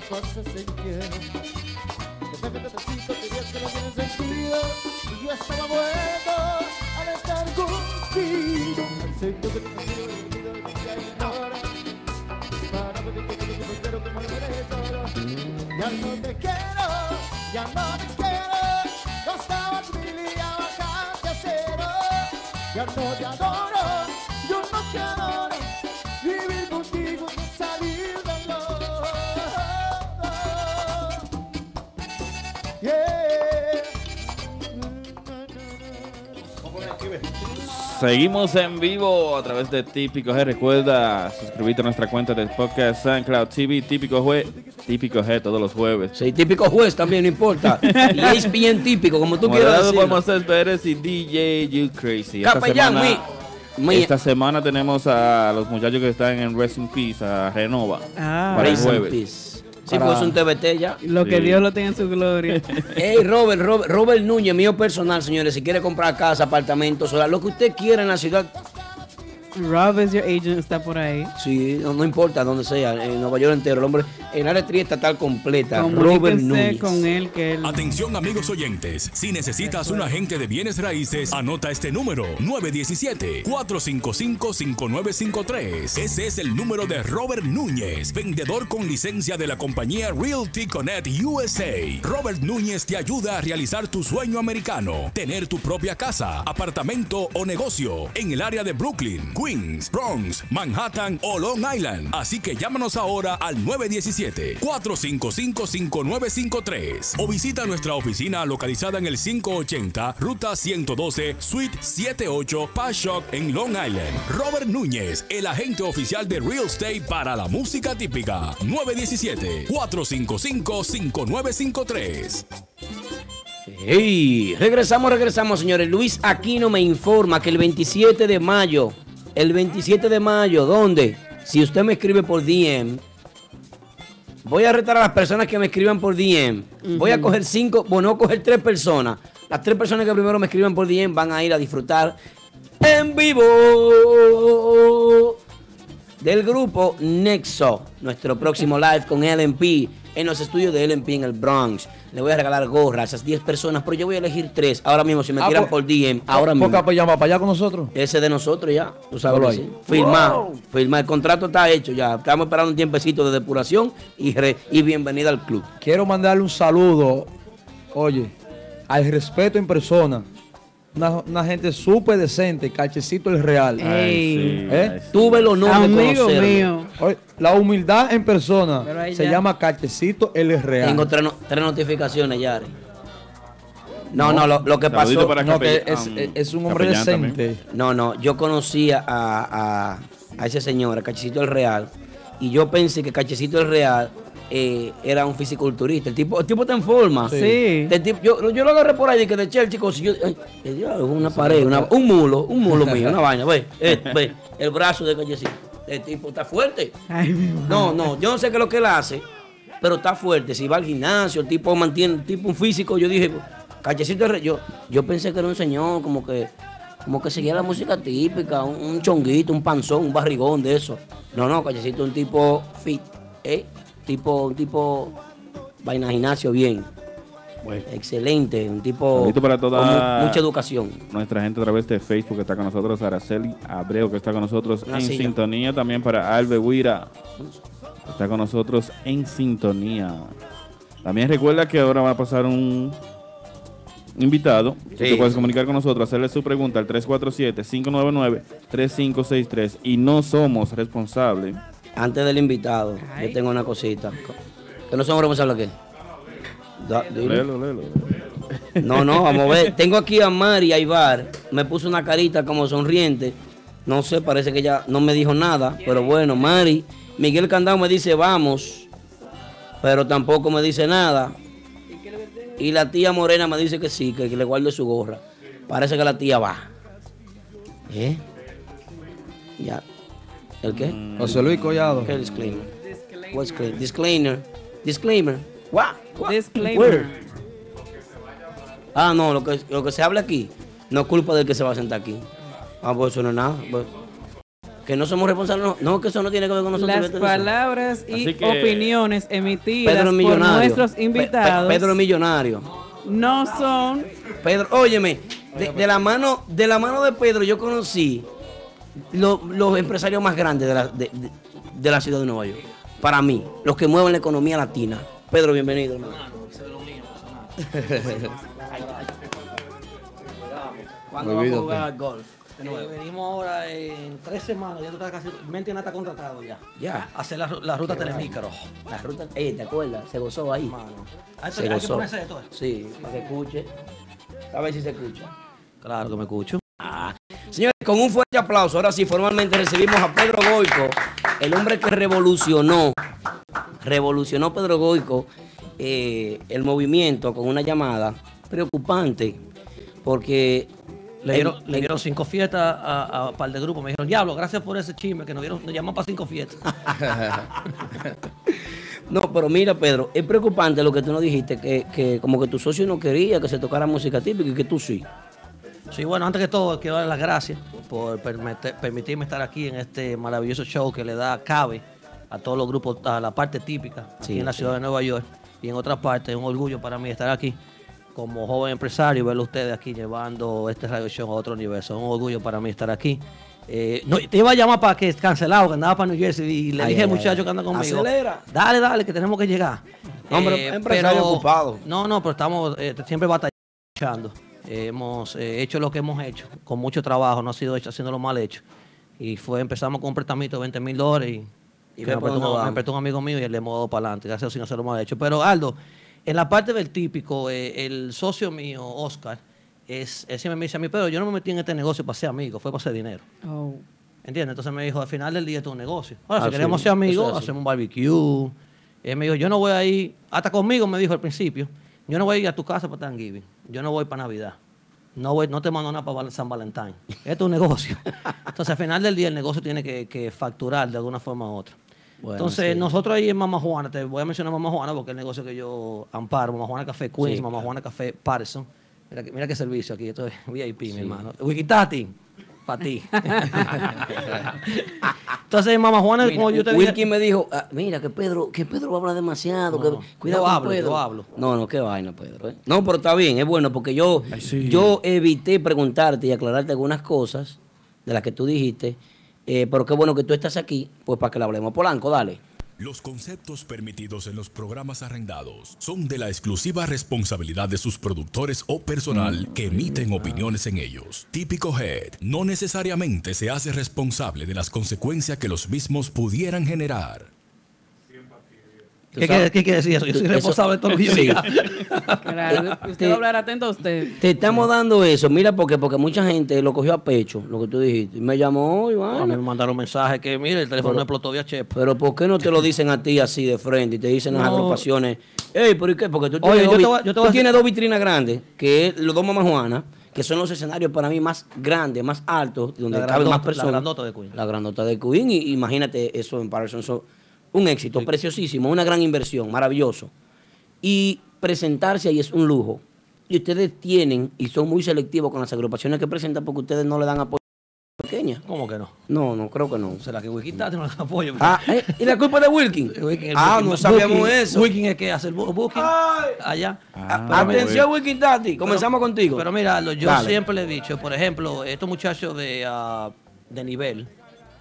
Desde tanto tiempo que en quiero. que te que no sentido. Y yo estaba al estar contigo. Que. Ya no te quiero, ya no te quiero. Seguimos en vivo a través de Típico G. Recuerda suscribirte a nuestra cuenta de podcast SoundCloud TV, Típico G, Típico G todos los jueves. Sí, típico juez también, no importa. Y es bien típico, como tú quieras decirlo. por Moisés Pérez y DJ You Crazy. Esta Capellán, semana, mi- mi- esta semana tenemos a los muchachos que están en Rest in Peace, a Renova. Ah. para el Rest in jueves. Sí, pues es un TBT ya. Lo que Sí. Dios lo tenga en su gloria. Hey, Robert, Robert, Robert Núñez, mío personal, señores, si quiere comprar casa, apartamento, solar, lo que usted quiera en la ciudad, Rob is your agent, está por ahí. sí, no, no importa donde sea, en Nueva York entero, el hombre, en área estatal completa, Robert Núñez. con él que él... Atención amigos oyentes, si necesitas un agente de bienes raíces, anota este número 917-455-5953. Ese es el número de Robert Núñez, vendedor con licencia de la compañía Realty Connect USA. Robert Núñez te ayuda a realizar tu sueño americano, tener tu propia casa, apartamento o negocio en el área de Brooklyn, Queens, Bronx, Manhattan o Long Island. Así que llámanos ahora al 917-455-5953 o visita nuestra oficina localizada en el 580 Ruta 112 Suite 78 Pashock en Long Island. Robert Núñez, el agente oficial de Real Estate para la música típica. 917-455-5953. Hey, regresamos, regresamos, señores. Luis Aquino me informa que el 27 de mayo, el 27 de mayo, ¿dónde? Si usted me escribe por DM, voy a retar a las personas que me escriban por DM. Voy a coger cinco, bueno, voy a coger tres personas. Las tres personas que primero me escriban por DM van a ir a disfrutar en vivo del grupo Nexo, nuestro próximo live con LMP en los estudios de LMP en el Bronx. Le voy a regalar gorras a esas 10 personas, pero yo voy a elegir tres ahora mismo. Si me Ah, tiran pues- por DM, ahora mismo. ¿Por va para allá con nosotros? Ese de nosotros ya, tú sabes. Ahí. sí. Firmar, Wow. firmar. El contrato está hecho ya. Estamos esperando un tiempecito de depuración y, re- y bienvenida al club. Quiero mandarle un saludo, oye, al respeto en persona. Una, una gente súper decente, Cachecito el Real. Ay, sí, ¿Eh? ay, sí. Tuve el honor de Amigo conocerlo. mío. Oye, la humildad en persona se ya- llama Cachecito el Real. Tengo tres, no- tres notificaciones, Yari. No, no, lo, lo que pasó. para No, que capellán- es- es- es un hombre decente. también. No, no, yo conocía a, a, a ese señor, a Cachecito el Real, y yo pensé que Cachecito el Real eh, era un fisiculturista. El tipo, el tipo está en forma. Sí. El tipo- yo, yo lo agarré por ahí de que de Chelsea, yo, ay, una pared, una- un mulo, un mulo mío, una vaina, ve, eh, ve, el brazo de Cachecito. El tipo está fuerte. No, no, yo no sé qué es lo que él hace, pero está fuerte. Si va al gimnasio, el tipo mantiene el tipo un físico, yo dije, re- yo, yo pensé que era un señor como que, como que seguía la música típica, un, un chonguito, un panzón, un barrigón de eso. No, no, cachecito un tipo fit, ¿eh? Tipo, un tipo vaina gimnasio bien. Excelente, un tipo Saludito para con toda mu- mucha educación. Nuestra gente a través de Facebook que está con nosotros, Araceli Abreu que está con nosotros Una en silla. sintonía, también para Albe Huira que está con nosotros en sintonía. También recuerda que ahora va a pasar un invitado. Sí. Te puedes comunicar con nosotros, hacerle su pregunta al 347-599-3563 y no somos responsables. Antes del invitado, yo tengo una cosita. ¿Que no somos qué? Da- dilo. Léelo, léelo. No, no, vamos a ver. Tengo aquí a Mari Aibar. Me puso una carita como sonriente. No sé, parece que ella no me dijo nada. Pero bueno, Mari. Miguel Candado me dice vamos. Pero tampoco me dice nada. Y la tía Morena me dice que sí, que, que le guarde su gorra. Parece que la tía va. ¿Eh? Ya. ¿El qué? José Luis Collado. ¿Qué disclaimer? What's clear? Disclaimer. Disclaimer. What? What? Disclaimer. Where? Ah, no, lo que, lo que se habla aquí no es culpa del que se va a sentar aquí. Ah, pues eso no es nada. pues. Que no somos responsables, no, no, que eso no tiene que ver con nosotros. Las palabras y que- opiniones emitidas Pedro por nuestros Pe- pe- invitados Pedro millonario. no son Pedro, óyeme, de, de la mano, de la mano de Pedro yo conocí lo- los empresarios más grandes de la, de, de- de la ciudad de Nueva York. Para mí, los que mueven la economía latina. Pedro, bienvenido, hermano. ¿Cuándo vamos a jugar golf? venimos ahora en tres semanas, ya tú estás casi, mente está contratado ya. Ya. Hacer la, la ruta telemícaro. La ruta, ey, ¿te acuerdas? Se gozó ahí. Hay, Se hay que gozó. ponerse de todo. Sí, para que escuche. A ver si se escucha. Claro que me escucho. Señores, con un fuerte aplauso, ahora sí, formalmente recibimos a Pedro Goico, el hombre que revolucionó, revolucionó Pedro Goico eh, el movimiento con una llamada preocupante, porque Le dieron, le en- dieron cinco fiestas a, a par de grupos. Me dijeron, diablo, gracias por ese chisme que nos dieron, nos llaman para cinco fiestas. No, pero mira, Pedro, es preocupante lo que tú nos dijiste, que, que como que tu socio no quería que se tocara música típica y que tú sí. Sí, bueno, antes que todo, quiero dar las gracias por permitirme estar aquí en este maravilloso show que le da cabe a todos los grupos, a la parte típica aquí Sí, en la sí. ciudad de Nueva York y en otras partes. Es un orgullo para mí estar aquí como joven empresario y verlo a ustedes aquí llevando este radio show a otro universo. Es un orgullo para mí estar aquí. Eh, no, te iba a llamar para que cancelado, que andaba para New Jersey y le Ay, dije al muchacho ay. que anda conmigo. Acelera. Dale, dale, que tenemos que llegar. Hombre, empresario ocupado. No, no, pero estamos eh, siempre batallando. Hemos eh, hecho lo que hemos hecho, con mucho trabajo, no ha sido hecho haciéndolo mal hecho. Y fue, empezamos con un prestamito de 20 mil dólares y, me, prestó, un- vamos. me prestó un amigo mío y le hemos dado para adelante, gracias a Dios sin hacerlo mal hecho. Pero Aldo, en la parte del típico, eh, el socio mío, Oscar, es, él siempre me dice a mí, pero yo no me metí en este negocio para ser amigo, fue para hacer dinero. Oh. ¿Entiendes? Entonces me dijo, al final del día es un negocio. Ahora, Ah, si sí, queremos ser amigos, es hacemos un barbecue. Él me dijo, yo no voy a ir, hasta conmigo me dijo al principio, yo no voy a ir a tu casa para Thanksgiving, yo no voy para Navidad. No, voy, no te mando nada para San Valentín. Esto es un negocio. Entonces, al final del día, el negocio tiene que, que facturar de alguna forma u otra. Bueno, Entonces, sí. nosotros ahí en Mama Juana, te voy a mencionar Mama Juana porque es el negocio que yo amparo, Mama Juana Café Queens, Sí. Mama Juana Café Patterson. Mira, que- mira qué servicio aquí, esto es VIP, mi hermano. Wikitati, para ti. Entonces, Mama Juana, Mira, como yo te dije... Wilkin me dijo, ah, mira, que Pedro, que Pedro habla demasiado. No, que, no. cuidado Yo con hablo, Pedro. yo hablo. No, no, qué vaina, Pedro. ¿eh? No, pero está bien, es bueno, porque yo, yo evité preguntarte y aclararte algunas cosas de las que tú dijiste. eh, pero qué bueno que tú estás aquí, pues para que le hablemos. Polanco, dale. Los conceptos permitidos en los programas arrendados son de la exclusiva responsabilidad de sus productores o personal que emiten opiniones en ellos. Típico Head no necesariamente se hace responsable de las consecuencias que los mismos pudieran generar. ¿Qué, quiere- qué quiere decir eso? Yo soy Eso- responsable de todo lo que yo sí. diga. Claro, usted va a hablar atento a usted. Te estamos dando eso, mira, porque porque mucha gente lo cogió a pecho, lo que tú dijiste. Y me llamó, y A mí me mandaron mensajes que, mire, el teléfono Pero- me explotó vía chepa. Pero ¿por qué no te lo dicen a ti así de frente y te dicen las No. agrupaciones? Ey, ¿por qué? Porque tú Oye, tienes, yo dos, te vi- voy a- yo te tú tienes dos vitrinas grandes, que es los dos Mamá Juana, que son los escenarios para mí más grandes, más altos, donde La caben más grandota- personas. la grandota de Queen. La grandota de Queen. Y imagínate eso en Patterson. son un éxito preciosísimo, una gran inversión, maravilloso. Y presentarse ahí es un lujo. Y ustedes tienen, y son muy selectivos con las agrupaciones que presentan porque ustedes no le dan apoyo a pequeñas. ¿Cómo que no? No, no, creo que no. ¿Será que Wikitati no le da apoyo? Ah, ¿eh? ¿y la culpa de Wilkin? Wilkin, ah, no sabíamos eso. Booking es que hace el booking allá. Ah, Atención, Wilkin Tati. Comenzamos pero- contigo. Pero mira, yo Dale. siempre le he dicho, por ejemplo, estos muchachos de, ah, de nivel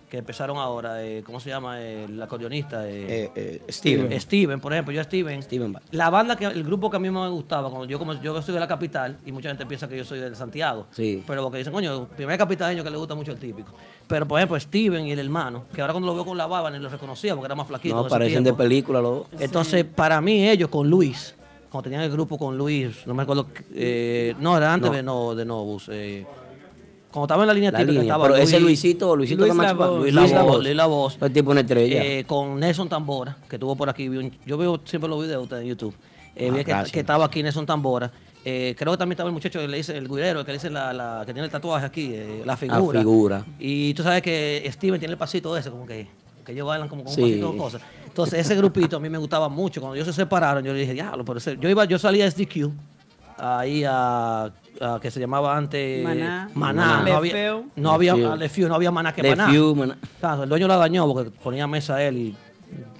que empezaron ahora, eh, ¿cómo se llama? El acordeonista. eh, Eh, eh, Steven. Steven, por ejemplo, yo Steven. Steven La banda, que el grupo que a mí me gustaba, cuando yo como yo soy de la capital y mucha gente piensa que yo soy de Santiago. Sí. Pero porque dicen, coño, primer capitaleño que le gusta mucho el típico. Pero por ejemplo, Steven y el hermano, que ahora cuando lo veo con la barba ni lo reconocía porque era más flaquito. No, parecen de película los dos. Entonces, para mí, ellos con Luis, cuando tenían el grupo con Luis, no me acuerdo, eh, no, era antes No. de, no, de Novus. Cuando estaba en la línea La típica, línea, estaba pero Luis, ese Luisito, Luisito Luis La Voz, Luis Luis La La Voz. Luis La Voz. Es tipo una estrella. Eh, con Nelson Tambora, que estuvo por aquí. yo veo siempre los videos de ustedes en YouTube. Eh, Ah, vi que, estaba aquí Nelson Tambora. Eh, creo que también estaba el muchacho que le dice, el guirero, que le dice la, la- que tiene el tatuaje aquí, la figura. figura. Y tú sabes que Steven tiene el pasito ese, como que, que ellos bailan como con Sí. un pasito de cosas. Entonces, ese grupito a mí me gustaba mucho. Cuando ellos se separaron, yo le dije, diablo, pero ese- yo, iba, yo salía de SDQ ahí a, a que se llamaba antes Maná. Maná. No había, no había, Le Feu. a Le Feu, no había Maná que Le Maná. Claro, el dueño la dañó porque ponía mesa él y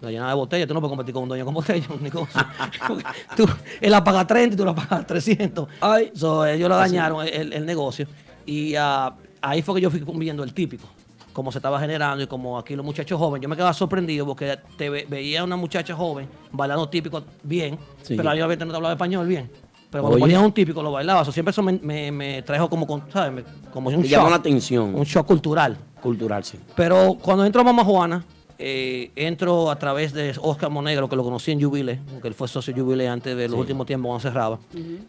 la llenaba de botella. Tú no puedes competir con un dueño con botella, un negocio. Porque tú, él la paga 30 y tú la pagas 300. So, ellos la dañaron el, el negocio. Y ah, ahí fue que yo fui viendo el típico, cómo se estaba generando y como aquí los muchachos jóvenes. Yo me quedaba sorprendido porque te ve- veía una muchacha joven bailando típico bien, Sí. pero ahí obviamente no te hablaba español bien. Pero cuando Oye. ponían un típico lo bailaba. So, siempre eso me, me, me trajo como, con- ¿sabes? Me- como un Te llamó shock. la atención. Un shock cultural. Cultural, sí. Pero cuando entro a Mama Juana, eh, entro a través de Oscar Monegro, que lo conocí en Jubilé, porque él fue socio de Jubilé antes de los Sí. últimos tiempos cuando cerraba.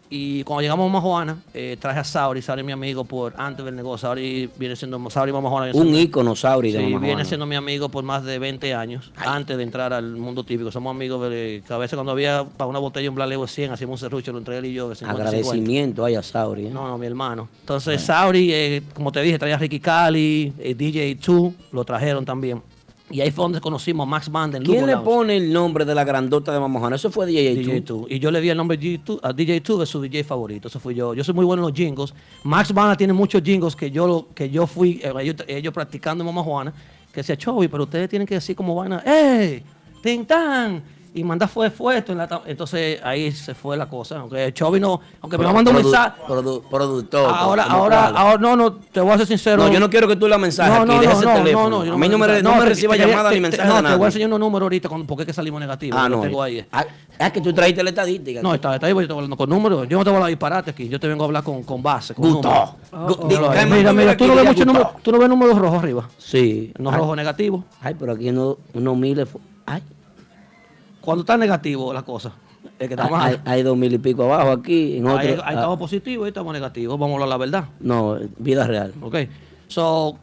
Y cuando llegamos a Mama Juana, eh, traje a Sauri, Sauri mi amigo por antes del negocio. Sauri viene siendo Sauri Mama Juana. Un ícono, Sauri, de Sí, viene siendo mi amigo por más de 20 años, antes de entrar al mundo típico. Somos amigos de, que a veces cuando había para una botella un Black Label 100, hacíamos un serrucho, lo entre él y yo de 50 Agradecimiento ahí a Sauri. ¿eh? no, no, mi hermano. Entonces, Sauri, eh, como te dije, traía a Ricky Cali, DJ 2, lo trajeron también. Y ahí fue donde conocimos a Max Band en ¿Quién Lugo le Lounge. pone el nombre de la grandota de Mama Juana? Eso fue DJ, DJ 2. Y yo le di el nombre G2 a DJ 2 de su DJ favorito. Eso fui yo. Yo soy muy bueno en los jingles. Max Banda tiene muchos jingles que yo, que yo fui, eh, ellos, ellos practicando en Mama Juana, que decía, Chovy, pero ustedes tienen que decir como vaina, ¡Ey! ¡Tin tan! Y manda fue fuerte. En la entonces ahí se fue la cosa. Aunque Chovy no, aunque me va a mandar un mensaje. produ- productor. Ahora, ahora, ahora, no, no, te voy a ser sincero. No, yo no quiero que tú la mensajes No, aquí, no, deja no, ese no, teléfono. no, no, A mí no me, re- no me reciba te- llamada te- ni te- mensaje No, de te voy a enseñar unos números ahorita con, porque es que salimos negativos. Ah, no. tengo ahí. Ah, ah, que tú trajiste la estadística. No, está, está ahí, yo voy hablando con números. Yo no te voy a hablar disparate aquí. Yo te vengo a hablar con, con base. Con Gusto. ahí. cállame, Mira, mira tú no ves muchos números, tú no ves números rojos arriba. Sí. No Ay, rojo negativo. Ay, pero aquí uno, unos miles. Ay, Cuando está negativo la cosa, es que está hay, hay- hay dos mil y pico abajo aquí. En Ahí, otro, ahí ah, estamos positivos y estamos negativos. Vamos a hablar la verdad. no, vida real. Ok. So,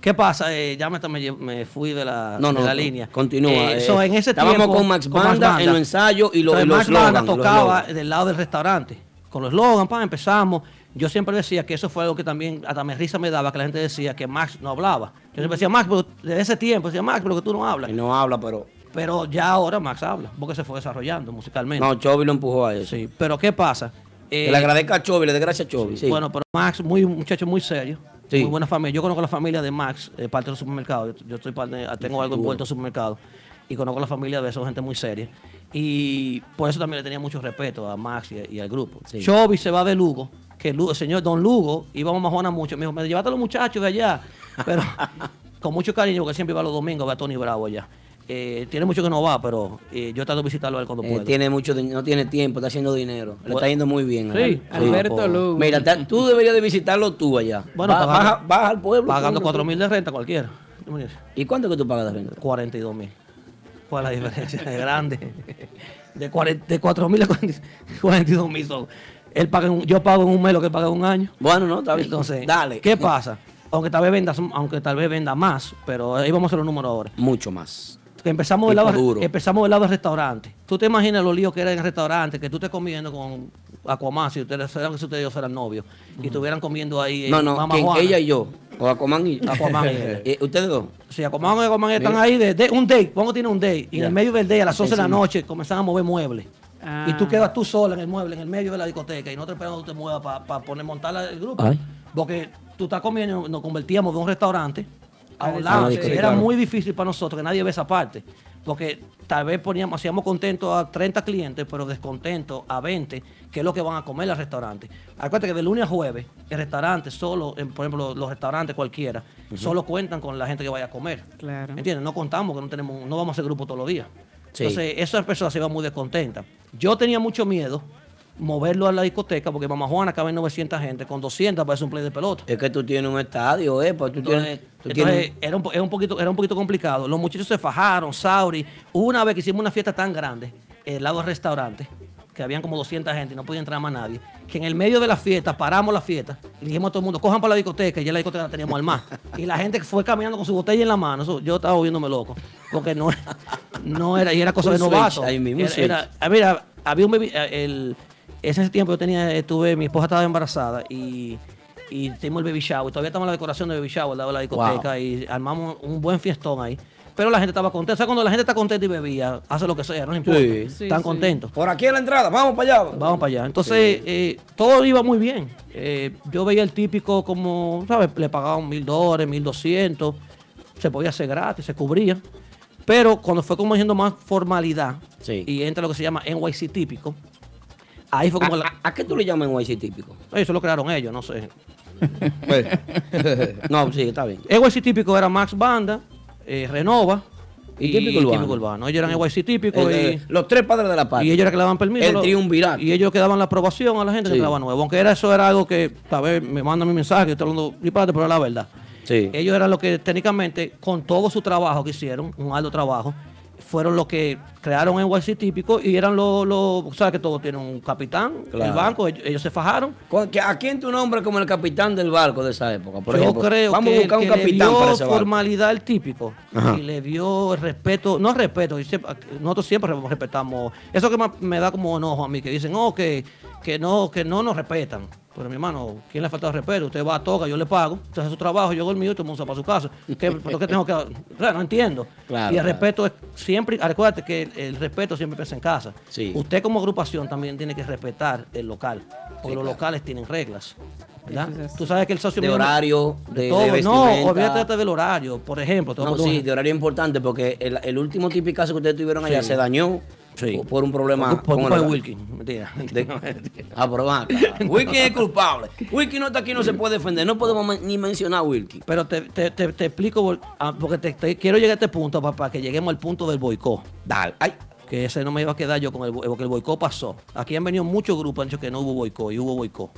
¿qué pasa? Eh, ya me, me, fui de la, No, no, de la línea. Continúa. Eh, eh, so, en ese estábamos tiempo, con Max con Banda, en los ensayos y, lo- y Entonces, los Max Banda los tocaba del lado del restaurante. Con los slogans, pa, empezamos. Yo siempre decía que eso fue algo que también hasta me risa me daba, que la gente decía que Max no hablaba. Yo siempre decía, Max, pero desde ese tiempo, decía, Max, pero que tú no hablas. Y no habla, pero. Pero ya ahora Max habla, porque se fue desarrollando musicalmente. No, Chovy lo empujó a eso. Sí, pero ¿qué pasa? Que Eh, le agradezca a Chovy, le dé gracias a Chovy. Sí. bueno, pero Max, muy, un muchacho muy serio. Sí. Muy buena familia. Yo conozco la familia de Max, eh, parte del supermercado. Yo, yo estoy parte- tengo algo envuelto en el supermercado. Y conozco la familia de eso, gente muy seria. Y por eso también le tenía mucho respeto a Max y, y al grupo. Chovy se va de Lugo, que Lugo- el señor Don Lugo, íbamos a Juana mucho. Me dijo, me llevaste a los muchachos de allá. Pero con mucho cariño, porque siempre iba los domingos a ver a Tony Bravo allá. Eh, tiene mucho que no va, pero eh, yo trato de visitarlo a él cuando Eh, puedo. tiene mucho, no tiene tiempo, está haciendo dinero. Le está yendo muy bien. Sí. Alberto Lugo. Mira, ta- tú deberías de visitarlo tú allá. Bueno, Va- pagando- baja, baja al pueblo. Pagando tú, 4 tú. mil de renta cualquiera. ¿Y cuánto que tú pagas de renta? 42 mil. ¿Cuál es la diferencia? Es grande. De, 40 de 4 mil a 40 42 mil son. Él paga en un- yo pago en un mes lo que paga en un año. Bueno, no, está bien. Entonces, Dale. ¿qué pasa? Aunque tal vez venda, aunque tal vez venda más, pero ahí vamos a hacer los números ahora. Mucho más. Empezamos del, lado, empezamos del lado del restaurante. Tú te imaginas los líos que era en el restaurante, que tú estés comiendo con Aquaman, si ustedes, si ustedes dos eran novios, y estuvieran comiendo ahí en No, no, Mama ella y yo. O Aquaman y Aquaman y ella. Eh, ¿Ustedes dos? Sí, Aquaman y Aquaman están ahí de, de- un date, pongo tiene un date, y en el medio del date, a las 11 de la noche, comenzan a mover muebles. Ah. Y tú quedas tú sola en el mueble, en el medio de la discoteca, y nosotros esperando que tú te muevas para poner montar el grupo. Ay. Porque tú estás comiendo, nos convertíamos de un restaurante a un era claro. muy difícil para nosotros, que nadie ve esa parte. Porque tal vez poníamos, hacíamos contentos a 30 clientes, pero descontentos a 20, que es lo que van a comer al restaurante. Acuérdate que de lunes a jueves, el restaurante solo, en- por ejemplo, los restaurantes cualquiera, solo cuentan con la gente que vaya a comer. Claro. ¿Entiendes? No contamos que no tenemos, no vamos a hacer grupo todos los días. Sí. Entonces, esas personas se iban muy descontentas. Yo tenía mucho miedo moverlo a la discoteca porque Mamá Juana cabe 900 gente, con 200 parece un play de pelota. Es que tú tienes un estadio, ¿eh? Pues tú Entonces, tienes, tú entonces, tienes- era, un, era un poquito, era un poquito complicado. Los muchachos se fajaron, Sauri. Hubo una vez que hicimos una fiesta tan grande, el lado del restaurante, que habían como 200 gente y no podía entrar más nadie, que en el medio de la fiesta paramos la fiesta y dijimos a todo el mundo, cojan para la discoteca, y ya la discoteca la teníamos al mar. Y la gente fue caminando con su botella en la mano. Eso, yo estaba volviéndome loco, porque no, no era, y era cosa Un de novato. switch, ahí mismo, un Era- era- switch. ah, mira, había un eh, el, ese tiempo yo tenía, estuve, mi esposa estaba embarazada y, y hicimos el baby shower. Todavía estamos en la decoración de baby shower al lado de la discoteca Wow. y armamos un buen fiestón ahí. Pero la gente estaba contenta. O sea, cuando la gente está contenta y bebía, hace lo que sea, no le importa. Sí. Sí, Están sí. contentos. Por aquí en la entrada, vamos para allá. Vamos para allá. Entonces, eh, todo iba muy bien. Eh, yo veía el típico como, ¿sabes? Le pagaban mil dólares, mil doscientos. Se podía hacer gratis, se cubría. Pero cuando fue como yendo más formalidad y entra lo que se llama NYC típico, ahí fue como ¿A, la... a- qué tú le llamas NYC típico? Eso lo crearon ellos, no sé. no, sí, está bien. NYC típico era Max Banda, eh, Renova Y Típico Urbano. Ellos eran NYC típico El y... los tres padres de la patria. Y ellos eran que le daban permiso. El triunvirato. Y ellos que daban la aprobación a la gente Sí. que quedaba nuevo. Aunque era eso era algo que, tal vez me mandan mi mensaje, yo estoy hablando disparate, pero era la verdad. Sí. Ellos eran los que técnicamente, con todo su trabajo que hicieron, un alto trabajo, fueron los que crearon NYC típico y eran los, los sabes que todos tienen un capitán, el Claro. banco, ellos, ellos se fajaron. ¿A quién tu nombre como el capitán del barco de esa época? Por Yo ejemplo, creo vamos que, a buscar el un que le dio para ese barco. formalidad al típico Ajá. y le dio el respeto, no respeto, nosotros siempre respetamos, eso que me da como enojo a mí, que dicen, oh, que, que no, que no nos respetan. Pero mi hermano, ¿quién le falta el respeto? Usted va a toca, yo le pago, usted hace su trabajo, yo hago el mío, todo el mundo se va para su casa. ¿Qué, ¿Por qué tengo que.? O sea, no entiendo. Claro, y el claro. respeto es siempre. Acuérdate que el, el respeto siempre empieza en casa. Sí. Usted, como agrupación, también tiene que respetar el local. Porque los locales tienen reglas. ¿verdad? Tú sabes que el socio De mío- horario, de- de todo. no, vestimenta. olvídate del horario. Por ejemplo, te No, sí, de horario importante porque el, el último tipicazo que ustedes tuvieron allá Sí. se dañó por, por un problema Por- con el. Wilkin. Mentira. Ah, pero van acá. Wilkin es culpable. Wilkin no está aquí, no se puede defender. No podemos ni mencionar a Wilkin. Pero te, te, te, te explico, ah, porque te, quiero llegar a este punto para que lleguemos al punto del boicot. Dale, ay. Que ese no me iba a quedar yo con el bo- porque el boicot pasó. Aquí han venido muchos grupos, han dicho que no hubo boicot y hubo boicot.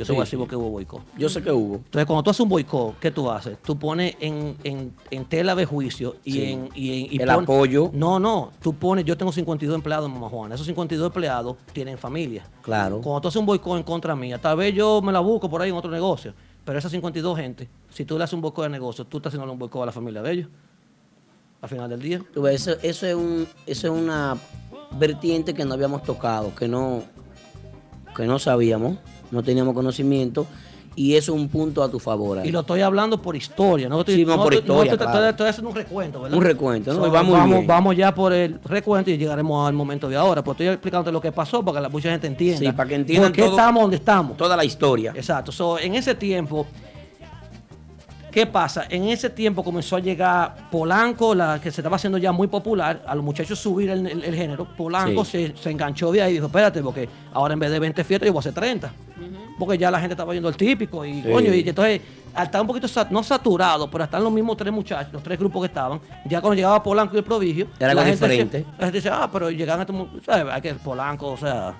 Yo te Sí. voy a decir por qué hubo boicot. Yo sé que hubo. Entonces, cuando tú haces un boicot, ¿qué tú haces? Tú pones en, en, en tela de juicio y Sí. en... Y en- y El pon- apoyo. No, no. Tú pones... Yo tengo 52 empleados en Mamá Juana. Esos 52 empleados tienen familia. Claro. Cuando tú haces un boicot en contra mía, tal vez yo me la busco por ahí en otro negocio. Pero esas 52 gente, si tú le haces un boicot de negocio, tú estás haciendo un boicot a la familia de ellos. Al final del día. Eso, eso es un, eso es una vertiente que no habíamos tocado, que no, que no sabíamos, no teníamos conocimiento. Y eso es un punto a tu favor. ahí. Y lo estoy hablando por historia, no estoy, Sí, no, por historia, estoy- claro. estoy haciendo un recuento, ¿verdad? Un recuento, ¿no? So, vamos, bien. vamos ya por el recuento y llegaremos al momento de ahora. Pero estoy explicándote lo que pasó para que la mucha gente entienda. Sí, para que entiendan por qué todo- estamos donde estamos. Toda la historia. Exacto. So, en ese tiempo, ¿qué pasa? En ese tiempo comenzó a llegar Polanco, la que se estaba haciendo ya muy popular, a los muchachos subir el, el- el género. Polanco se, se enganchó de ahí y dijo, espérate, porque ahora en vez de 20 fiestas yo voy a hacer 30. Porque ya la gente estaba yendo al típico y, Sí. coño, y entonces, al estar un poquito, no saturado, pero están los mismos tres muchachos, los tres grupos que estaban, ya cuando llegaba Polanco y el prodigio, Era la algo gente diferente. decía- la gente dice, ah, pero este mu- ¿sabes? Hay que Polanco, o sea,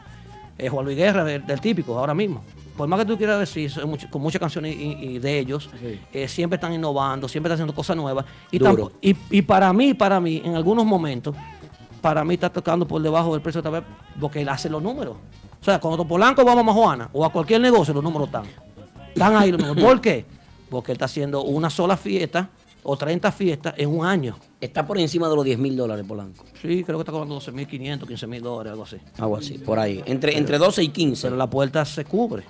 es Juan Luis Guerra del, del típico ahora mismo. Por más que tú quieras decir, con muchas canciones y, y de ellos, eh, siempre están innovando, siempre están haciendo cosas nuevas. Y, para mí, para mí, en algunos momentos, para mí está tocando por debajo del precio tal vez, porque él hace los números. O sea, cuando Polanco va a Juana o a cualquier negocio, los números están. Están ahí los números. ¿Por qué? Porque él está haciendo una sola fiesta o 30 fiestas en un año. Está por encima de los 10 mil dólares Polanco. Sí, creo que está cobrando 12.500, 15.000 dólares, algo así. Algo así, por ahí. Entre, entre 12 y 15. Pero la puerta se cubre.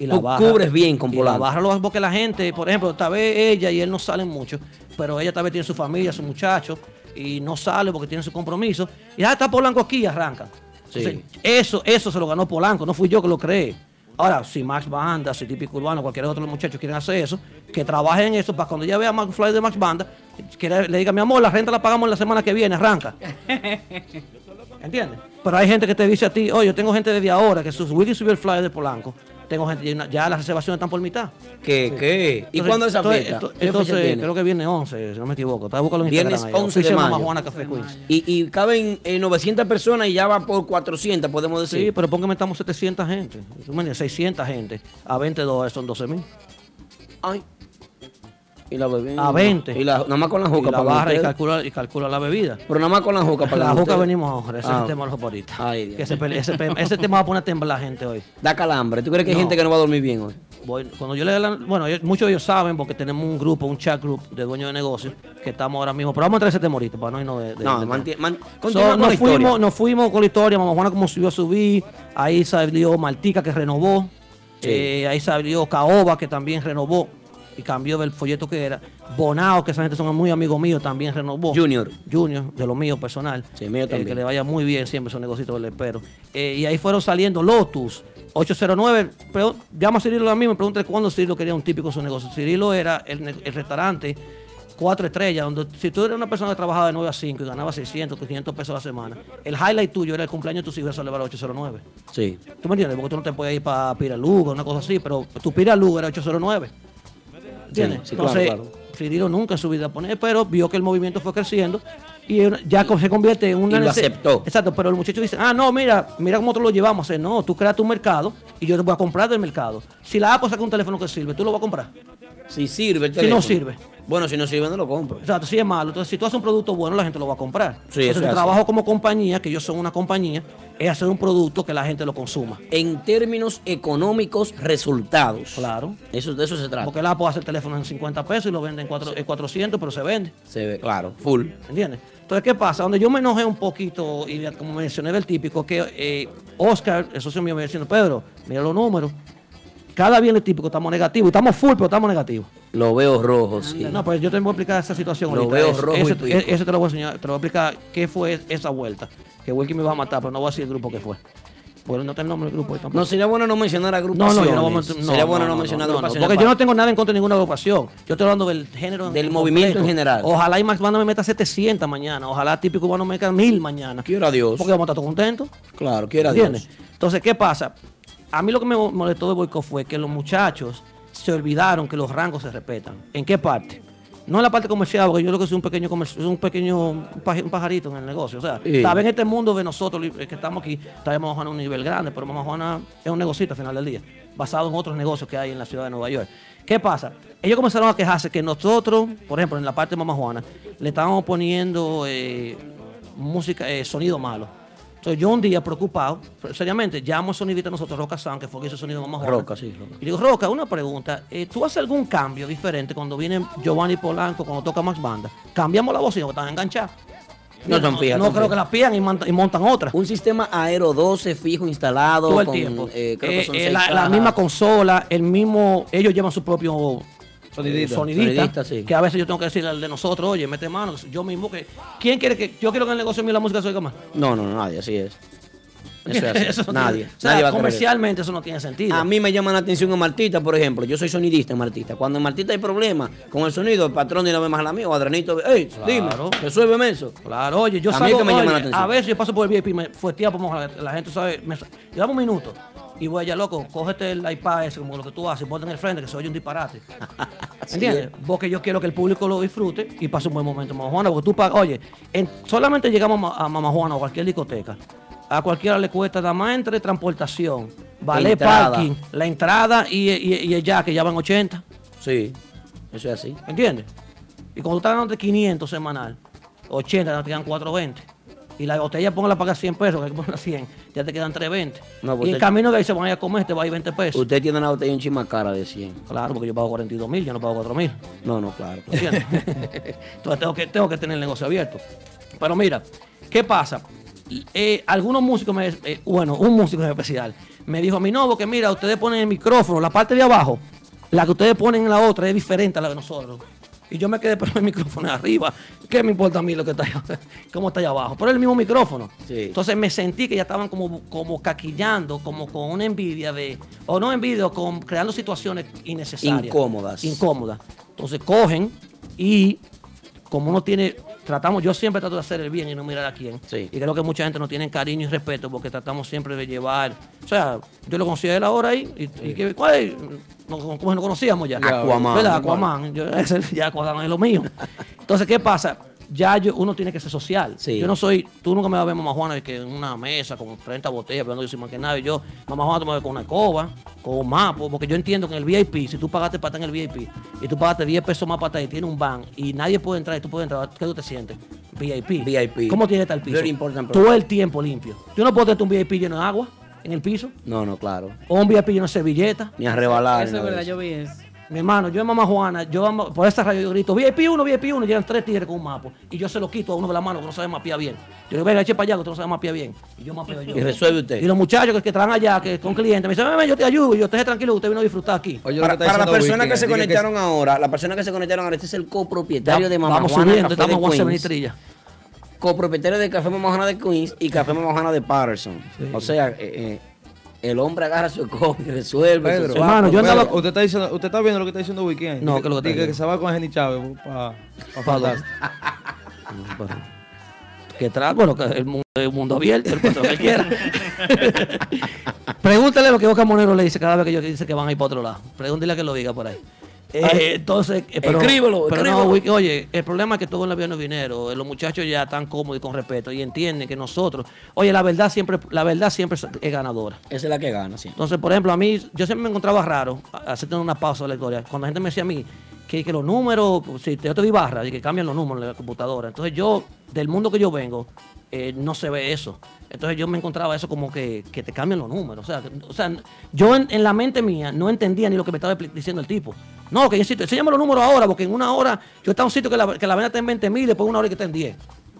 Y la Tú barra, cubres bien con y la Polanco. barra lo hace porque la gente, por ejemplo, tal vez ella y él no salen mucho, pero ella tal vez tiene su familia, su muchacho, y no sale porque tiene su compromiso. Y ya está Polanco aquí y arranca. Sí. Entonces, eso, eso se lo ganó Polanco, no fui yo que lo creé. Ahora, si Max Banda, si Típico Urbano, cualquier otro de los muchachos quieren hacer eso, que trabajen en eso para cuando ya vea Max Fly de Max Banda, que le diga, mi amor, la renta la pagamos la semana que viene, arranca. ¿Entiendes? Pero hay gente que te dice a ti, oye, yo tengo gente desde ahora que sus Wiki subió el flyer de Polanco. Tengo gente, ya- las reservaciones están por mitad. ¿Qué? ¿Qué? ¿Y cuándo es esa entonces- fiesta? entonces- ¿Qué fecha entonces, tiene? creo que viene 11, si no me equivoco. Estaba buscando en Viernes Instagram ahí. 11 de mayo. Juana Café Queens. Y, y caben eh, 900 personas y ya va por 400, podemos decir. Sí, pero póngame, estamos 700 gente. Tú me entiendes, 600 gente. A 20 dólares son 12 mil. Ay. Y la bebida. A 20. Y la, nada más con la Y juca la pagan barra y calcula, y calcula la bebida. Pero nada más con la juca La pagan juca venimos ahora, ese es Ah. el tema de los favoritos. Ay, Dios. Que ese, ese, ese tema va a poner a temblar gente hoy. Da calambre. ¿Tú crees que hay No. gente que no va a dormir bien hoy? Voy- cuando yo le la- bueno, muchos de ellos saben porque tenemos un grupo, un chat group de dueños de negocios que estamos ahora mismo. Pero vamos a entrar ese temorito para no irnos de, de- No, de- manti- man- So, continúa con nos, la fuimos, nos fuimos con la historia, Mamá Juana como subió a subir, ahí salió Martica que renovó, Sí. eh, ahí salió Caoba que también renovó. Y cambió del folleto que era. Bonao, que esa gente son muy amigos míos, también renovó. Junior. Junior, de lo mío personal. Sí, mío Eh, también. que le vaya muy bien siempre esos negocios, le espero. Eh, y ahí fueron saliendo Lotus, 809. Pero llama a Cirilo a mí, me pregunta cuándo Cirilo quería un típico de su negocio. Cirilo era el, el restaurante cuatro estrellas, donde si tú eres una persona que trabajaba de 9 a 5 y ganaba 600, 500 pesos a la semana, el highlight tuyo era el cumpleaños de tus hijos, le vale 809. Sí. ¿Tú me entiendes? Porque tú no te puedes ir para Piraluga, una cosa así, pero tu Piraluga era 809. ¿Entiendes? Sí, sí, claro, Entonces, claro. Cirilo nunca en su vida pone, pero vio que el movimiento fue creciendo y ya se convierte en una Y lo aceptó. Exacto, pero el muchacho dice, ah, no, mira, mira cómo nosotros lo llevamos. Sea, no, tú creas tu mercado y yo te voy a comprar del mercado. Si la Apple saca un teléfono que sirve, tú lo vas a comprar. Si sirve el Si teléfono. no sirve. Bueno, si no sirve, no lo compro. Exacto, si es malo. Entonces, si tú haces un producto bueno, la gente lo va a comprar. Sí, Entonces, así. trabajo como compañía, que ellos son una compañía, es hacer un producto que la gente lo consuma. En términos económicos, resultados. Claro. Eso, de eso se trata. Porque la Apple hace el teléfono en 50 pesos y lo vende en, cuatro- en 400, pero se vende. Se ve, claro, full. ¿Entiendes? Entonces, ¿qué pasa? Donde yo me enojé un poquito, y como mencioné del típico, que eh, Oscar, el socio mío, me diciendo, Pedro, mira los números. Cada viernes típico estamos negativos. Y estamos full, pero estamos negativos. Lo veo rojo, sí. No, pues yo te voy a explicar esa situación Lo ahorita. veo Ese- rojo y ese, pico. ese te lo voy a enseñar. Te lo voy a explicar qué fue esa vuelta. Que Wilkie me va a matar, pero no voy a decir el grupo que fue. Porque no tengo el nombre del grupo. tampoco. No, sería bueno no mencionar No, agrupaciones. no, yo no voy a mencionar. Sería bueno no, mencionar no, no, agrupaciones. Porque yo no tengo nada en contra de ninguna agrupación. Yo estoy hablando del género. Del en movimiento completo. en general. Ojalá y Max Banda me meta 700 mañana. Ojalá típico cubano me meta 1000 mañana. Quiera Dios. Porque vamos a estar todos contentos. Claro, quiera ¿Entiendes? Dios. Entonces, ¿qué pasa? A mí lo que me molestó de Boicot fue que los muchachos se olvidaron que los rangos se respetan. ¿En qué parte? No en la parte comercial, porque yo creo que soy un pequeño soy un pequeño un pajarito en el negocio. O sea, Sí. tal vez en este mundo de nosotros li- que estamos aquí, tal vez Mamá Juana es un nivel grande, pero Mamá Juana es un negocito al final del día, basado en otros negocios que hay en la ciudad de Nueva York. ¿Qué pasa? Ellos comenzaron a quejarse que nosotros, por ejemplo, en la parte de Mamá Juana, le estábamos poniendo eh, música, eh, sonido malo. Entonces yo un día preocupado, seriamente, llamo a sonidista nosotros, Roca Sound, que fue que hizo sonido Juana. Roca, sí, Roca. Y digo, Roca, una pregunta. eh, ¿Tú haces algún cambio diferente cuando viene Giovanni Polanco, cuando toca Max Banda? ¿Cambiamos la bocina o están enganchados? No son fijas, No son creo fijas. que la pidan y, monta- y montan otra. Un sistema Aero 12 fijo instalado. Todo el con, tiempo. eh, creo que Eh, son eh, seis la, misma consola, el mismo. Ellos llevan su propio Sonidista. sonidista, sí. que a veces yo tengo que decirle al de nosotros, oye, mete mano, yo mismo que. ¿Quién quiere que.? Yo quiero que el negocio mío la música se oiga más. No, no, no, nadie, así es. Eso es así. Eso no nadie. tiene- o sea, nadie va a querer comercialmente eso no tiene sentido. A mí me llama la atención en Martita, por ejemplo. Yo soy sonidista en Martita. Cuando en Martita hay problemas con el sonido, el patrón ni la ve más a la mía, o Adrenito, hey, dime, resuélveme eso. Claro, oye, yo a mí que me llama oye, la atención. a veces yo paso por el VIP y me fuetea por la, la gente sabe, me, llevamos un minuto y voy allá, loco, cógete el iPad ese, como lo que tú haces, ponte en el frente que se oye un disparate. ¿Entiendes? Porque yo quiero que el público lo disfrute y pase un buen momento en Mamá Juana, porque tú pagas, oye, en- solamente llegamos a a Mamá Juana o cualquier discoteca, a cualquiera le cuesta nada más entre transportación, vale Entrada. parking, la entrada y, y, y el ya que ya van 80. Sí, eso es así. ¿Entiendes? Y cuando tú estás ganando 500 semanal, 80 ya te quedan 420. Y la botella ponla a pagar 100 pesos, que hay que ponerla 100, ya te quedan 320. No, y en usted- camino de ahí se van a ir a comer, te va a ir 20 pesos. Usted tiene una botella un chima cara de 100. Claro, porque yo pago 42 mil, yo no pago 4 mil. No, no, claro. Entonces tengo que, tengo que tener el negocio abierto. Pero mira, ¿qué pasa? Eh, algunos músicos, me, eh, bueno, un músico en especial, me dijo a mí, no, porque mira, ustedes ponen el micrófono, la parte de abajo, la que ustedes ponen en la otra es diferente a la de nosotros. Y yo me quedé pero el micrófono arriba. ¿Qué me importa a mí lo que está allá, cómo está allá abajo? Pero el mismo micrófono. Sí. Entonces me sentí que ya estaban como, como caquillando, como con una envidia de, o no envidia, con creando situaciones innecesarias. Incómodas. Incómodas. Entonces cogen y como uno tiene, tratamos, yo siempre trato de hacer el bien y no mirar a quién. Y creo que mucha gente no tiene cariño y respeto porque tratamos siempre de llevar, o sea, yo lo conocí a él ahora ahí, y, y que, ¿cuál es? No, nos conocíamos ya. Aquaman. ¿Verdad? Aquaman. Yo, ese, ya Aquaman es lo mío. Entonces, ¿qué pasa? Ya yo- uno tiene que ser social. Yo no soy, tú nunca me vas a ver mamá Juana que en una mesa con 30 botellas, hablando yo soy más que nada. Y yo, mamá Juana, tú me ves con una escoba, con un mapa, porque yo entiendo que en el VIP, si tú pagaste para estar en el VIP y tú pagaste 10 pesos más para estar y tiene un van y nadie puede entrar y tú puedes entrar, ¿qué tú te sientes? VIP. VIP. ¿Cómo tiene que estar el piso? Very important Todo el tiempo limpio. Yo no puedo tener un VIP lleno de agua en el piso No, no, claro. o un VIP lleno de servilletas. Ni a rebalar. Eso es verdad, yo vi eso. Mi hermano, yo en Mamá Juana, yo amo- por esa radio yo grito, VIP 1, VIP 1, llegan tres tigres con un mapa. Y yo se lo quito a uno de la mano que no sabe mapear bien. Yo le digo, venga, eche para allá que tú no sabes mapear bien. Y yo mapeo yo. Y resuelve usted. Y los muchachos que, que traen allá, que con clientes, me dicen, ven, yo te ayudo. Y yo, esté tranquilo, usted vino a disfrutar aquí. Para, para las personas que se conectaron ahora, las personas que se conectaron ahora, este es el copropietario Ya, de Mamá vamos Juana subiendo, Café estamos de Trilla. copropietario de Café Mamá Juana de Queens y Café Mamá Juana de Patterson. O sea, eh, eh, el hombre agarra su coge y resuelve. Pedro, su swap. Pedro, usted, está diciendo, usted está viendo lo que está diciendo Wiki ahí? No, que, lo que está que, se va con Jenny Chávez para pa, Fantástico. que trae, bueno, que el mundo, el mundo abierto, el patrón que quiera. Pregúntale lo que Oscar Monero le dice cada vez que ellos dice que van a ir para otro lado. Pregúntale que lo diga por ahí. Eh, Ay, entonces, eh, pero, escríbelo, pero no. Wiki, oye, el problema es que todo en la vida no es dinero. eh, Los muchachos ya están cómodos y con respeto y entienden que nosotros, oye, la verdad siempre, la verdad siempre es- ganadora. Esa es la que gana, sí. Entonces, por ejemplo, a mí, yo siempre me encontraba raro, haciendo una pausa de la historia, cuando la gente me decía a mí que, que los números, si yo te doy barra, y que cambian los números en la computadora. Entonces, yo, del mundo que yo vengo, eh, no se ve eso. Entonces, yo me encontraba eso como que, que te cambian los números. O sea, que- o sea yo en, en la mente mía no entendía ni lo que me estaba diciendo el tipo. No, que yo insisto, enséñame los números ahora, porque en una hora yo estaba en un sitio que la, que la venta está en 20 mil y después una hora que está en 10.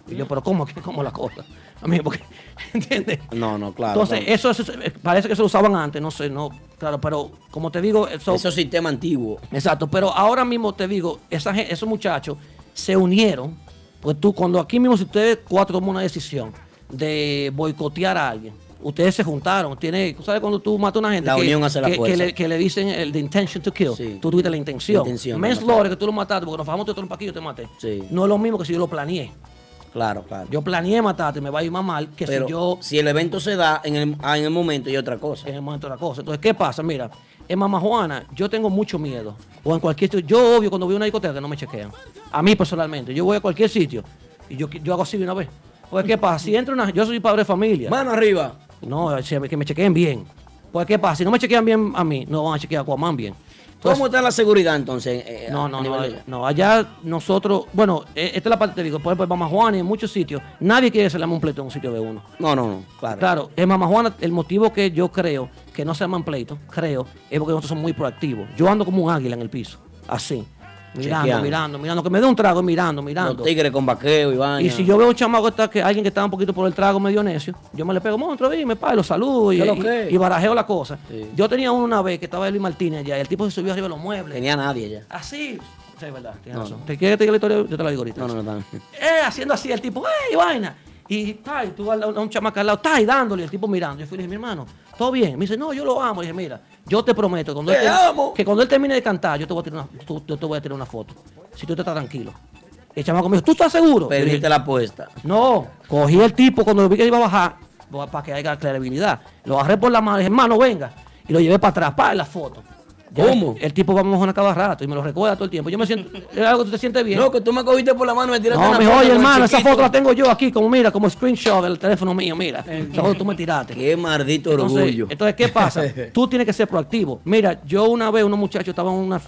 Y yo, pero ¿cómo? ¿Qué- ¿Cómo la cosa? A mí, porque, ¿entiendes? No, no, claro. Entonces, claro. eso, eso- eh, parece que eso lo usaban antes, no sé, no, claro, pero como te digo, eso, Esos sistemas antiguos. Exacto, pero ahora mismo te digo, esa, esos muchachos se unieron, pues tú, cuando aquí mismo, si ustedes cuatro toman una decisión de boicotear a alguien, ustedes se juntaron, tiene, sabes cuando tú matas a una gente La que, unión hace la que- que le, que le dicen el the intention to kill, tú tuviste la intención. La intención de Manslaughter, que tú lo mataste porque nos fajamos todo un yo te maté. Sí. No es lo mismo que si yo lo planeé. Claro, claro. Yo planeé matarte, me va a ir más mal que Pero si yo si el evento se da en el, ah, en el momento y otra cosa. en el momento la cosa. Entonces, ¿qué pasa? Mira, en Mamá Juana, yo tengo mucho miedo. O en cualquier sitio. Yo, obvio, cuando voy a una discoteca no me chequean. A mí personalmente. Yo voy a cualquier sitio y yo, yo hago así de una vez. Pues, ¿qué pasa? Si entra una. Yo soy padre de familia. Mano arriba. No, que me chequeen bien. Pues, ¿qué pasa? Si no me chequean bien a mí, no van a chequear a Aquaman bien. ¿Cómo está la seguridad entonces? eh, No, no, no, de- no. Allá nosotros, bueno, eh, esta es la parte que te digo, por ejemplo, en Mamá Juana y en muchos sitios, nadie quiere que se le llame un pleito en un sitio de uno. No, no, no, claro. Claro, en Mamá Juana, el motivo que yo creo que no se llaman pleito, creo, es porque nosotros somos muy proactivos. Yo ando como un águila en el piso, así. Mirando, Chequeando. mirando, mirando. Que me dé un trago mirando, mirando. Los tigres con vaqueo y vaina. Y si yo veo un chamaco que, está, que alguien que está un poquito por el trago medio necio, yo me le pego monstruo y me pago, lo saludo y, ¿Qué lo y- barajeo la cosa. Sí. Yo tenía uno una vez que estaba Luis Martínez allá y el tipo se subió arriba de los muebles. Tenía nadie ya. Así. Sí, es verdad, tienes No, razón. no. ¿Te quieres que te diga la historia? Yo te la digo ahorita. No, no, no. no. Eh, haciendo así, el tipo, ¡ey, vaina! Y ta, y tú a un chamaco al lado, está y dándole, el tipo mirando. Yo fui y le dije, mi hermano, ¿todo bien? Me dice, no, yo lo amo. Y dije, mira, yo te prometo cuando ¡Te él te- amo! que cuando él termine de cantar, yo te voy a tirar una, tú- yo te voy a tirar una foto. Si tú te estás tranquilo. El chamaco me dijo, ¿tú estás seguro? Perdiste la apuesta. No, cogí el tipo cuando vi que iba a bajar, para que haya credibilidad. Lo agarré por la mano dije, hermano, venga. Y lo llevé para atrás, para la foto. Ya ¿Cómo? El, tipo va a mojar cada rato y me lo recuerda todo el tiempo. Yo me siento, es algo que tú te sientes bien. No, que tú me cogiste por la mano y me tiraste No, una me oye, hermano, esa foto la tengo yo aquí, como mira, como screenshot del teléfono mío, mira. Esa foto tú me tiraste. Qué maldito Entonces, orgullo. entonces, ¿qué pasa? Tú tienes que ser proactivo. Mira, yo una vez, unos muchachos estaban en un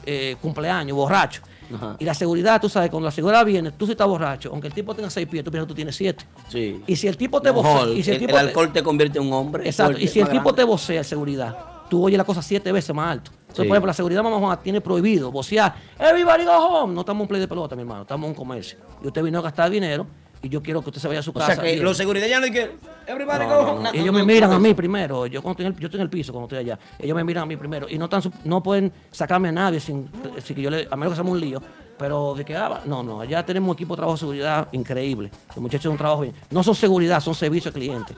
cumpleaños, borracho. Ajá. Y la seguridad, tú sabes, cuando la seguridad viene, tú si estás borracho, aunque el tipo tenga seis pies, tú piensas que tú tienes siete. Sí. Y si el tipo te y si el, el, tipo el te- alcohol te convierte en un hombre. Exacto, y si el tipo grande. te vocea seguridad, tú oyes la cosa siete veces más alto. Entonces, Sí. por ejemplo, la seguridad mamá tiene prohibido vocear, everybody go home. No estamos en un play de pelota, mi hermano, estamos en un comercio. Y usted vino a gastar dinero y yo quiero que usted se vaya a su O casa. sea que bien. los seguridad ya no hay que. Everybody No, go home. no. Ellos me miran a mí primero. Yo, cuando estoy en el, yo estoy en el piso cuando estoy allá. Ellos me miran a mí primero. Y no, tan, no pueden sacarme a nadie sin, sin que yo le, a menos que sea un lío. Pero de que, ah, no, no, allá tenemos un equipo de trabajo de seguridad increíble. Los muchachos hacen un trabajo bien. No son seguridad, son servicio al cliente.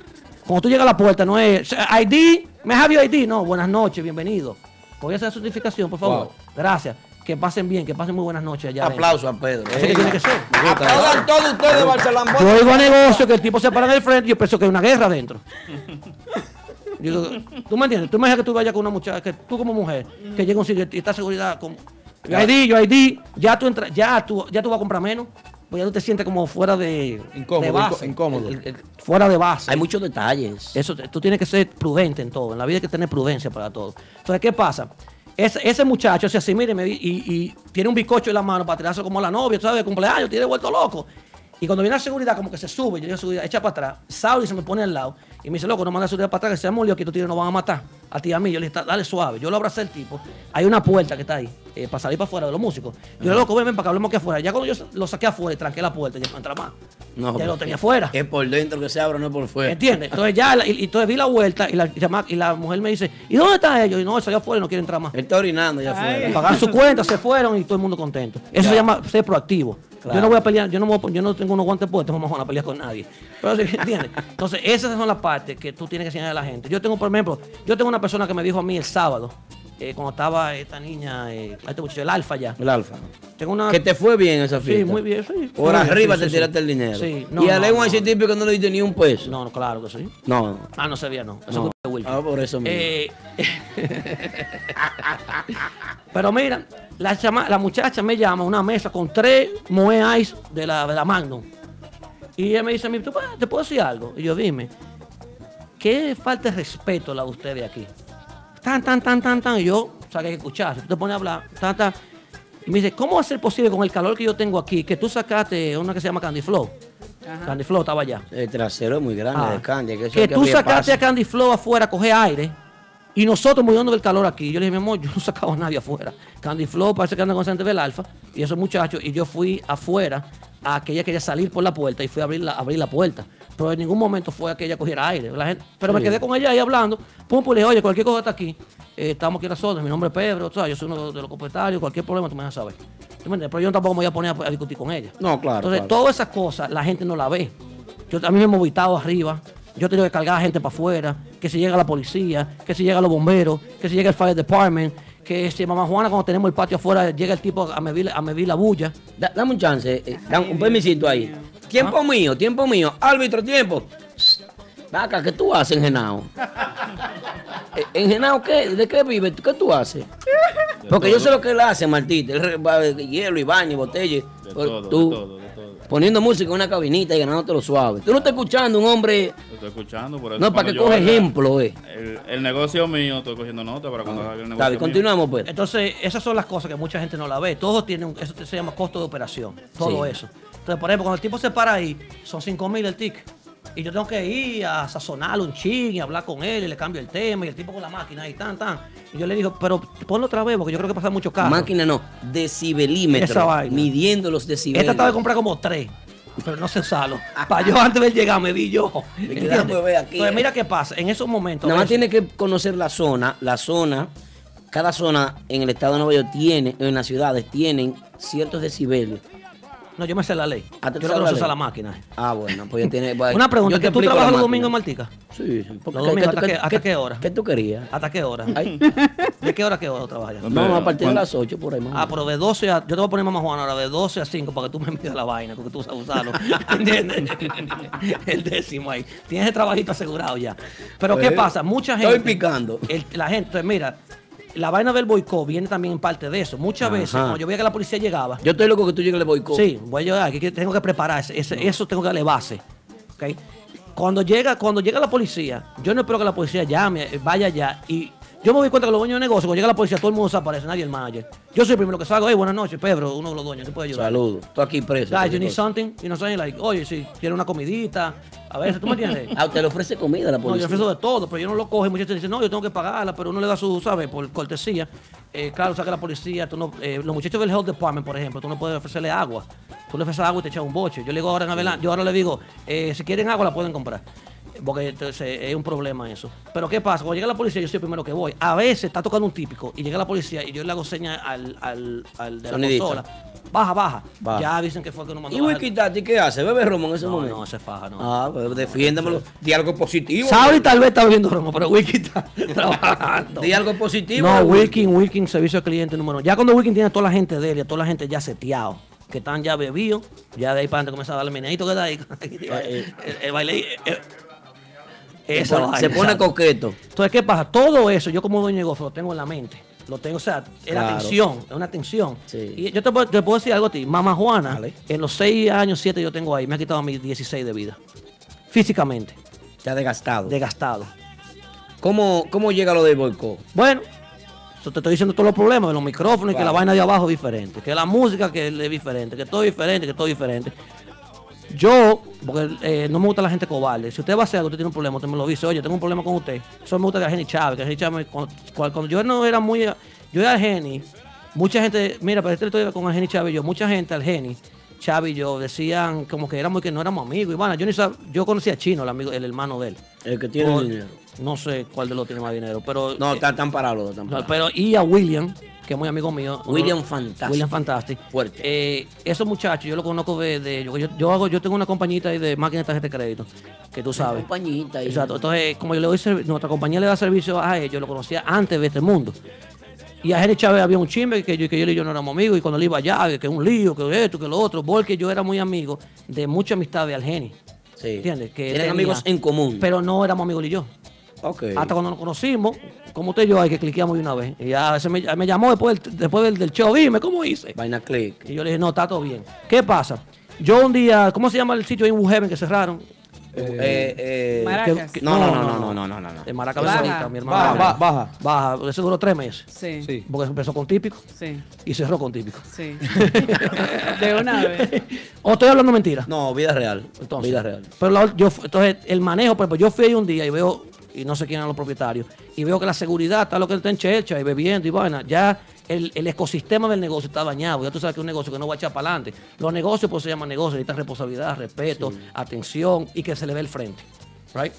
Cuando tú llegas a la puerta, no es ID, me have your ID. No, buenas noches, bienvenido. Voy a hacer certificación, por favor. Wow. Gracias. Que pasen bien, que pasen muy buenas noches allá. Aplauso a Pedro. Así que tiene que ser. Aplaudan todos ustedes, Barcelona. Yo oigo a negocio que el tipo se para en el frente y yo pienso que hay una guerra adentro. Yo digo, ¿Tú me entiendes? Tú imaginas que tú vayas con una muchacha, que tú como mujer, que llega un sitio y está seguridad con yo ID, yo ID, ya tú entras, ya tú, ya tú vas a comprar menos, pues ya tú te sientes como fuera de, Incómodo, de base. inco- incómodo. El- el- fuera de base. Hay muchos detalles. Eso, tú tienes que ser prudente en todo. En la vida hay que tener prudencia para todo. Entonces, ¿qué pasa? Ese, ese muchacho se así, mire, me di- y, y tiene un bizcocho en la mano para tirarse como a la novia, tú ¿sabes? De cumpleaños, tiene vuelto loco. Y cuando viene la seguridad, como que se sube, yo digo seguridad, echa para atrás. Saudi se me pone al lado y me dice, loco, no manda seguridad para atrás, que se molió, aquí estos tigres nos van a matar. A ti y a mí. Yo le dije, dale suave. Yo lo abracé al tipo. Hay una puerta que está ahí, eh, para salir para afuera de los músicos. Yo le loco, ven, ven para que hablemos aquí afuera. Ya cuando yo lo saqué afuera y tranqué la puerta, ya no entra más. No, Ya lo tenía afuera. Es por dentro que se abra, no por fuera. ¿Entiendes? Entonces ya, y, y entonces vi la vuelta y la, y la mujer me dice, ¿y dónde está ellos? Y no, allá afuera y no quiere entrar más. Él está orinando allá afuera. Pagar su cuenta, se fueron y todo el mundo contento. Eso Ya. se llama ser proactivo. Claro. Yo no voy a pelear, yo no, me voy a- yo no tengo unos guantes puestos, vamos a pelear con nadie. Pero ¿sí ¿entiendes? Entonces, esas son las partes que tú tienes que enseñar a la gente. Yo tengo, por ejemplo, yo tengo una persona que me dijo a mí el sábado, eh, cuando estaba esta niña, eh, este muchacho, el alfa ya. El alfa. Tengo una... Que te fue bien esa Sí, fiesta. muy bien, sí. Por Muy bien, arriba sí, te sí, sí. tiraste el dinero. Sí, y a no, Lengua no. ese típico no le diste ni un peso. No, no, claro que sí. No. Ah, no sabía, no. Eso No. Wilkie. Ah, por eso mismo. Eh, pero mira, la, chama- la muchacha me llama a una mesa con tres Moe Ice de la, de la Magnum. Y ella me dice a mí, ¿Tú ¿te puedo decir algo? Y yo, dime, ¿qué falta de respeto la de ustedes aquí? Tan, tan, tan, tan, tan. Y yo, o sea, que hay que escuchar. Si tú te pones a hablar, tan, tan. Y me dice, ¿cómo va a ser posible con el calor que yo tengo aquí que tú sacaste una que se llama Candy Flow? Candy Flow estaba allá. El trasero es muy grande Ah. de Candy. Que, eso Que es tú sacaste a Candy Flow afuera a coger aire y nosotros muriendo del calor aquí. Yo le dije, mi amor, yo no sacaba a nadie afuera. Candy Flow parece que anda con gente del alfa y esos muchachos. Y yo fui afuera a que ella quería salir por la puerta y fui a abrir la, abrir la puerta. Pero en ningún momento fue a que ella cogiera aire. La gente, pero me quedé con ella ahí hablando. Pum, pues le dije, oye, cualquier cosa está aquí. Eh, estamos aquí órdenes. Mi nombre es Pedro. ¿sabes? Yo soy uno de los propietarios. Cualquier problema tú me dejas saber. ¿Tú me entiendes? Pero yo tampoco me voy a poner a, a discutir con ella. No, claro. Entonces, claro. todas esas cosas la gente no la ve. Yo, a mí me he movitado arriba. Yo he tenido que cargar a gente para afuera. Que si llega la policía, que si llega los bomberos, que si llega el fire department, que si mamá Juana cuando tenemos el patio afuera llega el tipo a medir, a medir la bulla. Da- dame un chance, eh, dame un permisito ahí. Tiempo mío, tiempo mío. Árbitro, tiempo. Vaca, ¿qué tú haces en Genao? Eh, ¿En Genao qué? ¿De qué vive? ¿Qué tú haces? Porque yo sé lo que él hace, Martita. Él re- va de hielo y baño, y botella. todo, de tú todo, de todo. poniendo música en una cabinita y ganándote lo suave. Tú no estás escuchando un hombre. Lo estoy escuchando, por eso. No, para que coge ejemplo, eh. El, el negocio mío, estoy cogiendo nota para cuando haga el negocio. Mío. continuamos, pues. Entonces, esas son las cosas que mucha gente no la ve. Todo tiene un, eso se llama costo de operación. Todo Sí. eso. Entonces, por ejemplo, cuando el tipo se para ahí, son 5 mil el ticket. Y yo tengo que ir a sazonarlo un ching y hablar con él y le cambio el tema y el tipo con la máquina y tan, tan. Y yo le digo, pero ponlo otra vez porque yo creo que pasa mucho carro. Máquina no, decibelímetro. Esa vaina. Midiendo los decibelios. Esta estaba de comprar como tres, pero no se usarlo. Para yo antes de él llegar me di yo. Me ver aquí, Entonces, eh. mira qué pasa. En esos momentos. Nada más eso- tiene que conocer la zona. La zona, cada zona en el estado de Nueva York tiene, en las ciudades, tienen ciertos decibelios. No, yo me sé la ley. Ah, ¿tú yo no usar la máquina. Ah, bueno, pues ya tiene. Una pregunta, yo ¿que tú trabajas los domingos en Maltica? Sí. porque- Los domingos, ¿qué- ¿hasta qué- qué, hasta qué- qué hora? ¿Qué tú querías? ¿Hasta qué hora? Ay. ¿De qué hora a qué hora trabajas? No, a partir de las 8 por ahí. más Ah, pero de 12 a... Yo te voy a poner mamá Juana ahora de 12 a 5 para que tú me envíes la vaina, porque tú sabes usarlo. ¿Entiendes? El décimo ahí. Tienes el trabajito asegurado ya. Pero ¿qué Pues, pasa? Mucha gente... estoy picando. el- la gente, mira, la vaina del boicot viene también en parte de eso. Muchas veces, cuando yo veía que la policía llegaba... Yo estoy loco que tú llegues al boicot. Sí, voy a llegar, que tengo que preparar, ese- eso tengo que darle base. ¿ok? Cuando llega, cuando llega la policía, yo no espero que la policía llame, vaya allá y yo me doy cuenta que los dueños de negocio, cuando llega la policía, todo el mundo desaparece, nadie el manager. Yo soy el primero que salgo, hey, buenas noches, Pedro, uno de los dueños, ¿te puede ayudar? Saludos. Estoy aquí preso. Guys, you need something, you know something, like, oye, si quiere una comidita, a veces, ¿tú me entiendes? Ah, usted le ofrece comida a la No, yo policía. ofrezco de todo, pero yo no lo coge. Muchas veces dicen, no, yo tengo que pagarla, pero uno le da su, ¿sabes? Por cortesía. Eh, claro, saca la policía. Tú no, eh, los muchachos del Health Department, por ejemplo, tú no puedes ofrecerle agua. Tú le ofreces agua y te echas un boche. Yo le digo ahora en adelante, yo ahora le digo, eh, si quieren agua la pueden comprar. Porque entonces, es un problema eso. Pero ¿qué pasa? Cuando llega la policía, yo soy el primero que voy. A veces está tocando un típico y llega la policía y yo le hago señas al, al, al de la consola. Baja, baja, Baja. Ya dicen que fue el que nos mandó. ¿Y. Wikitati qué hace? ¿Bebe romo en ese No, momento? no, se faja, no. Ah, pues defiéndamelo. Di algo positivo. Sauri tal vez está bebiendo romo, pero Wiki está trabajando. Di algo positivo. No. Wilkin, Wilkin, servicio al cliente número uno. Ya cuando Wilkin tiene a toda la gente de él y a toda la gente ya seteado, que están ya bebidos, ya de ahí para adelante comienza a darle meneadito que da ahí. el, el baile. eh, esa Se pone- se pone coqueto. Entonces, ¿qué pasa? Todo eso, yo como dueño de negocio lo tengo en la mente. Lo tengo, o sea, es la tensión, es una tensión. Sí. Y yo te, puedo- te puedo decir algo a ti. Mamá Juana, en los seis años, siete yo tengo ahí, me ha quitado mis 16 de vida. Físicamente. Te ha desgastado. Desgastado. ¿Cómo, ¿Cómo llega lo del boicot? Bueno, eso te estoy diciendo todos los problemas de los micrófonos y que la vaina de abajo es diferente, que la música que es diferente, que todo es diferente, que todo es diferente. Yo, porque eh, no me gusta la gente cobarde. Si usted va a hacer algo, usted tiene un problema, usted me lo dice, oye, tengo un problema con usted. Eso me gusta de Geni Chávez, que Geni Chávez, cuando, cuando- yo no era muy, yo era Geni, mucha gente, mira, para esta historia con el Geni Chávez y yo, mucha gente al Geni, Chávez y yo, decían como que éramos que no éramos amigos. Y bueno, yo ni sab- yo conocía a Chino, el amigo, el hermano de él. El que tiene O- dinero. No sé cuál de los tiene más dinero, pero... No, eh, están tan parados, están parados. pero y a William, que es muy amigo mío. William Fantastic. William Fantastic. Fuerte. Eh, esos muchachos, yo lo conozco de, de- yo, yo, yo hago, yo tengo una compañita ahí de máquinas de tarjeta de crédito, que tú sabes. compañita ahí. Exacto. Entonces, como yo le doy nuestra compañía le da servicio a ellos, yo lo conocía antes de este mundo. Y a Jerry Chávez había un chimbe que yo, que yo y yo no éramos amigos, y cuando él iba allá, que un lío, que esto, que lo otro, porque yo era muy amigo de mucha amistad de Algeni. Sí. ¿Entiendes? Que tenía- amigos en común. Pero no éramos amigos él y yo. Hasta cuando nos conocimos, como usted y yo, hay que cliqueamos de una vez. Y ya se me, me llamó después, del, después del, del show, dime, ¿cómo hice? Vaina click. Y yo le dije, no, está todo bien. ¿Qué pasa? Yo un día, ¿cómo se llama el sitio en Woodhaven que cerraron? Eh, eh, Maracas. que- No, no, no, no, no, no, no, no. De Maracas Baja. Mi hermano. Baja, baja, baja. Baja, eso duró tres meses. Sí, sí. Sí. Porque empezó con típico y cerró con típico. De una vez. ¿O estoy hablando mentira? No, vida real. Entonces, vida real. Pero la- yo, entonces, el manejo, por ejemplo, yo fui ahí un día y veo, y no sé quién eran los propietarios, y veo que la seguridad está lo que está en checha y bebiendo y vaina. Ya el, el ecosistema del negocio está dañado. Ya tú sabes que es un negocio que no va a echar para adelante. Los negocios, pues se llaman negocios, necesitan responsabilidad, respeto, atención y que se le ve el frente. Right?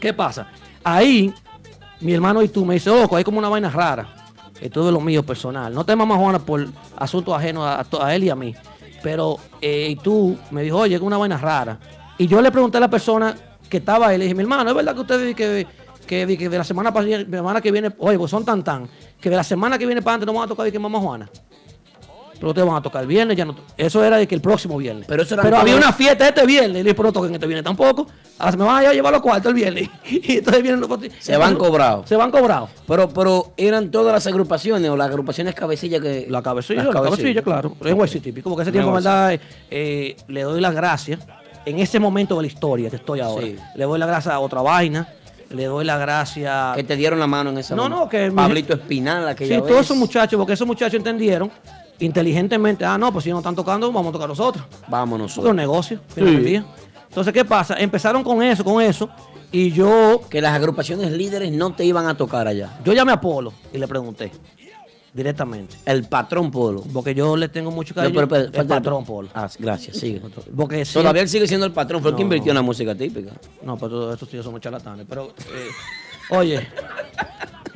¿Qué pasa? Ahí, mi hermano y tú me dice, ojo, hay como una vaina rara. Esto es lo mío personal. No te mamas Juana por asuntos ajenos a él y a mí. Pero eh, y tú me dijo, oye, es una vaina rara. Y yo le pregunté a la persona que estaba ahí, le dije, mi hermano, ¿es verdad que usted que, que, que de la semana, de la semana que viene, oye, pues son tan tan, que de la semana que viene para adelante no van a tocar de que mamá Juana? Pero ustedes van a tocar el viernes, ya no. Eso era de que el próximo viernes. Pero eso era había una fiesta este viernes. Y le dije, pero no toquen este viernes tampoco. Ahora se me van a llevar los cuartos el viernes. Y entonces vienen los Se van cobrados. Se van cobrados. Pero, pero eran todas las agrupaciones o las agrupaciones cabecilla que. La cabecilla, la cabecillas. cabecilla, claro. Es hueso típico, porque ese tiempo. ¿verdad? Eh, le doy las gracias. En ese momento de la historia que estoy ahora. Sí. Le doy las gracias a otra vaina. Le doy las gracias. Que te dieron la mano en esa No, no, que mi- Pablito Espinal, aquella Sí, vez. todos esos muchachos, porque esos muchachos entendieron inteligentemente, ah, no, pues si no están tocando, vamos a tocar nosotros. Vámonos. Porque es un negocio, día. Entonces, ¿qué pasa? Empezaron con eso, con eso, y yo... Que las agrupaciones líderes no te iban a tocar allá. Yo llamé a Polo y le pregunté directamente. El patrón Polo. Porque yo le tengo mucho cariño. No, pero, pero, el falta- patrón Polo. Ah, gracias, sigue. Porque Todavía él sigue siendo el patrón, fue el que No, invirtió no. en la música típica. No, pero todos estos tíos somos charlatanes. Pero, eh, oye,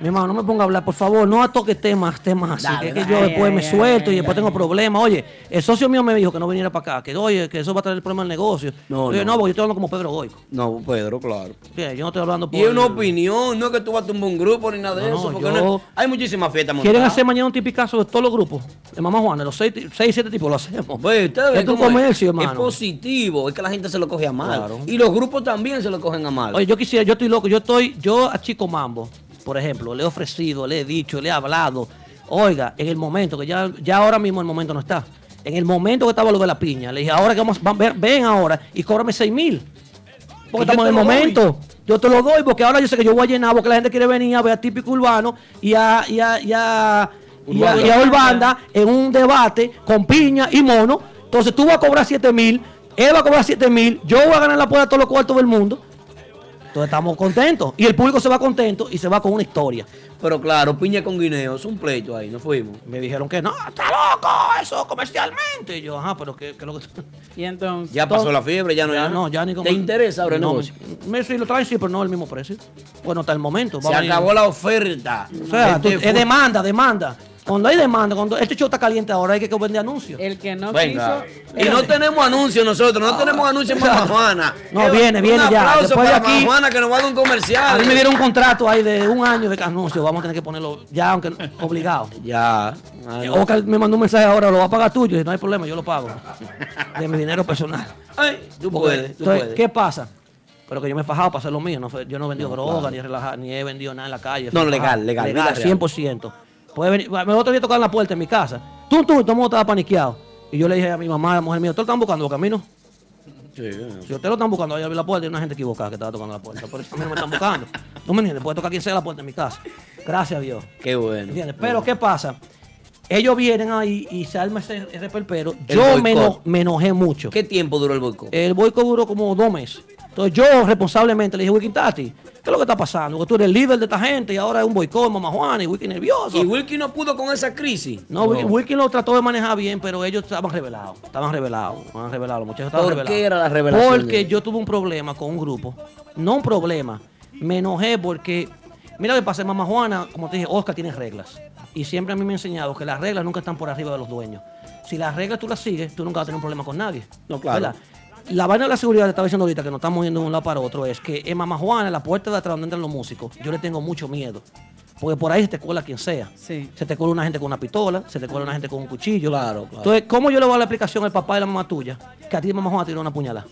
mi hermano, no me ponga a hablar, por favor, no toque temas, temas así. Dale, que, es que dale. yo después me suelto y después tengo problemas. Oye, el socio mío me dijo que no viniera para acá, que oye, que eso va a traer el problema al negocio. No, Oye, no. no, porque yo estoy hablando como Pedro Goico. No, Pedro, claro. Yo no estoy hablando por. Y es una opinión, no es que tú vas a tumbar un grupo ni nada de No, eso. no, Porque yo- no- hay muchísimas fiestas montadas. ¿Quieren hacer mañana un tipicazo de todos los grupos? De Mamá Juana, los seis, seis siete tipos lo hacemos. Pues, es un comercio, Es hermano. positivo, es que la gente se lo coge a mal. Claro. Y los grupos también se lo cogen a mal. Oye, yo quisiera, yo estoy loco, yo estoy, yo a Chico Mambo, por ejemplo, le he ofrecido, le he dicho, le he hablado. Oiga, en el momento, que ya, ya ahora mismo el momento no está. En el momento que estaba lo de la piña, le dije, ahora que vamos, va- ven, ven ahora y cóbrame 6 mil. Porque estamos en el doy. momento. Yo te lo doy porque ahora yo sé que yo voy a llenar porque la gente quiere venir a ver a típico urbano y a, y a, y a, y a, y a Urbanda en un debate con piña y mono. Entonces tú vas a cobrar 7 mil, él va a cobrar 7 mil, yo voy a ganar la puerta de todos los cuartos del mundo. Entonces estamos contentos. Y el público se va contento y se va con una historia. Pero claro, piña con guineo, es un pleito ahí, no fuimos. Me dijeron que no, está loco, eso comercialmente. Y yo, ajá, pero ¿qué, qué es lo que.? Y entonces. Ya pasó la fiebre, ya no Ya ya. no, ya ni como. ¿Te interesa ahora el no, negocio? Me, sí, lo traen, sí, pero no el mismo precio. Bueno, hasta el momento. va Se a acabó la oferta. O sea, tú- es demanda, demanda. Cuando hay demanda, cuando este show está caliente ahora, hay que vender anuncios. El que no Venga. quiso. Y no tenemos anuncios nosotros, no tenemos anuncios en Mamá Juana. No, Eh, viene, viene un ya. aplauso Después de para aquí- Juana que nos va a dar un comercial. A mí me dieron un contrato ahí de un año de anuncios. Vamos a tener que ponerlo ya, aunque obligado. Ya. Ah, no. Oscar me mandó un mensaje ahora, lo va a pagar tú. Yo dije, no hay problema, yo lo pago. De mi dinero personal. Ay, tú Porque, puedes, tú entonces, puedes. ¿qué pasa? Pero que yo me he fajado para hacer lo mío. No yo no he vendido droga, ni, he relajado, ni he vendido nada en la calle. No, legal, legal, Legal, real. 100%. Puede venir. Me otro día tocar en la puerta en mi casa. Tú, tú, todo el mundo estaba paniqueado. Y yo le dije a mi mamá, a la mujer mía, ¿ustedes lo están buscando? Porque a mí no. Sí, Si ustedes lo están buscando, ahí abrí la puerta y hay una gente equivocada que estaba tocando la puerta. Por eso a mí no me están buscando. ¿No me entiendes? Puede tocar quien sea la puerta en mi casa. Gracias a Dios. Qué bueno. ¿Entiendes? Pero ¿qué pasa? Ellos vienen ahí y se arma ese, ese perpero. El Yo me, boicot. eno- me enojé mucho. ¿Qué tiempo duró el boicot? El boicot duró como dos meses. Entonces yo responsablemente le dije, Wilkin Tati, ¿qué es lo que está pasando? Tú eres el líder de esta gente y ahora es un boicot, mamá Juana, y Wilkin nervioso. ¿Y Wilkie no pudo con esa crisis? No, Wilkin, Wilkin lo trató de manejar bien, pero ellos estaban revelados. Estaban revelados. Estaban revelados. Los muchachos estaban ¿Por revelados. qué era la revelación de Porque ellos? yo tuve un problema con un grupo. No un problema. Me enojé porque. Mira lo que pasa, mamá Juana, como te dije, Oscar tiene reglas. Y siempre a mí me ha enseñado que las reglas nunca están por arriba de los dueños. Si las reglas tú las sigues, tú nunca vas a tener un problema con nadie. No, claro. ¿Verdad? La vaina de la seguridad, te estaba diciendo ahorita que nos estamos yendo de un lado para otro, es que en Mamá Juana, en la puerta de atrás donde entran los músicos, yo le tengo mucho miedo. Porque por ahí se te cuela quien sea. Se te cuela una gente con una pistola, se te cuela una gente con un cuchillo. Claro, claro. Entonces, ¿cómo yo le voy a dar la explicación al papá y la mamá tuya que a ti mamá Juana te dio una puñalada?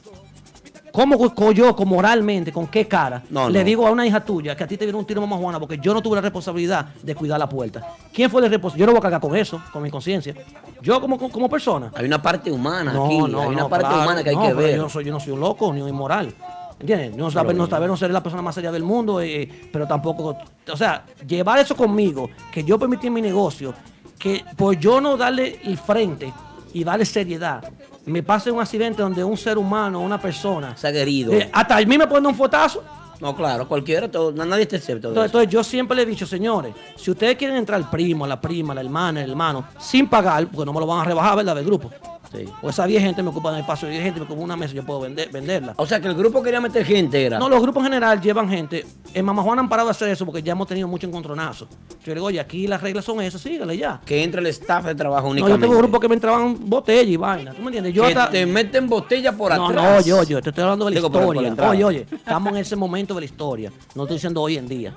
¿Cómo yo, con moralmente, con qué cara, No, le no. digo a una hija tuya que a ti te dieron un tiro mamá Juana porque yo no tuve la responsabilidad de cuidar la puerta? ¿Quién fue el responsable? Yo no voy a cargar con eso, con mi conciencia. Yo como, como persona. Hay una parte humana No, aquí, no, hay una parte claro, humana que hay que ver. Yo no, soy, yo no soy un loco ni un inmoral. ¿Entiendes? No, Pero saber, no, no ser la persona más seria del mundo, eh, pero tampoco. O sea, llevar eso conmigo, que yo permití en mi negocio, que por yo no darle el frente y darle seriedad, me pase un accidente donde un ser humano, una persona. Se ha querido. eh, hasta a mí me ponen un fotazo. No, claro, cualquiera, todo, nadie acepta. de Entonces, entonces yo siempre le he dicho, señores, si ustedes quieren entrar al primo, la prima, la hermana, el hermano, sin pagar, porque no me lo van a rebajar, ¿verdad? Del grupo. Sí. O esa 10 gente me ocupa el espacio de 10 gente, me ocupa una mesa, yo puedo vender, venderla. O sea que el grupo quería meter gente, era. No, los grupos en general llevan gente. En Mamá Juana han parado de hacer eso porque ya hemos tenido mucho encontronazo. Yo le digo, oye, aquí las reglas son esas, sígale ya. Que entre el staff de trabajo No, únicamente. yo tengo grupos que me entraban botella y vaina. ¿Tú me entiendes? Yo que hasta- te meten botella por no, atrás. no, oye, oye, te estoy hablando de la Digo, historia. oye, oye, estamos en ese momento de la historia. No estoy diciendo hoy en día.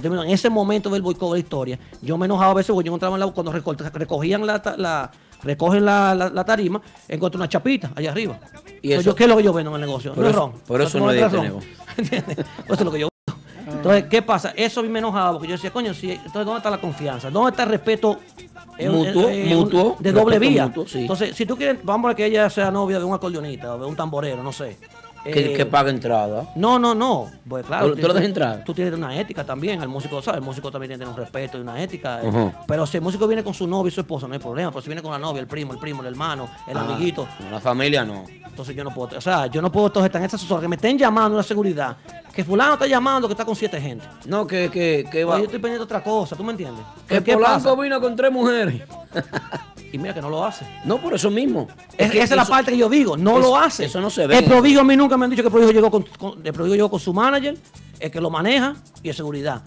Yo en ese momento del boicot de la historia, yo me enojaba a veces porque yo encontraba en la, cuando recogían la- recogen la, la- la tarima, encuentro una chapita allá arriba. Y Entonces, eso- yo, ¿Qué es lo que yo vendo en el negocio? Por no es eso- ron. por eso no es ron. Eso es lo que yo vendo. Entonces, ¿qué pasa? Eso a mí me enojaba porque yo decía, coño, si, entonces, ¿dónde está la confianza? ¿Dónde está el respeto Mutuo, eh, mutuo, de doble vía? mutuo, sí. Entonces, si tú quieres, vamos a que ella sea novia de un acordeonista o de un tamborero, no sé. Que, Eh, que paga entrada. no, no, no. Pues claro. ¿Tú- tú lo dejas entrar? Tú tienes una ética también. El músico, ¿sabes? El músico también tiene un respeto y una ética. eh. Pero si el músico viene con su novio y su esposa, no hay problema. Pero si viene con la novia, el primo, el primo, el hermano, el Ah, amiguito. La familia no. Entonces yo no puedo, o sea, yo no puedo estar en esa zozobra, que me estén llamando la seguridad, que fulano está llamando que está con siete gente. No, que, que, que va. Oye, yo estoy pendiente de otra cosa, ¿tú me entiendes? Que ¿Qué Polanco pasa? vino con tres mujeres. Y mira que no lo hace. No, por eso mismo. Es que esa es la parte que yo digo, no eso- lo hace. Eso no se ve. El prodigio a mí nunca me han dicho que el prodigio llegó con, con- el prodigio llegó con su manager, el que lo maneja y el seguridad.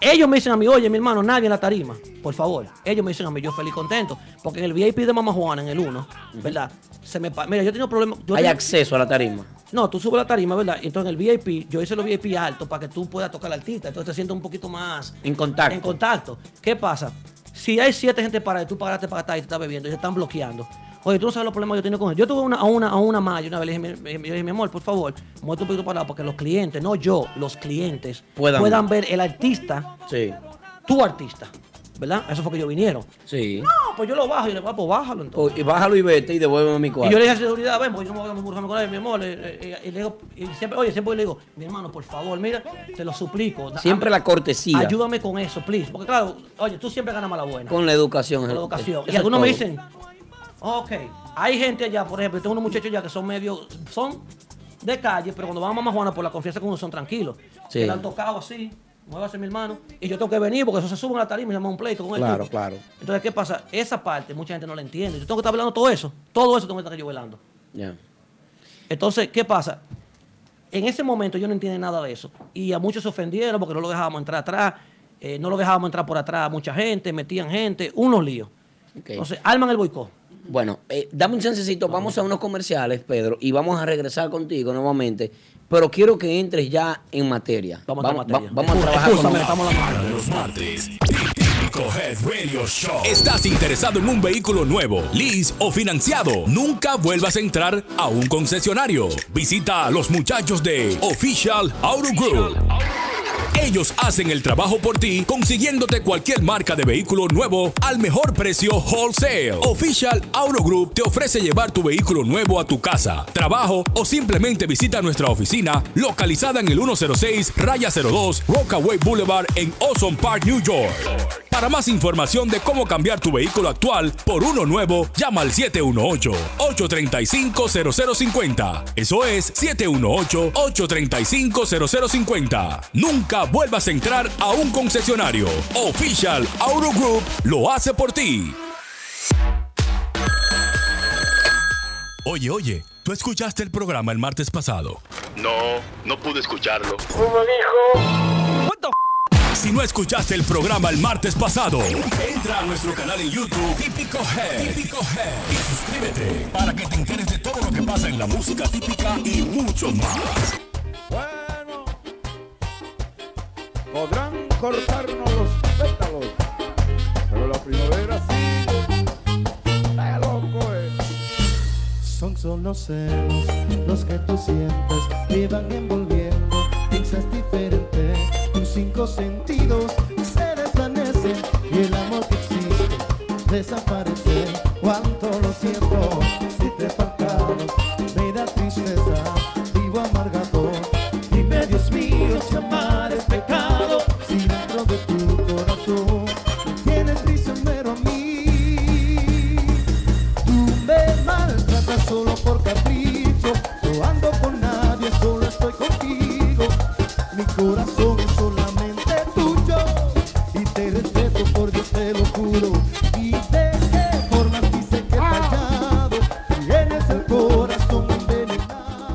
Ellos me dicen a mí, oye, mi hermano, nadie en la tarima, por favor. Ellos me dicen a mí, yo feliz contento. Porque en el VIP de Mamá Juana, en el 1, ¿verdad? Se me Mira, yo he tenido problemas. yo Hay tengo- acceso a la tarima. No, tú subes la tarima, ¿verdad? Entonces en el VIP, yo hice los VIP altos para que tú puedas tocar al artista. Entonces te sientes un poquito más En contacto. en contacto. ¿Qué pasa? Si hay siete gente para y tú pagaste para estar y te estás bebiendo y te están bloqueando. Oye, tú no sabes los problemas que yo tengo con él. Yo tuve una, a una, a una malla una vez, le dije, mi, yo dije, mi amor, por favor, muévete un poquito para porque los clientes, no yo, los clientes Puedan- ver el artista, Sí. tu artista, ¿verdad? Eso fue que ellos vinieron. Sí. No, pues yo lo bajo y le digo, ah, pues bájalo entonces. Y bájalo y vete y devuélveme mi Y cuarto. yo le dije a seguridad, ven, porque yo no me voy a burlarme con él, mi amor. eh, eh, y le digo, y siempre, oye, siempre le digo, mi hermano, por favor, mira, te lo suplico. Siempre la cortesía. Ayúdame con eso, please. Porque claro, oye, tú siempre ganas mala buena. Con la educación. Con la educación. eso Y es algunos me dicen, ok, hay gente allá, por ejemplo, tengo unos muchachos ya que son medio, son de calle, pero cuando van a Mamá Juana por la confianza con uno son tranquilos. Sí. Que le han tocado así, muévase mi hermano, y yo tengo que venir porque eso se sube a la tarima y se llama un pleito con el Claro, tipo. claro. Entonces, ¿qué pasa? Esa parte mucha gente no la entiende. Yo tengo que estar hablando todo eso. Todo eso tengo que estar yo velando. Ya. Entonces, ¿qué pasa? En ese momento yo no entiendo nada de eso. Y a muchos se ofendieron porque no lo dejábamos entrar atrás, eh, no lo dejábamos entrar por atrás a mucha gente, metían gente, unos líos. Entonces, arman el boicot. Bueno, eh, dame un chancecito, vamos a unos comerciales, Pedro, y vamos a regresar contigo nuevamente. Pero quiero que entres ya en materia. Vamos a entrar en materia. va- vamos a trabajar Excúsame, con- estamos Para los martes. Head Radio Show. ¿Estás interesado en un vehículo nuevo, lease o financiado? Nunca vuelvas a entrar a un concesionario. Visita a los muchachos de Official Auto Group. Ellos hacen el trabajo por ti, consiguiéndote cualquier marca de vehículo nuevo al mejor precio wholesale. Official Auto Group te ofrece llevar tu vehículo nuevo a tu casa, trabajo o simplemente visita nuestra oficina localizada en el 106 Raya 02 Rockaway Boulevard en Ozone Park, New York. Para más información de cómo cambiar tu vehículo actual por uno nuevo, llama al 718-835-0050. Eso es 718-835-0050. Nunca vuelvas a entrar a un concesionario. Official Auto Group lo hace por ti. Oye, oye, ¿tú escuchaste el programa el martes pasado? No, no pude escucharlo. ¿Cómo dijo? Si no escuchaste el programa el martes pasado, entra a nuestro canal en YouTube Típico Head. Típico Head. Y suscríbete para que te enteres de todo lo que pasa en la música típica y mucho más. Bueno, podrán cortarnos los pétalos, pero la primavera sigue. Está loco, eh. Son solo celos los que tú sientes, te van envolviendo, cinco sentidos se desvanecen y el amor que existe desaparece.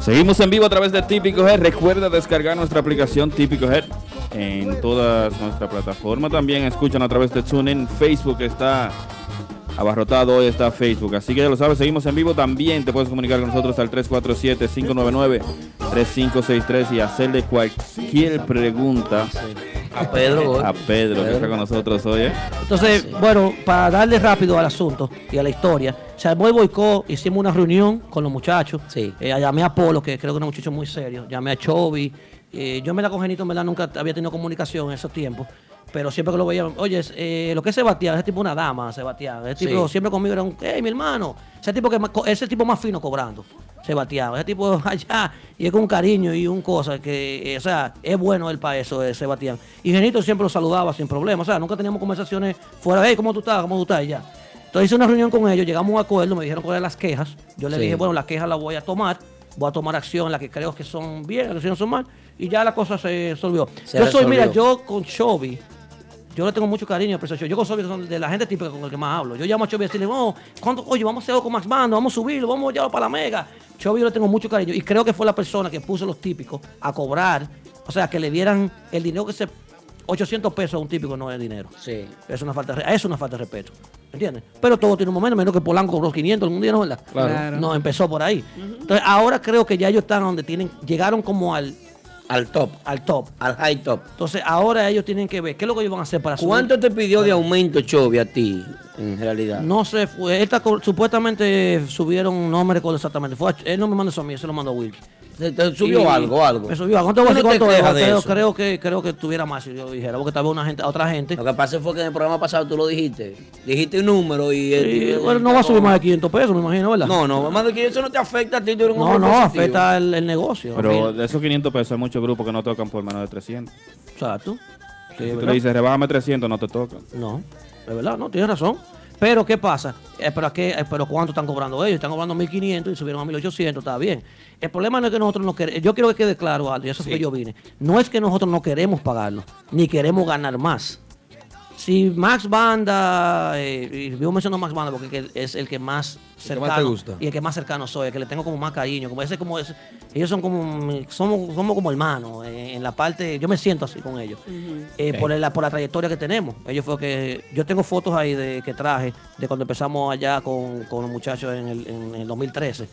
Seguimos en vivo a través de Típico Head. Recuerda descargar nuestra aplicación Típico Head en todas nuestras plataformas. También escuchan a través de TuneIn. Facebook está abarrotado, hoy está Facebook. Así que ya lo sabes, seguimos en vivo. También te puedes comunicar con nosotros al 347-599-3563 y hacerle cualquier pregunta A Pedro, hoy. a Pedro, que está con nosotros hoy. ¿eh? Entonces, bueno, para darle rápido al asunto y a la historia, se armó el boicot, hicimos una reunión con los muchachos. Eh, llamé a Polo, que creo que es un muchacho muy serio. Llamé a Chovy. Eh, yo me la congenito, en verdad, nunca había tenido comunicación en esos tiempos. Pero siempre que lo veía, oye, eh, lo que es Sebastián, ese tipo una dama, Sebastián. Ese tipo Sí. siempre conmigo era un, hey, mi hermano. Ese tipo, que ese tipo más fino cobrando, Sebastián. Ese tipo allá, y es con cariño y un cosa que, eh, o sea, es bueno él para eso, eh, Sebastián. Y Genito siempre lo saludaba sin problema. O sea, nunca teníamos conversaciones fuera hey, ¿cómo tú estás? ¿Cómo tú estás? Y ya. Entonces hice una reunión con ellos, llegamos a un acuerdo, me dijeron cuáles eran las quejas. Yo Sí. dije, bueno, las quejas las voy a tomar, voy a tomar acción, las que creo que son bien, las que no son mal, y ya la cosa se resolvió. Se yo soy, mira, yo con Chovy, yo le tengo mucho cariño y apreciación. Yo con Chovy son de la gente típica con el que más hablo. Yo llamo a Chovy y decirle, oh, ¿cuánto, oye, vamos a hacer algo con Max Bando, vamos a subirlo, vamos a llevarlo para la mega. Chovy yo le tengo mucho cariño y creo que fue la persona que puso los típicos a cobrar, o sea, que le dieran el dinero que se... 800 pesos a un típico no es dinero. Sí. Es una falta es una falta de respeto. ¿Entiendes? Pero todo tiene un momento, menos que Polanco cobró 500 algún día, ¿no verdad? Claro. Claro. No, empezó por ahí. Entonces, ahora creo que ya ellos están donde tienen, llegaron como al... Al top. Al top. Al high top. Entonces, ahora ellos tienen que ver qué es lo que ellos van a hacer para subir. ¿Cuánto te pidió de aumento Chovy a ti, en realidad? No sé, fue, esta supuestamente subieron, no me recuerdo exactamente. Fue, él no me mandó eso a mí, se lo mandó a Wilkie. ¿Te, te subió algo, algo? Me subió algo. No te voy a ¿Tú decir no te cuánto de creo, eso? creo que, creo que tuviera más si yo dijera, porque estaba una gente, otra gente. Lo que pasa fue que en el programa pasado tú lo dijiste. Dijiste un número y... Sí, bueno, no va a subir más de 500 pesos, me imagino, ¿verdad? No, no, más de 500 no te afecta a ti, tú eres un No, no, positivo. afecta el, el negocio. Pero de esos 500 pesos hay muchos grupos que no tocan por menos de 300. Exacto. Sí, si tú le dices, rebájame 300, no te tocan. No, de verdad, no, tienes razón. Pero, ¿qué pasa? Eh, pero, ¿a qué- eh, pero ¿cuánto están cobrando ellos? Están cobrando 1.500 y subieron a 1.800, está bien. El problema no es que nosotros no queremos, yo quiero que quede claro, Aldo, y eso fue que yo vine. No es que nosotros no queremos pagarlo, ni queremos ganar más. Si Max Banda, eh, y yo menciono Max Banda porque es el- es que más que más cercano te gusta. y el que más cercano soy, el que le tengo como más cariño, como ese como ese, ellos son como somos, somos como hermanos eh, en la parte, yo me siento así con ellos eh, por, la, por la trayectoria que tenemos. Ellos fue que. Yo tengo fotos ahí de que traje de cuando empezamos allá con, con los muchachos en el, en el 2013.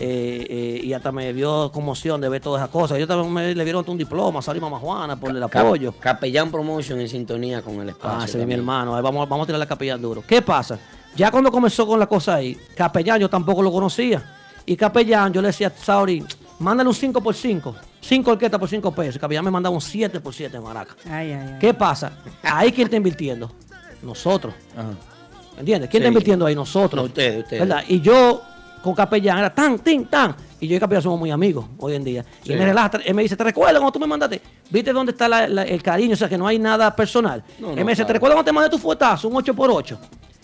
Eh, eh, y hasta me dio conmoción de ver todas esas cosas. Ellos también me, le dieron un diploma, Sari Mamá Juana, por el Cap- apoyo. Capellán Promotion en sintonía con el espacio. Ah, ese es mi hermano. Ahí vamos, vamos a tirar la capellán duro. ¿Qué pasa? Ya cuando comenzó con la cosa ahí, Capellán yo tampoco lo conocía. Y Capellán, yo le decía, Sauri, mándale un 5 por 5. 5 orquestas por 5 pesos. Capellán me mandaba un 7 por 7 en Maraca. Ay, ay, ay. ¿Qué pasa? Ahí quién está invirtiendo. Nosotros. ¿Entiendes? ¿Quién Sí. está invirtiendo ahí? Nosotros. No, ustedes, ustedes. ¿Verdad? Y yo con capellán era tan, tin, tan. Y yo y Capilla somos muy amigos hoy en día. Sí. Y me relaja, él me dice, ¿te recuerdas cuando tú me mandaste? ¿Viste dónde está la- la- el cariño? O sea, que no hay nada personal. No, él no, me dice, ¿te recuerdas cuando te mandé tu fuetazo? Un 8x8.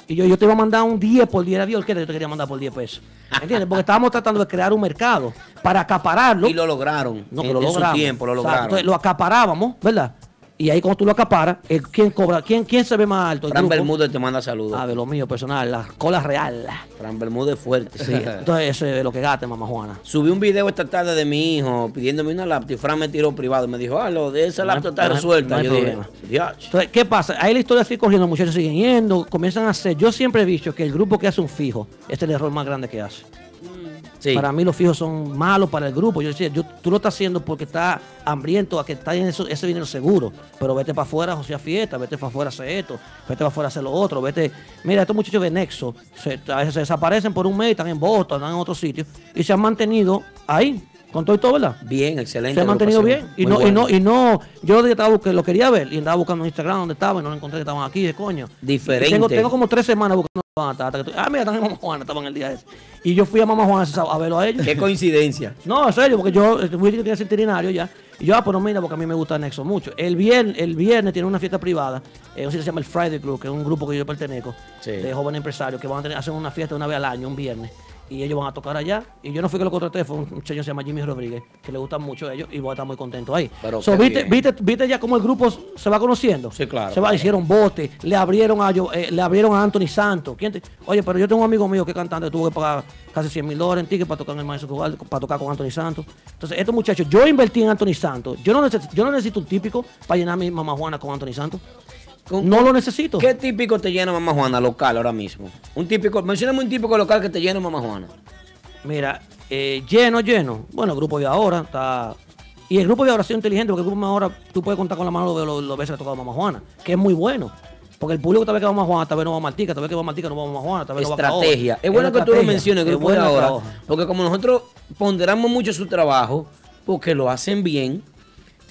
Y yo, yo te iba a mandar un 10 por 10. Era Dios, ¿qué te quería mandar por 10 pesos? ¿Entiendes? Porque estábamos tratando de crear un mercado para acapararlo. Y lo lograron. No, en, que lo en su logramos. tiempo lo lograron. Entonces lo acaparábamos, ¿verdad? Y ahí cuando tú lo acaparas, el- ¿quién cobra? ¿Quién, quién se ve más alto? ¿El Fran? Bermúdez te manda saludos. Ah, de lo mío personal, la cola real. Fran Bermúdez fuerte. Sí, entonces eso es lo que gasta mamá Juana. Subí un video esta tarde de mi hijo pidiéndome una laptop y Fran me tiró privado y me dijo, ah, lo de esa No laptop está no resuelta. no Yo dije. Entonces, ¿qué pasa? Ahí la historia sigue corriendo, los muchachos siguen yendo, comienzan a hacer. Yo siempre he dicho que el grupo que hace un fijo es el error más grande que hace. Sí. Para mí los fijos son malos para el grupo. Yo decía, yo- tú lo estás haciendo porque estás hambriento a que está en eso- ese dinero seguro. Pero vete para afuera a José fiesta, vete para afuera a hacer esto, vete para afuera a hacer lo otro, vete. Mira, estos muchachos de Nexo se, a veces se desaparecen por un mes, están en Boston, están en otro sitio y se han mantenido ahí, con todo y todo, ¿verdad? Bien, excelente. Se han mantenido bien. Y no, y no, y no, yo estaba buscando, lo quería ver y andaba buscando en Instagram donde estaba y no lo encontré que estaban aquí, de coño. Diferente. Tengo, tengo como tres semanas buscando ah, mira, están en Juana, estaban el día ese. Y yo fui a Mamá ese sábado a verlo a ellos. Qué coincidencia. No, en serio, porque yo eh, fui que tenía veterinario ya. Y yo, ah, pero mira, porque a mí me gusta Nexo mucho. El viernes, el viernes tiene una fiesta privada, eh, se llama el Friday Club, que es un grupo que yo pertenezco, Sí. de jóvenes empresarios, que van a tener, hacen una fiesta una vez al año, un viernes. Y ellos van a tocar allá. Y yo no fui que lo contraté, fue un muchacho que se llama Jimmy Rodríguez, que le gustan mucho a ellos y voy a estar muy contento ahí. Pero So, qué ¿viste, viste, ¿Viste ya cómo el grupo se va conociendo? Sí, claro. Se va, hicieron bote, le abrieron a yo, eh, le abrieron a Anthony Santos. ¿Quién te- Oye, pero yo tengo un amigo mío que es cantante, tuvo que pagar casi 100 mil dólares en ticket para tocar en el Maestro para tocar con Anthony Santos. Entonces, estos muchachos, yo invertí en Anthony Santos. Yo no, necesito, yo no necesito un típico para llenar mi mamá Juana con Anthony Santos. No lo necesito. ¿Qué típico te llena Mamá Juana local ahora mismo? Un típico, mencioname un típico local que te llene Mamá Juana. Mira, eh, lleno, lleno. Bueno, el grupo de ahora está. Y el grupo de ahora ha sido inteligente porque el grupo de ahora tú puedes contar con la mano los, los, los veces que ha tocado Mamá Juana, que es muy bueno. Porque el público tal vez que va a Juana, tal vez no va a Martica, tal vez que va a Martica no va a Juana, tal vez no va a. Estrategia. Es bueno que tú lo menciones, de buena ahora, porque como nosotros ponderamos mucho su trabajo, porque lo hacen bien,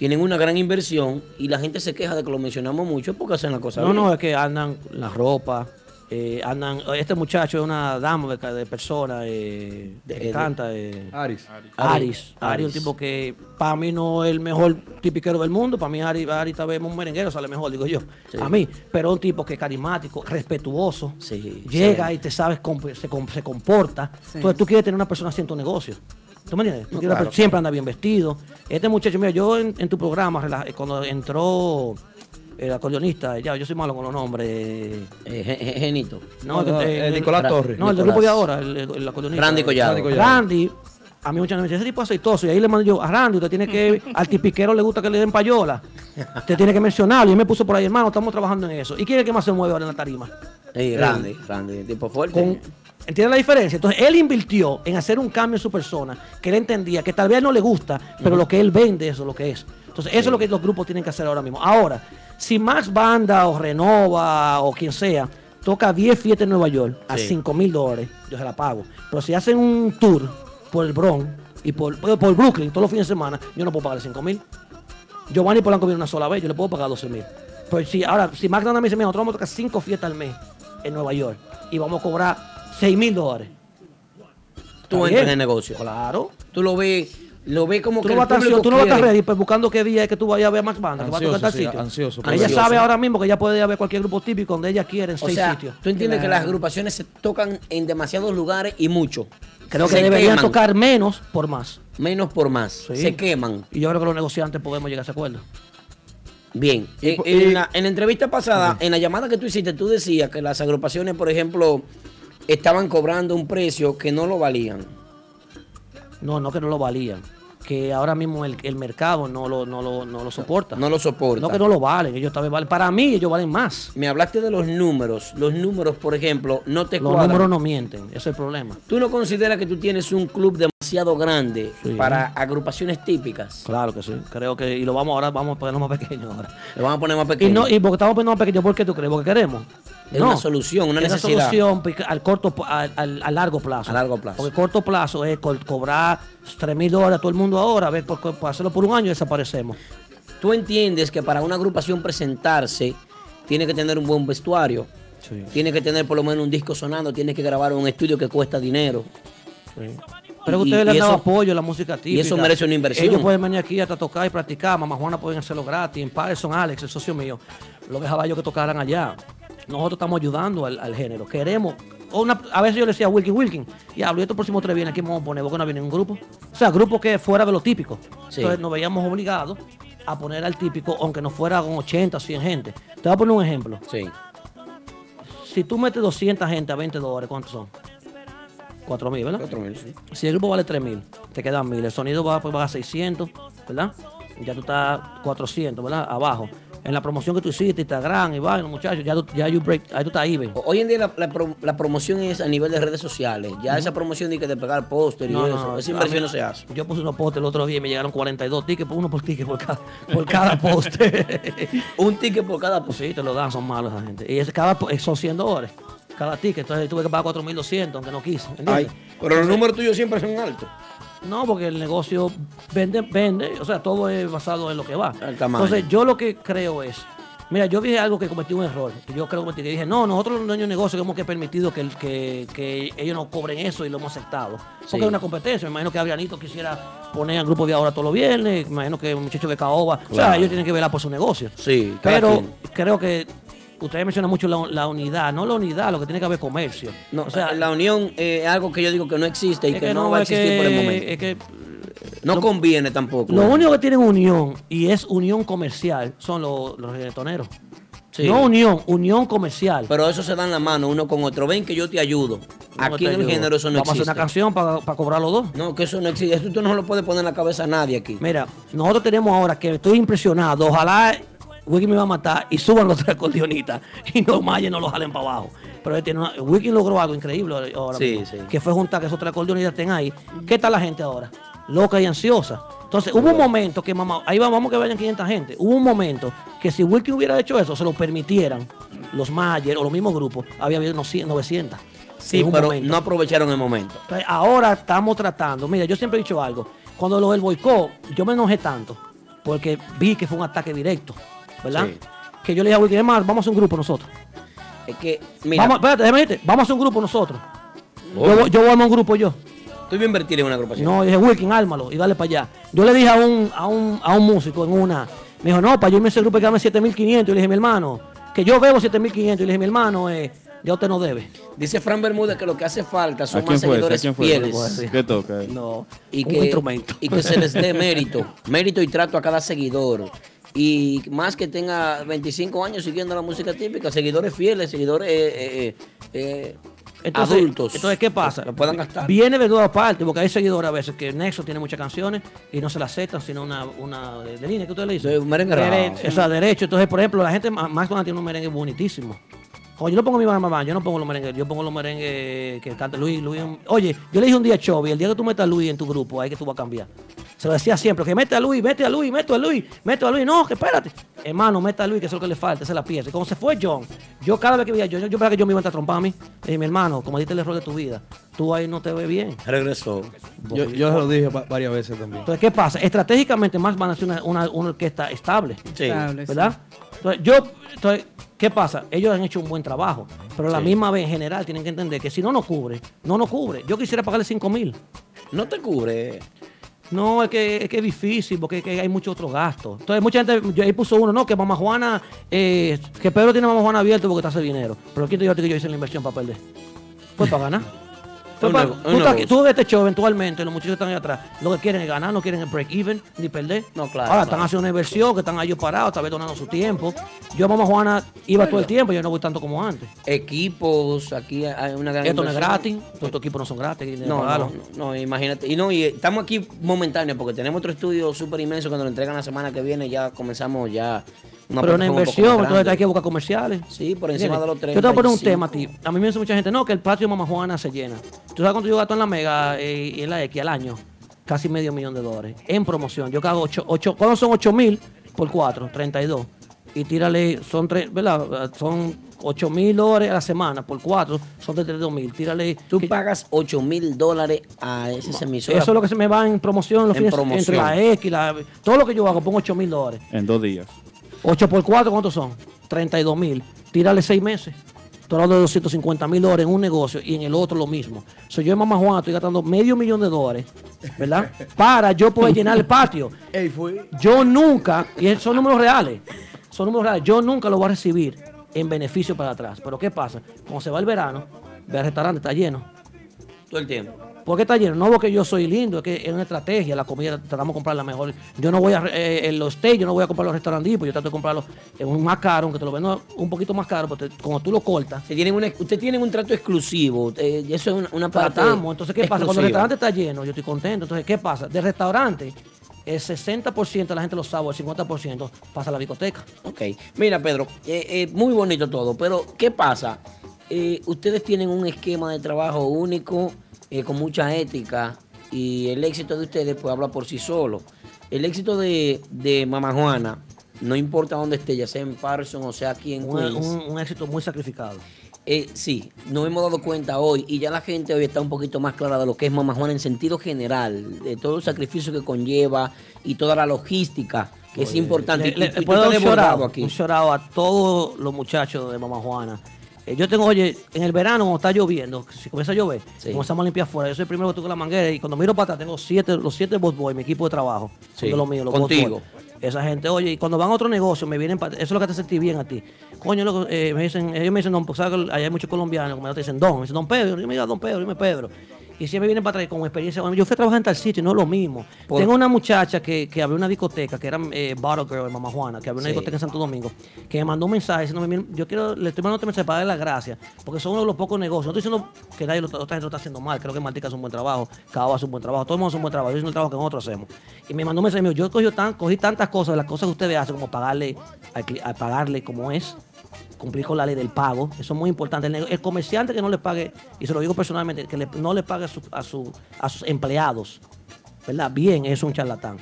tienen una gran inversión y la gente se queja de que lo mencionamos mucho porque hacen la cosa No, bien. no, es que andan la ropa, eh, andan. Este muchacho es una dama de, de persona eh, que de- canta. eh, Aris. Aris. Aris, Aris. un tipo que para mí no es el mejor tipiquero del mundo. Para mí, Aris, Aris tal vez un merenguero sale mejor, digo yo. Sí. A mí. Pero un tipo que es carismático, respetuoso. Sí, llega sí. y te sabes, comp- se, com- se comporta. Sí. Entonces tú quieres tener una persona así en tu negocio. ¿Tú me entiendes? No, claro, siempre anda bien vestido. Este muchacho, mira, yo en, en tu programa, eh, cuando entró el acordeonista, ya, yo soy malo con los nombres. Eh, Ge- Ge- Genito. No, No, que- eh, el- Nicolás Torres. No, el del grupo de ahora, el, el, el acordeonista. Randy Collado. Randy Collado. Randy, a mí muchas veces me dice, ese tipo es aceitoso. Y ahí le mando yo, a Randy, usted tiene que, al tipiquero le gusta que le den payola. Usted tiene que mencionarlo. Y él me puso por ahí, hermano, estamos trabajando en eso. ¿Y quién es el que más se mueve ahora en la tarima? Sí, Randy, Randy, tipo fuerte. Con, ¿Entiendes la diferencia? Entonces, él invirtió en hacer un cambio en su persona, que él entendía que tal vez no le gusta, pero lo que él vende, eso es lo que es. Entonces, eso es lo que los grupos tienen que hacer ahora mismo. Ahora, si Max Banda o Renova o quien sea toca 10 fiestas en Nueva York a Sí. 5 mil dólares, yo se la pago. Pero si hacen un tour por el Bronx y por, por Brooklyn todos los fines de semana, yo no puedo pagar 5 mil. Giovanni Polanco viene una sola vez, yo le puedo pagar 12 mil. Pues si ahora, si Max Banda me dice, mira, nosotros vamos a tocar 5 fiestas al mes en Nueva York y vamos a cobrar 6 mil dólares. Tú entras en el negocio. Claro. Tú lo ves, lo ves como Tú que no, vas tú no vas a estar ready pues, buscando qué día es que tú vayas a ver a Max Banda, que va a tocar tal sí, sitio. ansioso Ella sabe ahora mismo que ella puede ir a ver cualquier grupo típico donde ella quiere en O seis sea, sitios. tú entiendes que las agrupaciones se tocan en demasiados lugares y mucho. Creo que Se deberían queman. tocar menos por más. Menos por más. Sí. Se queman. Y yo creo que los negociantes podemos llegar a ese acuerdo. Bien. En, en la, en la entrevista pasada, en la llamada que tú hiciste, tú decías que las agrupaciones, por ejemplo, estaban cobrando un precio que no lo valían. No, no que no lo valían. Que ahora mismo el, el mercado no lo, no, lo, no lo soporta. No lo soporta. No que no lo valen, ellos también valen. Para mí ellos valen más. Me hablaste de los números. Los números, por ejemplo, no te Los cuadran. números no mienten, ese es el problema. ¿Tú no consideras que tú tienes un club demasiado grande Sí. para agrupaciones típicas? Claro que sí. Creo que, y lo vamos ahora, vamos a ponerlo más pequeño ahora. Le van a poner más Y pequeño. no, y porque estamos poniendo más pequeño, ¿por qué tú crees? Porque queremos. Es una solución, una es necesidad. solución pica- al corto, al, al- largo plazo. A largo plazo. Porque corto plazo es co- cobrar 3 mil dólares a todo el mundo ahora, a ver, por, por hacerlo por un año desaparecemos. ¿Tú entiendes que para una agrupación presentarse tiene que tener un buen vestuario? Tiene que tener por lo menos un disco sonando, tiene que grabar en un estudio que cuesta dinero. Pero Y- ustedes le han dado apoyo a la música típica. y eso merece una inversión. Ellos pueden venir aquí hasta tocar y practicar. Mamá Juana pueden hacerlo gratis. En Patterson, Alex, el socio mío, lo dejaba yo que tocaran allá. Nosotros estamos ayudando al, al género. Queremos. O una- a veces yo le decía a Wilkin, Wilkin, y hablo, estos próximos tres vienen aquí, vamos a poner, porque no viene un grupo. O sea, grupo que fuera de lo típico. Sí. Entonces nos veíamos obligados a poner al típico, aunque no fuera con 80 o 100 gente. Te voy a poner un ejemplo. Sí. Si tú metes 200 gente a 20 dólares, ¿cuántos son? 4 mil, ¿verdad? 4 mil, sí. Si el grupo vale 3 mil, te quedan mil. El sonido va, pues, va a 600, ¿verdad? Ya tú estás 400, ¿verdad? Abajo. En la promoción que tú hiciste, Instagram y vaina, muchachos, ya, ya you break, ahí tú estás even. Hoy en día la, la pro- la promoción es a nivel de redes sociales. Ya esa promoción de que de pegar póster y No, eso, no, esa inversión mí- no se hace. Yo puse unos postes el otro día y me llegaron 42 tickets, por uno por ticket por cada, por cada poste. Un ticket por cada poste. Sí, te lo dan, son malos esa gente. Y ese, cada, son 100 dólares. Cada ticket, entonces tuve que pagar 4.200, aunque no quise. ¿entiendes? Ay, pero los números tuyos siempre son altos. No, porque el negocio vende, vende, o sea, todo es basado en lo que va. tamaño. Entonces, yo lo que creo es, mira, yo vi algo que cometí un error, que yo creo que cometí, que dije, no, nosotros los dueños de negocio hemos que permitido que, que, que ellos no cobren eso y lo hemos aceptado. Porque Sí. es una competencia, me imagino que Adrianito quisiera poner al grupo de ahora todos los viernes, me imagino que el muchacho de Caoba, o sea, ellos tienen que velar por su negocio. Sí, Pero quien. creo que ustedes mencionan mucho la, la unidad, no la unidad, lo que tiene que haber comercio. No, o sea, la unión es algo que yo digo que no existe y que, que no, no, va a existir por el momento. es que no lo- conviene tampoco. Lo único que tienen unión, y es unión comercial, son los, los reggaetoneros. Sí. No unión, unión comercial. Pero eso se dan la mano uno con otro. Ven que yo te ayudo. Aquí en el género eso no Vamos a hacer existe. una canción para cobrar los dos. No, que eso no existe. Eso tú no lo puedes poner en la cabeza a nadie aquí. Mira, nosotros tenemos ahora que estoy impresionado. Ojalá Wiki me va a matar y suban los tres acordeonistas y no Maya no los jalen para abajo. Pero él tiene una- Wiki logró algo increíble ahora Sí, mismo, sí. que fue juntar que esos tres acordeonistas estén ahí. ¿Qué tal la gente ahora? Loca y ansiosa. Entonces, hubo un momento que, mamá, ahí va- vamos que vayan 500 gente. Hubo un momento que si Wiki hubiera hecho eso, se lo permitieran los Mayer o los mismos grupos, había habido unos 100, 900. Sí, pero momento. no aprovecharon el momento. Entonces, ahora estamos tratando. Mira, yo siempre he dicho algo. Cuando lo del boicot, yo me enojé tanto porque vi que fue un ataque directo, ¿verdad? Sí. Que yo le dije a Wiki, es más, vamos a hacer un grupo nosotros. Es que, mira, Vamos, espérate, déjame decirte, vamos a hacer un grupo nosotros. Yo, voy- yo voy a armar un grupo yo. tú ibas a invertir en una agrupación. No, dije, Wilkin, ármalo y dale para allá. Yo le dije a un, a un, a un músico en una, me dijo, no, para yo irme a ese grupo que dame 7500. Y le dije, mi hermano, que yo bebo 7500. Y le dije, mi hermano, eh, ya usted no debe. Dice Fran Bermúdez que lo que hace falta ¿A son quién más fue ese? ¿A seguidores quién fue? fieles. ¿Qué toca? No, y un que, instrumento. y que se les dé mérito, mérito y trato a cada seguidor. Y más que tenga 25 años siguiendo la música típica, seguidores fieles, seguidores eh, eh, eh, Entonces, adultos. Entonces, ¿qué pasa? Lo puedan gastar. Viene de todas partes, porque hay seguidores a veces que Nexo tiene muchas canciones y no se las aceptan, sino una, una de, de línea que usted le dice. De un merengue. Derecho. O sea, derecho. Entonces, por ejemplo, la gente más más cuando tiene un merengue bonitísimo. Oye, yo no pongo mi mamá, yo no pongo los merengues, yo pongo los merengues que canta Luis, Luis. Oye, yo le dije un día a Chovy, el día que tú metas a Luis en tu grupo, ahí que tú vas a cambiar. Se lo decía siempre, que mete a Luis, mete a Luis, mete a Luis, mete a Luis. No, que espérate. Hermano, meta a Luis, que eso es lo que le falta, esa es la pieza. Y como se fue John, yo cada vez que veía a John, yo, yo pensaba que John me iba a trompando a mí. Le dije, mi hermano, como diste el error de tu vida, tú ahí no te ves bien. Regresó. Yo, yo se lo dije va- varias veces también. Entonces, ¿qué pasa? Estratégicamente más van a ser una, una, una orquesta estable. Sí. Estable, sí. ¿Verdad? Entonces, yo, entonces, ¿qué pasa? Ellos han hecho un buen trabajo, pero a la Sí. misma vez en general tienen que entender que si no nos cubre, no nos cubre. Yo quisiera pagarle 5 mil. No te cubre. No, es que, es que es difícil porque es que hay muchos otros gastos. Entonces, mucha gente, yo ahí puso uno, no, que Mamá Juana, eh, que Pedro tiene Mamá Juana abierto porque está hace dinero. Pero ¿quién te dijo que yo hice la inversión para perder? Fue para ganar. Tú, estás aquí- negocio. tú ves este show eventualmente, los muchachos están ahí atrás. Lo que quieren es ganar, no quieren el break even ni perder. No, claro, Ahora están haciendo una inversión, que están ellos parados, vez donando su tiempo. Yo, Mamá Juana, iba todo el tiempo, yo no voy tanto como antes. Equipos, aquí hay una gran Esto no es gratis, todos estos equipos no son gratis. No, no, no, imagínate. Y no, y estamos aquí momentáneos porque tenemos otro estudio súper inmenso que nos lo entregan la semana que viene. Ya comenzamos ya una pero una un inversión, entonces hay que buscar comerciales. Sí, por encima de los Yo te voy a poner un 35. tema a ti. A mí me dice mucha gente, no, que el patio de Mamá Juana se llena. ¿Tú sabes cuánto yo gasto en la Mega eh, y en la X al año? Casi medio millón de dólares. En promoción. Yo cago 8, 8 ¿cuándo son 8 mil por 4? 32. Y tírale, son, tres, ¿verdad? Son 8 mil dólares a la semana por 4, son 32 mil. Tírale. Tú pagas 8 mil dólares a esa emisora. Eso es lo que se me va en promoción los En fines promoción. entre la X y la. Todo lo que yo hago, pongo 8 mil dólares. En dos días. 8 por 4, ¿cuántos son? 32 mil. Tírale 6 meses. Estoy hablando de 250 mil dólares en un negocio y en el otro lo mismo. So, yo en Mamá Juana estoy gastando medio millón de dólares, ¿verdad? Para yo poder llenar el patio. Yo nunca, y son números reales, son números reales, yo nunca lo voy a recibir en beneficio para atrás. Pero ¿qué pasa? Cuando se va el verano, ve al restaurante, está lleno. Todo el tiempo. ¿Por qué está lleno? No porque yo soy lindo, es que es una estrategia, la comida tratamos de comprar la mejor. Yo no voy a, eh, en los steaks, yo no voy a comprar los restaurantes, pues yo trato de comprarlos en un más caro, aunque te lo vendo un poquito más caro, porque como tú lo cortas. Se tienen una- usted tiene un trato exclusivo. eh, y eso es una, una parte. Tratamos. Entonces, ¿qué pasa? Cuando el restaurante está lleno, yo estoy contento. Entonces, ¿qué pasa? Del restaurante, el 60% de la gente lo sabe, el 50% pasa a la discoteca. Ok. Mira, Pedro, eh, eh, muy bonito todo, pero ¿qué pasa? Eh, ustedes tienen un esquema de trabajo único, eh, con mucha ética, y el éxito de ustedes pues habla por sí solo. El éxito de, de Mama Juana, no importa dónde esté, ya sea en Parson o sea aquí en Un, Queens. un- un éxito muy sacrificado. Eh, sí, nos hemos dado cuenta hoy y ya la gente hoy está un poquito más clara de lo que es Mamá Juana en sentido general, de todo el sacrificio que conlleva y toda la logística que es importante. Le, Y- le- y le tú puedo un aquí. un a todos los muchachos de Mamá Juana. Eh, yo tengo, oye, en el verano cuando está lloviendo, si comienza a llover, comenzamos a limpiar afuera. Yo soy el primero que toco la manguera y cuando miro para atrás tengo siete, los siete boss boys, mi equipo de trabajo. Sí, Son de los míos, los contigo. Esa gente, oye, y cuando van a otro negocio me vienen, pa- eso es lo que te sentí bien a ti. Coño, loco, eh, me dicen, ellos me dicen, don, pues, ¿sabes que allá hay muchos colombianos, como te dicen, don, me dicen, don Pedro, yo me digo, don Pedro, dime Pedro. Y siempre vienen para atrás con experiencia. Bueno, yo fui a trabajar en tal sitio y no es lo mismo. Por- Tengo una muchacha que, que abrió una discoteca, que era eh, Bottle Girl en Mamá Juana, que abrió una Sí. discoteca en Santo Domingo, que me mandó un mensaje diciendo, "Mira, yo quiero, le estoy mandando este mensaje para darle las gracias, porque son uno de los pocos negocios. No estoy diciendo que nadie lo, otra gente lo está haciendo mal, creo que Martica hace un buen trabajo, Cabo hace un buen trabajo, todo el mundo hace un buen trabajo, yo hice el trabajo que nosotros hacemos. Y me mandó un mensaje, yo tan, cogí tantas cosas de las cosas que ustedes hacen, como pagarle, al pagarle como es, cumplir con la ley del pago. Eso es muy importante. El, comerciante que no le pague, y se lo digo personalmente, que le- no le pague a, su- a, su- a sus empleados, ¿verdad? Bien, es un charlatán.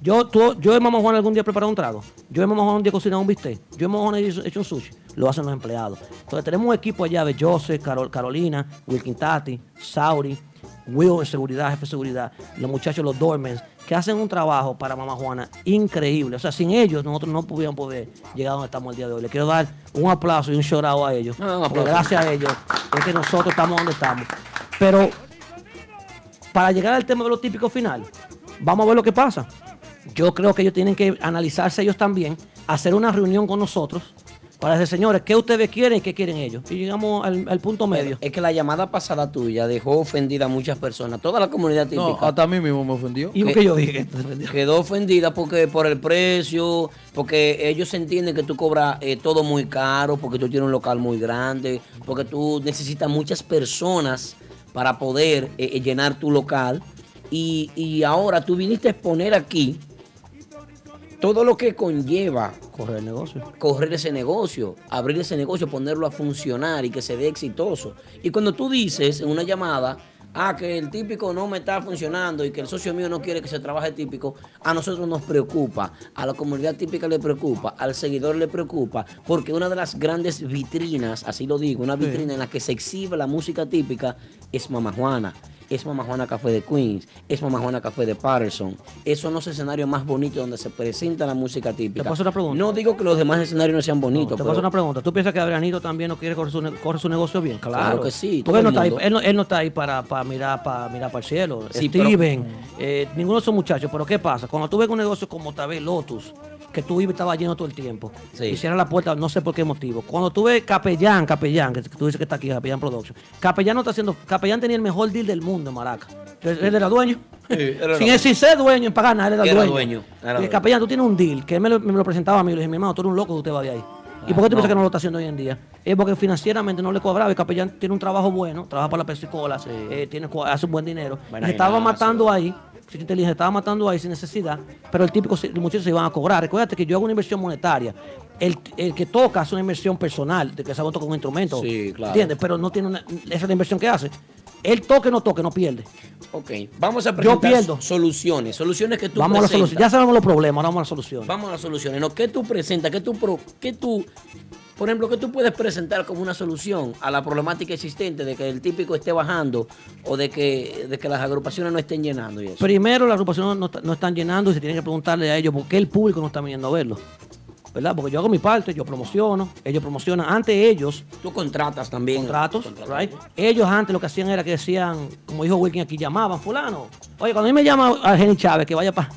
Yo, tú- yo en Mamá Juana algún día he preparado un trago. Yo en Mamá un día he cocinado un bistec. Yo en Mamá he hecho, he hecho un sushi. Lo hacen los empleados. Entonces tenemos un equipo allá de Joseph, Carol, Carolina, Wilkin Tati, Sauri, Will en seguridad, jefe de seguridad, los muchachos, los dormens, que hacen un trabajo para Mamá Juana increíble. O sea, sin ellos nosotros no pudiéramos poder llegar a donde estamos el día de hoy. Le quiero dar un aplauso y un shout out a ellos. Porque aplauso. gracias a ellos es que nosotros estamos donde estamos. Pero para llegar al tema de lo típico final, vamos a ver lo que pasa. Yo creo que ellos tienen que analizarse ellos también, hacer una reunión con nosotros para decir, señores, ¿qué ustedes quieren y qué quieren ellos? Y llegamos al, al punto medio. Es que la llamada pasada tuya dejó ofendida a muchas personas, toda la comunidad típica. No, hasta a mí mismo me ofendió. ¿Y qué yo dije? Quedó ofendida porque por el precio, porque ellos entienden que tú cobras eh, todo muy caro, porque tú tienes un local muy grande, porque tú necesitas muchas personas para poder eh, eh, llenar tu local. Y, y ahora tú viniste a exponer aquí todo lo que conlleva correr el negocio. correr ese negocio, abrir ese negocio, ponerlo a funcionar y que se dé exitoso. Y cuando tú dices en una llamada, ah, que el típico no me está funcionando y que el socio mío no quiere que se trabaje típico, a nosotros nos preocupa, a la comunidad típica le preocupa, al seguidor le preocupa, porque una de las grandes vitrinas, así lo digo, una vitrina en la que se exhibe la música típica es Mama Juana. Es Mama Juana Café de Queens, es Mama Juana Café de Patterson. Esos son los escenarios más bonitos donde se presenta la música típica. Te paso una pregunta. No digo que los demás escenarios no sean bonitos, Te pero paso una pregunta. ¿Tú piensas que Adrianito también no quiere correr su, correr su negocio bien? Claro, Claro que sí, Porque él no, está ahí, él, no, él no está ahí para, para mirar para mirar para el cielo. Sí, pero- Steven, eh, ninguno de esos muchachos. Pero ¿qué pasa? Cuando tú ves un negocio como tal vez Lotus, que tú ibas y estaba lleno todo el tiempo, y cierra la puerta, no sé por qué motivo. Cuando tú ves Capellán, Capellán, que tú dices que está aquí, Capellán Production, Capellán no está haciendo, Capellán tenía el mejor deal del mundo en Maraca. Él, era dueño. era sin, ser dueño en pagar nada, él era, Era dueño. dueño, era Y, dueño. Capellán, tú tienes un deal, que él me lo, me lo presentaba a mí, y le dije, mi hermano, tú eres un loco, usted va de ahí. ¿Y por qué tú no. piensas que no lo está haciendo hoy en día? Es porque financieramente no le cobraba. El capellán tiene un trabajo bueno, trabaja para la Pepsi-Cola, eh, tiene, hace un buen dinero. Buena Se estaba matando ahí, si te inteligente, estaba matando ahí sin necesidad, pero el típico, se- los muchachos se iban a cobrar. Recuérdate que yo hago una inversión monetaria. El, el que toca hace una inversión personal, de que sabe tocar un instrumento. Sí, claro. ¿Entiendes? Pero no tiene una, esa es la inversión que hace. Él toque no toque, no pierde. Ok, vamos a Yo presentar pierdo. soluciones, soluciones que tú Vamos a la presentas. solución. Ya sabemos los problemas, ahora vamos a la solución. Vamos a las soluciones, ¿no? ¿Qué tú presentas? ¿Qué tú, pro- qué tú, por ejemplo, qué tú puedes presentar como una solución a la problemática existente de que el típico esté bajando o de que, de que las agrupaciones no estén llenando y eso? Primero, las agrupaciones no, no están llenando y se tienen que preguntarle a ellos por qué el público no está viniendo a verlo. ¿verdad? Porque yo hago mi parte, yo promociono, ellos promocionan. Antes ellos... Tú contratas también. Contratos, right? Ellos antes lo que hacían era que decían, como dijo Wilkin aquí, llamaban, fulano. Oye, cuando a mí me llama a Jenny Chávez que vaya para...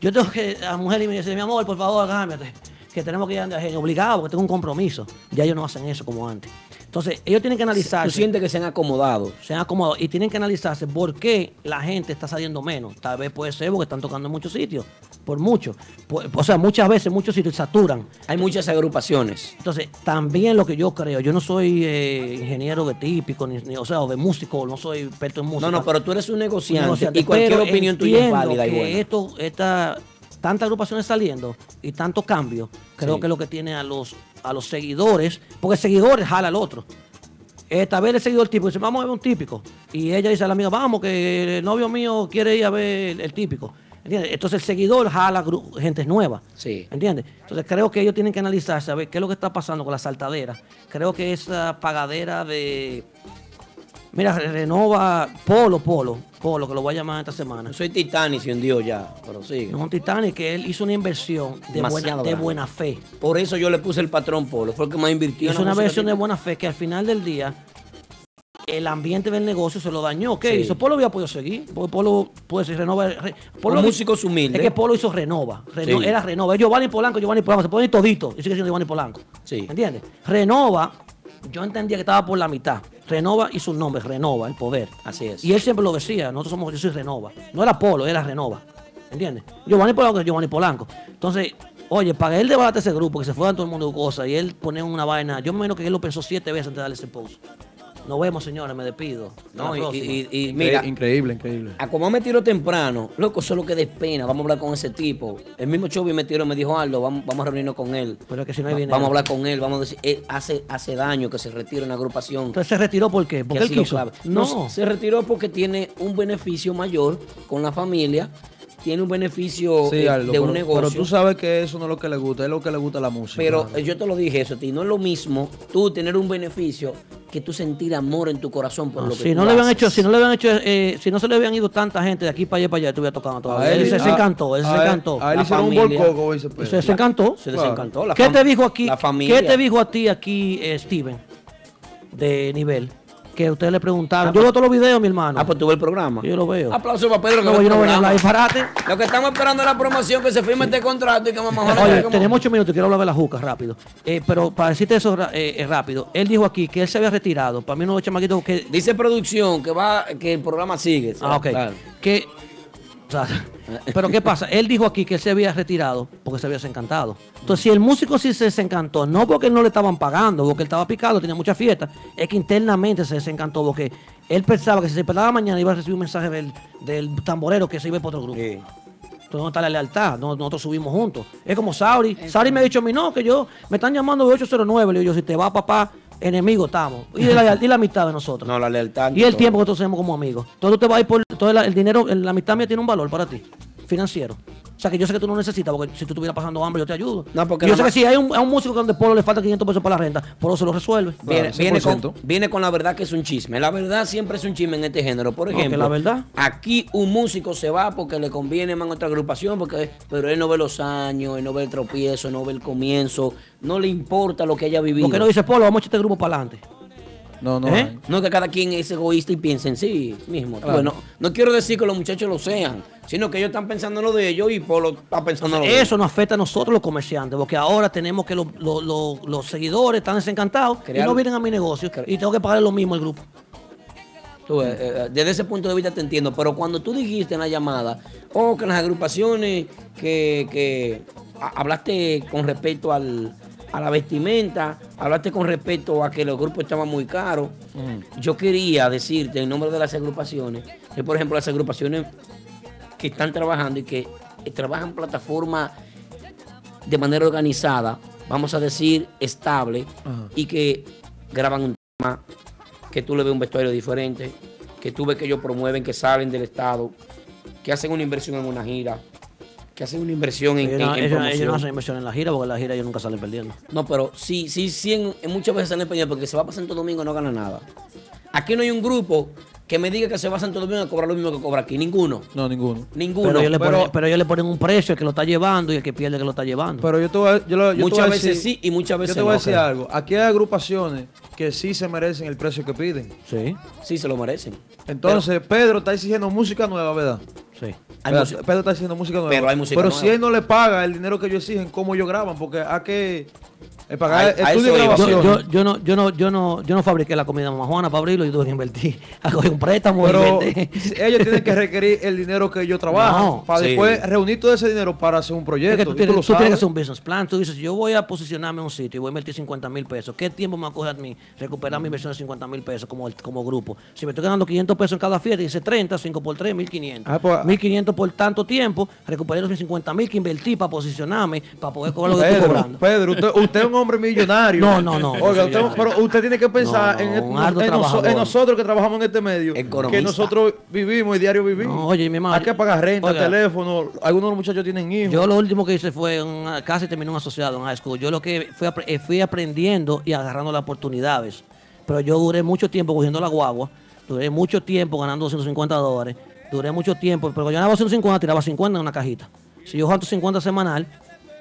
yo tengo que, a la mujer y me dice, mi amor, por favor, cámbiate, que tenemos que ir a Jenny, obligado, porque tengo un compromiso. Ya ellos no hacen eso como antes. Entonces, ellos tienen que analizarse. Tú sientes que se han acomodado. Se han acomodado y tienen que analizarse por qué la gente está saliendo menos. Tal vez puede ser porque están tocando en muchos sitios, por mucho. Por- o sea, muchas veces muchos sitios saturan. Hay muchas agrupaciones. Entonces, también lo que yo creo, yo no soy eh, ingeniero de típico, ni, ni- o sea, o de músico, no soy experto en música. No, no, pero tú eres un negociante, negociante, y cualquier opinión tuya es válida y buena. esto, esta, tantas agrupaciones saliendo y tantos cambios, creo Sí. que es lo que tiene a los, a los seguidores, porque el seguidor jala al otro. Esta vez el seguidor típico dice, vamos a ver un típico. Y ella dice a la amiga, vamos, que el novio mío quiere ir a ver el, el típico. ¿Entiendes? Entonces el seguidor jala gente nueva. Sí. ¿Entiendes? Entonces creo que ellos tienen que analizarse, a ver qué es lo que está pasando con la saltadera. Creo que esa pagadera de... Mira, re- renova Polo, Polo, Polo, que lo voy a llamar esta semana. Soy Titanic, se hundió ya, pero sigue. Un Titanic que él hizo una inversión de, buena, de buena fe. Por eso yo le puse el patrón Polo, fue el que más invirtió. en Hizo la una música versión de buena fe que al final del día el ambiente del negocio se lo dañó. ¿Qué Sí. hizo? Polo había podido seguir. Porque Polo puede ser Renova. re- Polo, músicos humildes. Es que Polo hizo Renova. Reno- Sí. Era Renova. Giovanni Polanco, Giovanni Polanco. Se pueden ir todito. Y sigue siendo Giovanni Polanco. Sí. ¿Entiendes? Renova, yo entendía que estaba por la mitad. Renova y su nombre, Renova, el poder. Así es. Y él siempre lo decía, nosotros somos, yo soy Renova. No era Polo, era Renova. ¿Entiendes? Giovanni Polanco es Giovanni Polanco. Entonces, oye, para él debatir ese grupo, que se fueran todo el mundo de cosas, y él poner una vaina, yo me imagino que él lo pensó siete veces antes de darle ese post. Nos vemos, señores, me despido. No, y- y- y- y mira, Increíble, increíble. A como me tiró temprano, loco, eso es lo que despena. Vamos a hablar con ese tipo. El mismo Chovy me tiró, me dijo Aldo, vamos, vamos a reunirnos con él. Pero es que si no hay dinero. Vamos a hablar con él, vamos a decir, él hace, hace daño que se retire en la agrupación. Entonces se retiró ¿por qué? que Porque él quiso. No. se retiró porque tiene un beneficio mayor con la familia, tiene un beneficio Sí, eh, Aldo, de un pero, negocio. pero tú sabes que eso no es lo que le gusta, es lo que le gusta la música. Pero eh, yo te lo dije eso a ti, no es lo mismo tú tener un beneficio que tú sentir amor en tu corazón por No, lo que si tú no le habían hecho, si no le habían hecho, eh, si no se le habían ido tanta gente de aquí para allá para allá, estuviera tocando todavía. A él- él se, encantó, él se encantó. a él hicieron un dice Pedro. Se, se encantó. Se desencantó. ¿Qué te dijo aquí? La familia. ¿Qué te dijo a ti aquí, eh, Steven, de nivel? Que ustedes le preguntaron. Ah, yo veo todos los videos, mi hermano. Ah, pues tuve el programa. Yo lo veo. Aplauso para Pedro. que No, yo no voy a hablar disparate. Lo que estamos esperando es la promoción, que se firme este contrato y que vamos a Oye, tenemos ocho minutos, quiero hablar de la juca rápido. Eh, pero para decirte eso eh, eh, rápido, él dijo aquí que él se había retirado. Para mí los chamaquitos que... Dice producción que va que el programa sigue. Ah, ok. Claro. Que, o sea, pero ¿qué pasa? Él dijo aquí que él se había retirado porque se había desencantado. Entonces, si el músico sí se desencantó, no porque no le estaban pagando, porque él estaba picado, tenía mucha fiesta, es que internamente se desencantó porque él pensaba que si se despertaba mañana iba a recibir un mensaje del, del tamborero que se iba para otro grupo. Entonces, ¿dónde está la lealtad? No- Nosotros subimos juntos. Es como Sauri. Sauri me ha dicho a mí, no, que yo, me están llamando de 809. Le digo, yo, si te va papá, enemigo estamos. Y la, y la mitad de nosotros. No, la lealtad. Y el tiempo que nosotros tenemos como amigos. Todo te va a ir por. Todo el, el dinero, la mitad mía tiene un valor para ti. Financiero. O sea que yo sé que tú no necesitas, porque si tú estuvieras pasando hambre, yo te ayudo. No, porque yo sé que si hay un, a un músico donde Polo le falta 500 pesos para la renta, Polo se lo resuelve. Viene, viene con, viene con la verdad que es un chisme. La verdad siempre es un chisme en este género. Por No, que ejemplo, la verdad. aquí un músico se va porque le conviene más a otra agrupación, porque, pero él no ve los años, él no ve el tropiezo, no ve el comienzo, no le importa lo que haya vivido. Porque no dice Polo, vamos a echar este grupo para adelante. No, no. ¿Eh? No que cada quien es egoísta y piensa en sí mismo. Claro. Bueno, no quiero decir que los muchachos lo sean, sino que ellos están pensando en lo de ellos y Polo está pensando en lo de Eso nos afecta a nosotros los comerciantes, porque ahora tenemos que los, los- los- los seguidores están desencantados y no vienen a mi negocio y tengo que pagarle lo mismo al grupo. Tú, eh, eh, desde ese punto de vista te entiendo, pero cuando tú dijiste en la llamada, oh, que las agrupaciones, que, que hablaste con respecto al, a la vestimenta, hablaste con respecto a que los grupos estaban muy caros, yo quería decirte en nombre de las agrupaciones, que por ejemplo las agrupaciones que están trabajando y que eh, trabajan plataforma de manera organizada, vamos a decir estable, y que graban un tema, que tú le ves un vestuario diferente, que tú ves que ellos promueven, que salen del Estado, que hacen una inversión en una gira, que hacen una inversión en, Ellos, en- no, en ellos- promoción. ellos no hacen inversión en la gira porque en la gira ellos nunca salen perdiendo. No, pero sí, sí, sí, en, en muchas veces salen perdiendo porque se va a pasar Santo Domingo y no gana nada. Aquí no hay un grupo que me diga que se va a Santo Domingo a cobrar lo mismo que cobra aquí. Ninguno. No, ninguno. Ninguno. Pero ellos, le Pero- ponen, pero ellos le ponen un precio el que lo está llevando y el que pierde el que lo está llevando. Pero yo te voy a, yo lo- yo te Muchas voy a veces decir- sí y muchas veces Yo te voy a no, decir algo. Aquí hay agrupaciones que sí se merecen el precio que piden. Sí. Sí, se lo merecen. Entonces, Pedro está exigiendo música nueva, ¿verdad? Música- Pedro está exigiendo música nueva. Pero hay música Pero nueva. si él no le paga el dinero que ellos exigen, ¿cómo ellos graban? Porque hay que eh, pagar estudio grabación. Yo, yo, yo no, yo no, yo no, yo no fabriqué la comida mamá Juana para abrirlo y tuve que invertir. A coger un préstamo Pero ellos tienen que requerir el dinero que ellos trabajan No, para sí. después reunir todo ese dinero para hacer un Es proyecto. que tú, tienes, lo tú tienes que hacer un business plan. Tú dices, yo voy a posicionarme en un sitio y voy a invertir 50 mil pesos. ¿Qué tiempo me va a mí recuperar mi inversión de 50 mil pesos como, el- como grupo? Si me estoy ganando 500 pesos en cada fiesta, dice 30, 5 por 3, 1500. Ah, pues, 1500 por tanto tiempo, recuperé los 50 mil que invertí para posicionarme, para poder cobrar lo que estoy Pedro, cobrando. Pedro, usted, usted es un hombre millonario. No, no, no, Oiga, usted- pero usted tiene que pensar No, no, en, en- en noso- trabajador. en nosotros que trabajamos en este medio. Economista. Que nosotros vivimos y diario vivimos. No, oye, mi madre- Hay que pagar renta, Oiga. teléfono. Algunos de los muchachos tienen hijos. Yo lo último que hice fue una- casi terminé un asociado en high school. Yo lo que fui, eh, fui aprendiendo y agarrando las oportunidades. Pero yo duré mucho tiempo cogiendo la guagua, duré mucho tiempo ganando 250 dólares, duré mucho tiempo, pero yo ganaba 250 tiraba 50 en una cajita. Si yo gasto 50 semanal,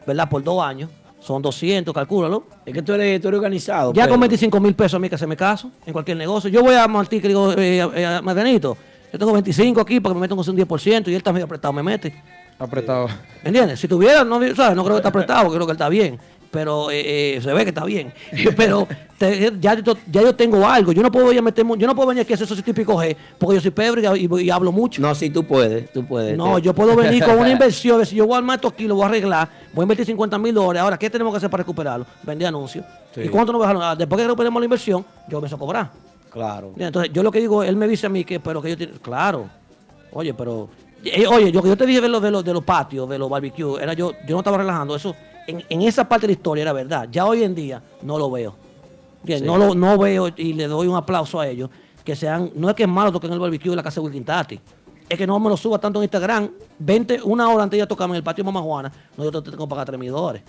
¿verdad? Por dos años, son 200, calcúlalo. Es que tú eres, tú eres organizado. Ya Pedro. con 25 mil pesos a mí que se me caso en cualquier negocio. Yo voy a Martí que digo, eh, eh, Marianito, yo tengo 25 aquí para que me metan con un 10% y él está medio apretado, me mete. Apretado. ¿Me entiendes? Si tuviera, no, ¿sabes? no creo que está apretado, creo que él está bien. Pero eh, eh, se ve que está bien. Pero te- ya, yo- ya yo tengo algo. Yo no puedo ir a meter, yo no puedo venir aquí a hacer eso típico G, porque yo soy Pedro y, y- y hablo mucho. No, sí, tú puedes, tú puedes. No, Te- yo puedo venir con una inversión. Si yo voy a armar esto aquí, lo voy a arreglar, voy a invertir 50 mil dólares. Ahora, ¿qué tenemos que hacer para recuperarlo? Vender anuncios. Sí. ¿Y cuánto nos va a dejar? Ah, Después que recuperemos la inversión, yo empiezo a cobrar. Claro. Entonces, yo lo que digo, él me dice a mí que, pero que yo, claro, oye, pero, eh, oye, yo que yo te dije de los, de los, de los patios, de los barbecues, era yo, yo no estaba relajando, eso, en, en esa parte de la historia era verdad, ya hoy en día no lo veo, Bien, Sí. no lo no veo y le doy un aplauso a ellos, que sean, no es que es malo tocar en el barbecue de la casa de Wilkin Tati, es que no me lo suba tanto en Instagram, 20, una hora antes de tocarme en el patio de Mamá Juana, no, yo te tengo que pagar 3 mil dólares.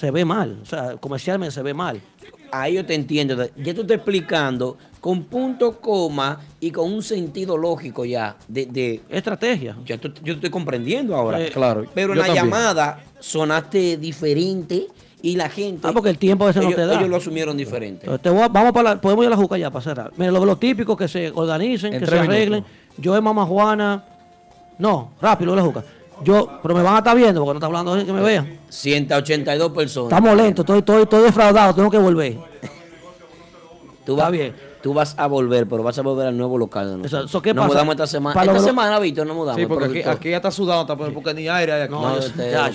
Se ve mal, o sea, comercialmente se ve mal. Ahí yo te entiendo. Ya tú estás explicando con punto, coma y con un sentido lógico ya de, de estrategia. Ya tú- yo te estoy comprendiendo ahora. Eh, claro, Pero en la también. llamada sonaste diferente y la gente. Ah, porque el tiempo a veces no ellos, te da. ellos lo asumieron diferente. Entonces, te voy a- vamos para la, podemos ir a la juca ya para cerrar. Mira, lo, lo típico que se organicen, En que se arreglen. Yo es mamá Juana. No, rápido la juca. Yo, pero me van a estar viendo porque no está hablando de que me vean. 182 personas. Estamos lentos, estoy, estoy, estoy defraudado, tengo que volver. Tú vas, Tú vas a volver, pero vas a volver al nuevo local. eso, ¿qué nos pasa? mudamos esta semana. Para Esta semana, Víctor, nos mudamos. Sí, porque aquí, aquí ya está sudado, está- porque ni aire hay aquí. No, yo- ya,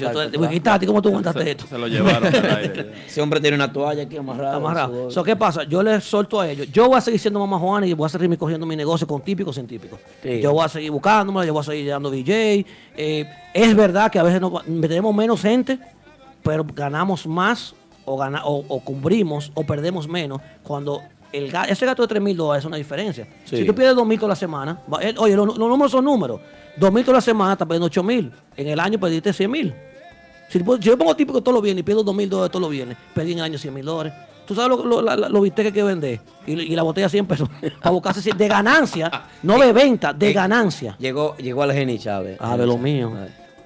yo ¿cómo tú aguantaste esto? Se lo llevaron al aire. Ese hombre tiene una toalla aquí amarrada. Su- So, ¿Qué pasa? Yo les solto a ellos. Yo voy a seguir siendo mamá Juana y voy a seguir cogiendo mi negocio con típicos sin típicos. Sí. Yo voy a seguir buscándome, yo voy a seguir dando DJ. Eh, es verdad que a veces no, tenemos menos gente, pero ganamos más o, gana, o, o cubrimos o perdemos menos cuando el, ese gasto de 3 mil dólares es una diferencia. Sí. Si tú pierdes 2 mil toda la semana, va- eh, oye, los, los números son números. 2 mil toda la semana, estás perdiendo 8 mil. En el año perdiste 100 mil. Si, si yo pongo típico todos los viernes y pierdo 2 mil dólares todos los viernes, perdí en el año 100 mil dólares. Tú sabes lo, lo, la- lo viste que hay que vender. Y, y la botella 100 pesos. para buscarse 100 de ganancia, no de venta, de Eh, ganancia. Llegó, llegó al Geni Chávez. Ah, de lo mío.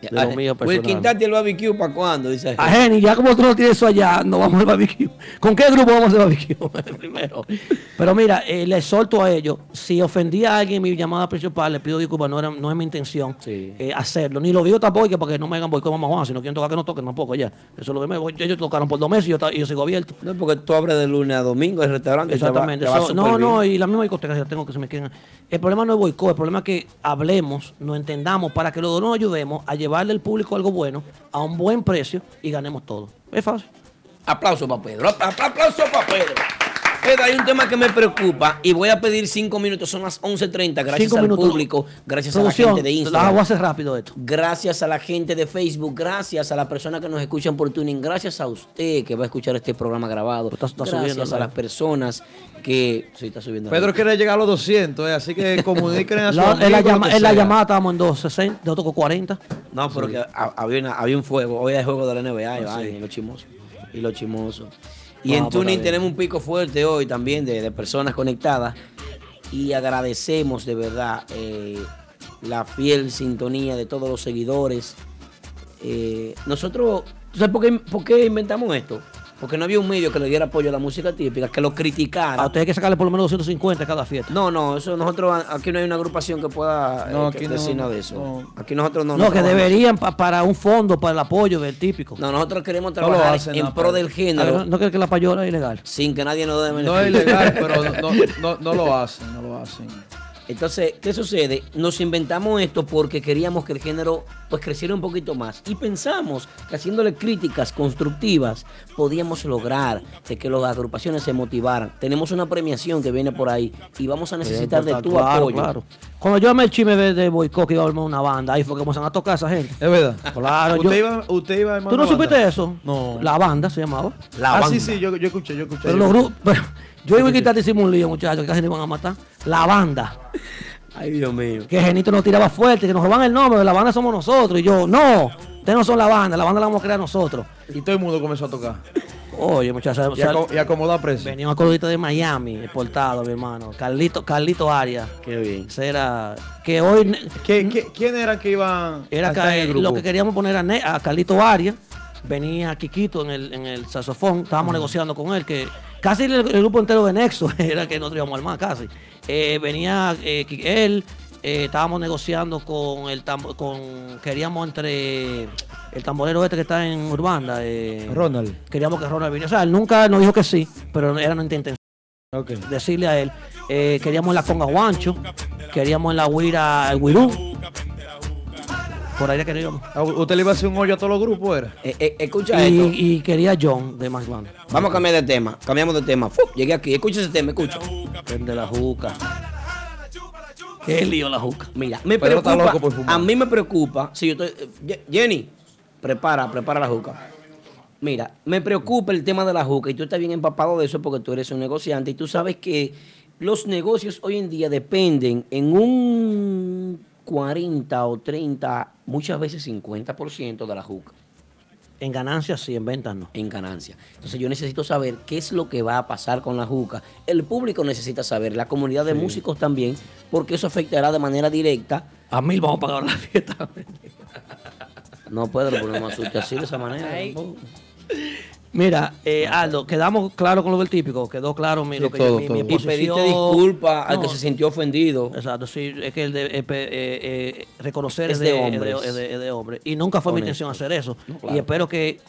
De lo mío personal. El barbecue para cuándo? Dice. A Jenny, ya como tú no tienes eso allá, no vamos al barbecue. ¿Con qué grupo vamos al barbecue? Primero. Pero mira, eh, les solto a ellos. Si ofendí a alguien en mi llamada principal, le pido disculpas, no, era, no es mi intención eh, hacerlo. Ni lo digo tampoco para que no me hagan boicot mamá Juan. Si no quieren tocar, que no toquen tampoco ya. Eso lo vemos. Ellos tocaron por dos meses y yo, y yo sigo abierto. No, porque tú abres de lunes a domingo el restaurante. te va- Exactamente. te va So, súper no, no, y la misma discoteca ya tengo que se me queden. El problema no es boicot, el problema es que hablemos, nos entendamos para que los dos nos ayudemos a llevarle al público algo bueno a un buen precio y ganemos todo. Es fácil. Aplauso para Pedro. apla- apla- Aplauso para Pedro. Pedro, hay un tema que me preocupa y voy a pedir cinco minutos. Son las 11.30. Gracias Cinco al minutos. público. Gracias Producción, a la gente de la Instagram. hago hacer rápido esto. Gracias a la gente de Facebook, gracias a las personas que nos escuchan por tuning, gracias a usted que va a escuchar este programa grabado. está gracias subiendo, a las personas que... Sí, está subiendo. Pedro quiere llegar a los 200, eh, así que comuniquen a su La- en, la amigo, llama- en la llamada estábamos en 260, yo toco 40. No, pero Sí. había, una- había un fuego. Hoy hay juego de la NBA y, Ah, sí. y los chimosos. Y los chimosos. Y Vamos, en bien. tenemos un pico fuerte hoy también de, de personas conectadas. y agradecemos de verdad eh, la fiel sintonía de todos los seguidores. Eh, nosotros, ¿tú sabes por qué, por qué inventamos esto? Porque no había un medio que le diera apoyo a la música típica, que lo criticara. A usted hay que sacarle por lo menos 250 cada fiesta. No, no, eso nosotros aquí no hay una agrupación que pueda eh, No, que aquí no, decir nada de eso. Aquí nosotros no. No, que trabajamos. deberían pa- para un fondo para el apoyo del típico. No, nosotros queremos No trabajar hacen, en no, pro pero- del género. Ah, ¿No cree que la payola es ilegal? Sin que nadie nos dé No es ilegal, pero no, no, no lo hacen, no lo hacen. Entonces, ¿qué sucede? Nos inventamos esto porque queríamos que el género pues creciera un poquito más y pensamos que haciéndole críticas constructivas podíamos lograr de que las agrupaciones se motivaran. Tenemos una premiación que viene por ahí y vamos a necesitar de tu Claro, apoyo. claro. Cuando yo amé el chisme de, de Boicot que iba a armar una banda, ahí fue que comenzamos a tocar a esa gente. Es verdad. Claro, ¿Usted yo- iba, usted iba a armar ¿Tú no una supiste banda? eso? No. La banda se llamaba. ah, sí, sí, yo, yo escuché, yo escuché. Pero yo los grupos, yo iba a quitar hicimos un lío, muchachos, que casi nos iban a matar. La banda. Ay, Dios mío. Que Genito nos tiraba fuerte, que nos roban el nombre, la banda somos nosotros. Y yo, no, ustedes no son la banda, la banda la vamos a crear nosotros. Y todo el mundo comenzó a tocar. Oye, muchachos, Y, aco- y acomodar precio. venía un acordito de Miami, exportado, mi hermano. Carlito, Carlito Arias. Qué bien. Ese era, que hoy... ¿Quién, quién, quién eran que iban Era a estar en el que, grupo? lo que queríamos poner a, Ne- a Carlito Arias, venía Kikito en el, en el saxofón, estábamos negociando con él, que casi el, el grupo entero de Nexo era que nosotros íbamos a armar casi. Eh, venía eh, él, eh, estábamos negociando con el tambo- con queríamos entre el tamborero este que está en Urbanda, eh, Ronald. queríamos que Ronald viniera. O sea, él nunca nos dijo que sí, pero era nuestra intención decirle a él. Eh, queríamos en la conga Juancho, queríamos en la Huira el Huirú. Por ahí le queríamos. Ah, ¿Usted le iba a hacer un hoyo a todos los grupos, era? Eh, escucha esto. Y, y quería John de Max Band. Vamos a cambiar de tema. Cambiamos de tema. Llegué aquí. Escucha ese tema, escucha. Prende la juca. Qué lío la juca. Mira, me Pero está preocupa. loco por fumar. a mí me preocupa. Si yo estoy, eh, Jenny, prepara, prepara la juca. Mira, me preocupa el tema de la juca y tú estás bien empapado de eso porque tú eres un negociante y tú sabes que los negocios hoy en día dependen en un 40 o 30, muchas veces 50% de la juca. En ganancias sí, en ventas no. En ganancias. Entonces yo necesito saber qué es lo que va a pasar con la juca. El público necesita saber, la comunidad de Sí. músicos también, porque eso afectará de manera directa. A mil vamos a pagar la fiesta. No puedo, pero no me asuste así de esa manera. Mira, eh, Aldo, quedamos claro con lo del típico, quedó claro mi, Sí, lo que todo, yo, mi, todo. mi Y pediste posición. disculpa al No, que se sintió ofendido. Exacto, sí, es que el de, eh, eh, eh, reconocer Es de de, hombre. Y nunca fue mi intención hacer eso. No, claro. Y espero que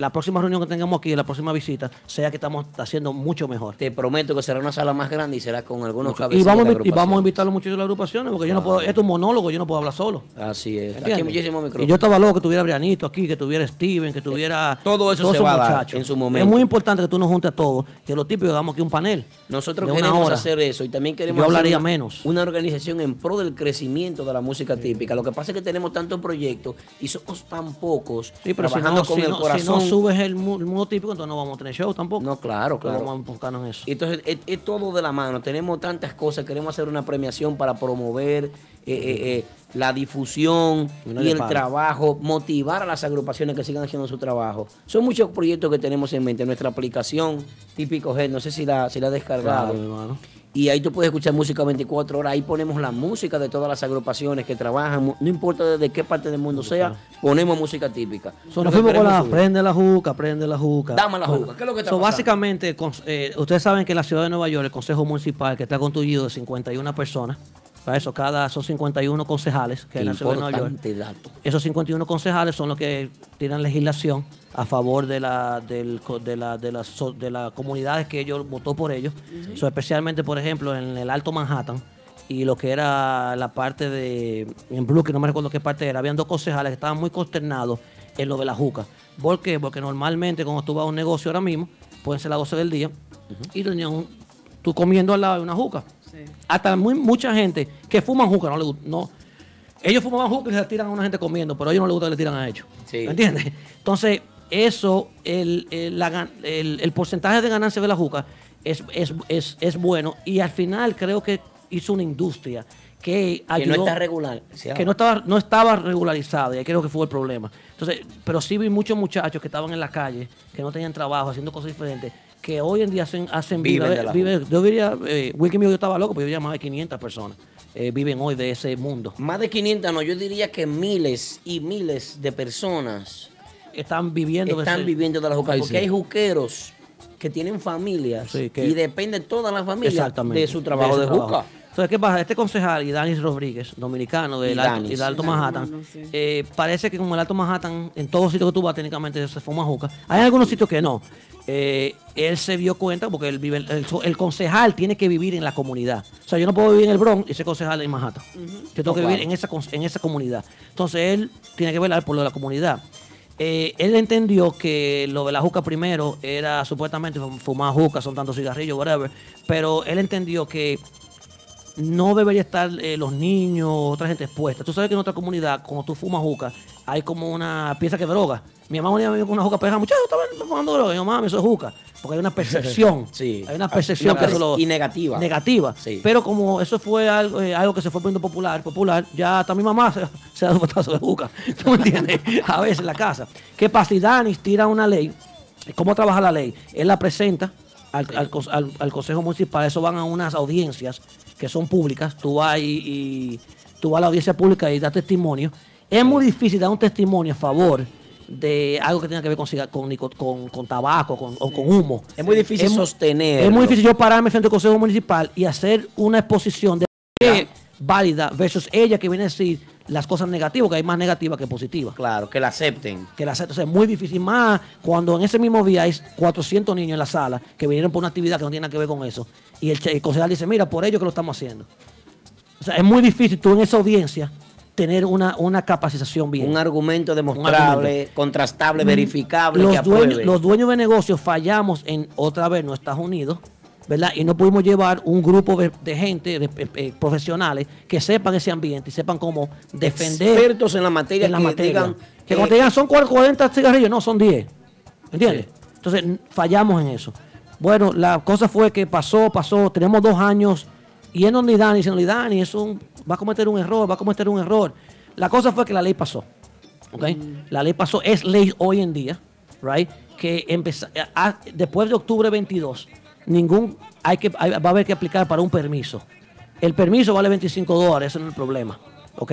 la próxima reunión que tengamos aquí, la próxima visita, sea que estamos haciendo mucho mejor. Te prometo que será una sala más grande y será con algunos Y cabecillas vamos, de y vamos a invitar a los muchachos de las agrupaciones, porque yo no puedo, esto es un monólogo, yo no puedo hablar solo. Así es. Aquí hay muchísimos Y micrófonos. yo estaba loco que tuviera Brianito aquí, que tuviera Steven, que tuviera todo eso todos se va a dar en su momento. Es muy importante que tú nos juntes a todos, que los tipos hagamos aquí un panel. Nosotros de queremos hora. hacer eso y también queremos Yo hacer hablaría una, menos. una organización en pro del crecimiento de la música típica. Lo que pasa es que tenemos tantos proyectos y somos tan pocos Sí, pero si trabajando no, con si, el no, si corazón. no subes el, mu- el mundo típico, entonces no vamos a tener show tampoco. No, claro, claro. Vamos a enfocarnos en eso. Entonces, es, es todo de la mano. Tenemos tantas cosas. Queremos hacer una premiación para promover eh, eh, eh, la difusión y el trabajo, motivar a las agrupaciones que sigan haciendo su trabajo. Son muchos proyectos que tenemos en mente. Nuestra aplicación Típico Head, no sé si la, si la has descargado. Claro. Y ahí tú puedes escuchar música 24 horas. Ahí ponemos la música de todas las agrupaciones que trabajan. No importa desde qué parte del mundo sea, ponemos música típica. So, nos fuimos con la subir. prende la juca, prende la juca. Dame la juca, ¿qué es lo que está so, pasando? Básicamente, con- eh, ustedes saben que en la ciudad de Nueva York, el Consejo Municipal, que está constituido de 51 personas, para eso cada son 51 concejales que hay en la ciudad de Nueva York. dato. Esos 51 concejales son los que tiran legislación a favor de la, del de la, de las de las comunidades que ellos votó por ellos. So, especialmente, por ejemplo, en el Alto Manhattan y lo que era la parte de, en Brooklyn, no me recuerdo qué parte era, habían dos concejales que estaban muy consternados en lo de la juca. ¿Por qué? Porque normalmente cuando tú vas a un negocio ahora mismo, pueden ser las 12 del día, y tenían un- tú comiendo al lado de una juca. Hasta muy, mucha gente que fuman juca no le gusta. No, ellos fumaban juca y se la tiran a una gente comiendo, pero a ellos no les gusta que le tiran a ellos. Sí. ¿Me entiendes? Entonces, eso, el, el, la el- el porcentaje de ganancia de la juca es, es, es, es bueno y al final creo que hizo una industria que Que no ayudó- está regular. que no estaba, no estaba regularizado y ahí creo que fue el problema. Entonces, pero sí vi muchos muchachos que estaban en la calle, que no tenían trabajo, haciendo cosas diferentes, que hoy en día hacen, hacen Viven vida. de la viven- yo diría, eh, Wiki mío yo estaba loco, pero yo diría más de 500 personas eh, viven hoy de ese mundo. Más de 500, no, yo diría que miles y miles de personas están viviendo de están ese- viviendo de la juca. Porque sí. hay juqueros que tienen familias Sí, que- y depende toda la familia de su trabajo ese de, juca. Entonces, ¿qué pasa? Este concejal, Idanis Rodríguez, dominicano del Y Alto. Manhattan, eh, parece que como el Alto Manhattan, en todos sitios que tú vas, técnicamente se fuma juca. Hay algunos sitios que no. Eh, él se dio cuenta porque él vive, el, el concejal tiene que vivir en la comunidad. O sea, yo no puedo vivir en el Bronx y ser concejal en Manhattan. Yo tengo que vivir en esa, en esa comunidad. Entonces, él tiene que velar por lo de la comunidad. Eh, él entendió que lo de la juca primero era supuestamente fumar juca, son tantos cigarrillos, whatever. Pero él entendió que no debería estar eh, los niños, otra gente expuesta. Tú sabes que en otra comunidad, cuando tú fumas juca, hay como una pieza que droga. Mi mamá un día me vio con una juca pegada, muchachos, estaba fumando droga. Y yo, mami, eso es juca. Porque hay una percepción. Sí. Hay una percepción Una que eso per- lo- y negativa. Negativa. Sí. Pero como eso fue algo, eh, algo que se fue poniendo popular, popular, ya hasta mi mamá se, se da un botazo de juca. ¿Tú me entiendes? A veces en la casa. ¿Qué pasa? Si Danis tira una ley, ¿cómo trabaja la ley? Él la presenta al, al al- al Consejo Municipal, eso van a unas audiencias que son públicas, tú vas y, y- tú vas a la audiencia pública y das testimonio. Es muy difícil dar un testimonio a favor de algo que tenga que ver con, con, con- con tabaco con, o con humo. Es muy difícil sostenerlo. Es muy difícil yo pararme frente al Consejo Municipal y hacer una exposición de válida versus ella que viene a decir las cosas negativas, que hay más negativas que positivas. Claro, que la acepten. Que la acepten. O sea, es muy difícil. Más cuando en ese mismo día hay 400 niños en la sala que vinieron por una actividad que no tiene nada que ver con eso. Y el, el concejal dice, mira, por ello que lo estamos haciendo. O sea, es muy difícil tú en esa audiencia tener una, una capacitación bien. Un argumento demostrable, argumento. contrastable, verificable, los que dueños, los dueños de negocios fallamos en otra vez en Estados Unidos, ¿verdad? Y no pudimos llevar un grupo de, gente, de, eh, eh, profesionales, que sepan ese ambiente y sepan cómo defender. Expertos en la materia en la que materia. digan, que eh, cuando te digan son 40 cigarrillos, no, son 10. ¿Entiendes? Entonces fallamos en eso. Bueno, la cosa fue que pasó, pasó, tenemos dos años yendo donde Dani, diciendo, Dani, es un, va a cometer un error, va a cometer un error. La cosa fue que la ley pasó. ¿ok? La ley pasó, es ley hoy en día, right? Que empezó, a- después de octubre 22, ningún, hay que, va a haber que aplicar para un permiso. El permiso vale 25 dólares, ese no es el problema, ¿ok?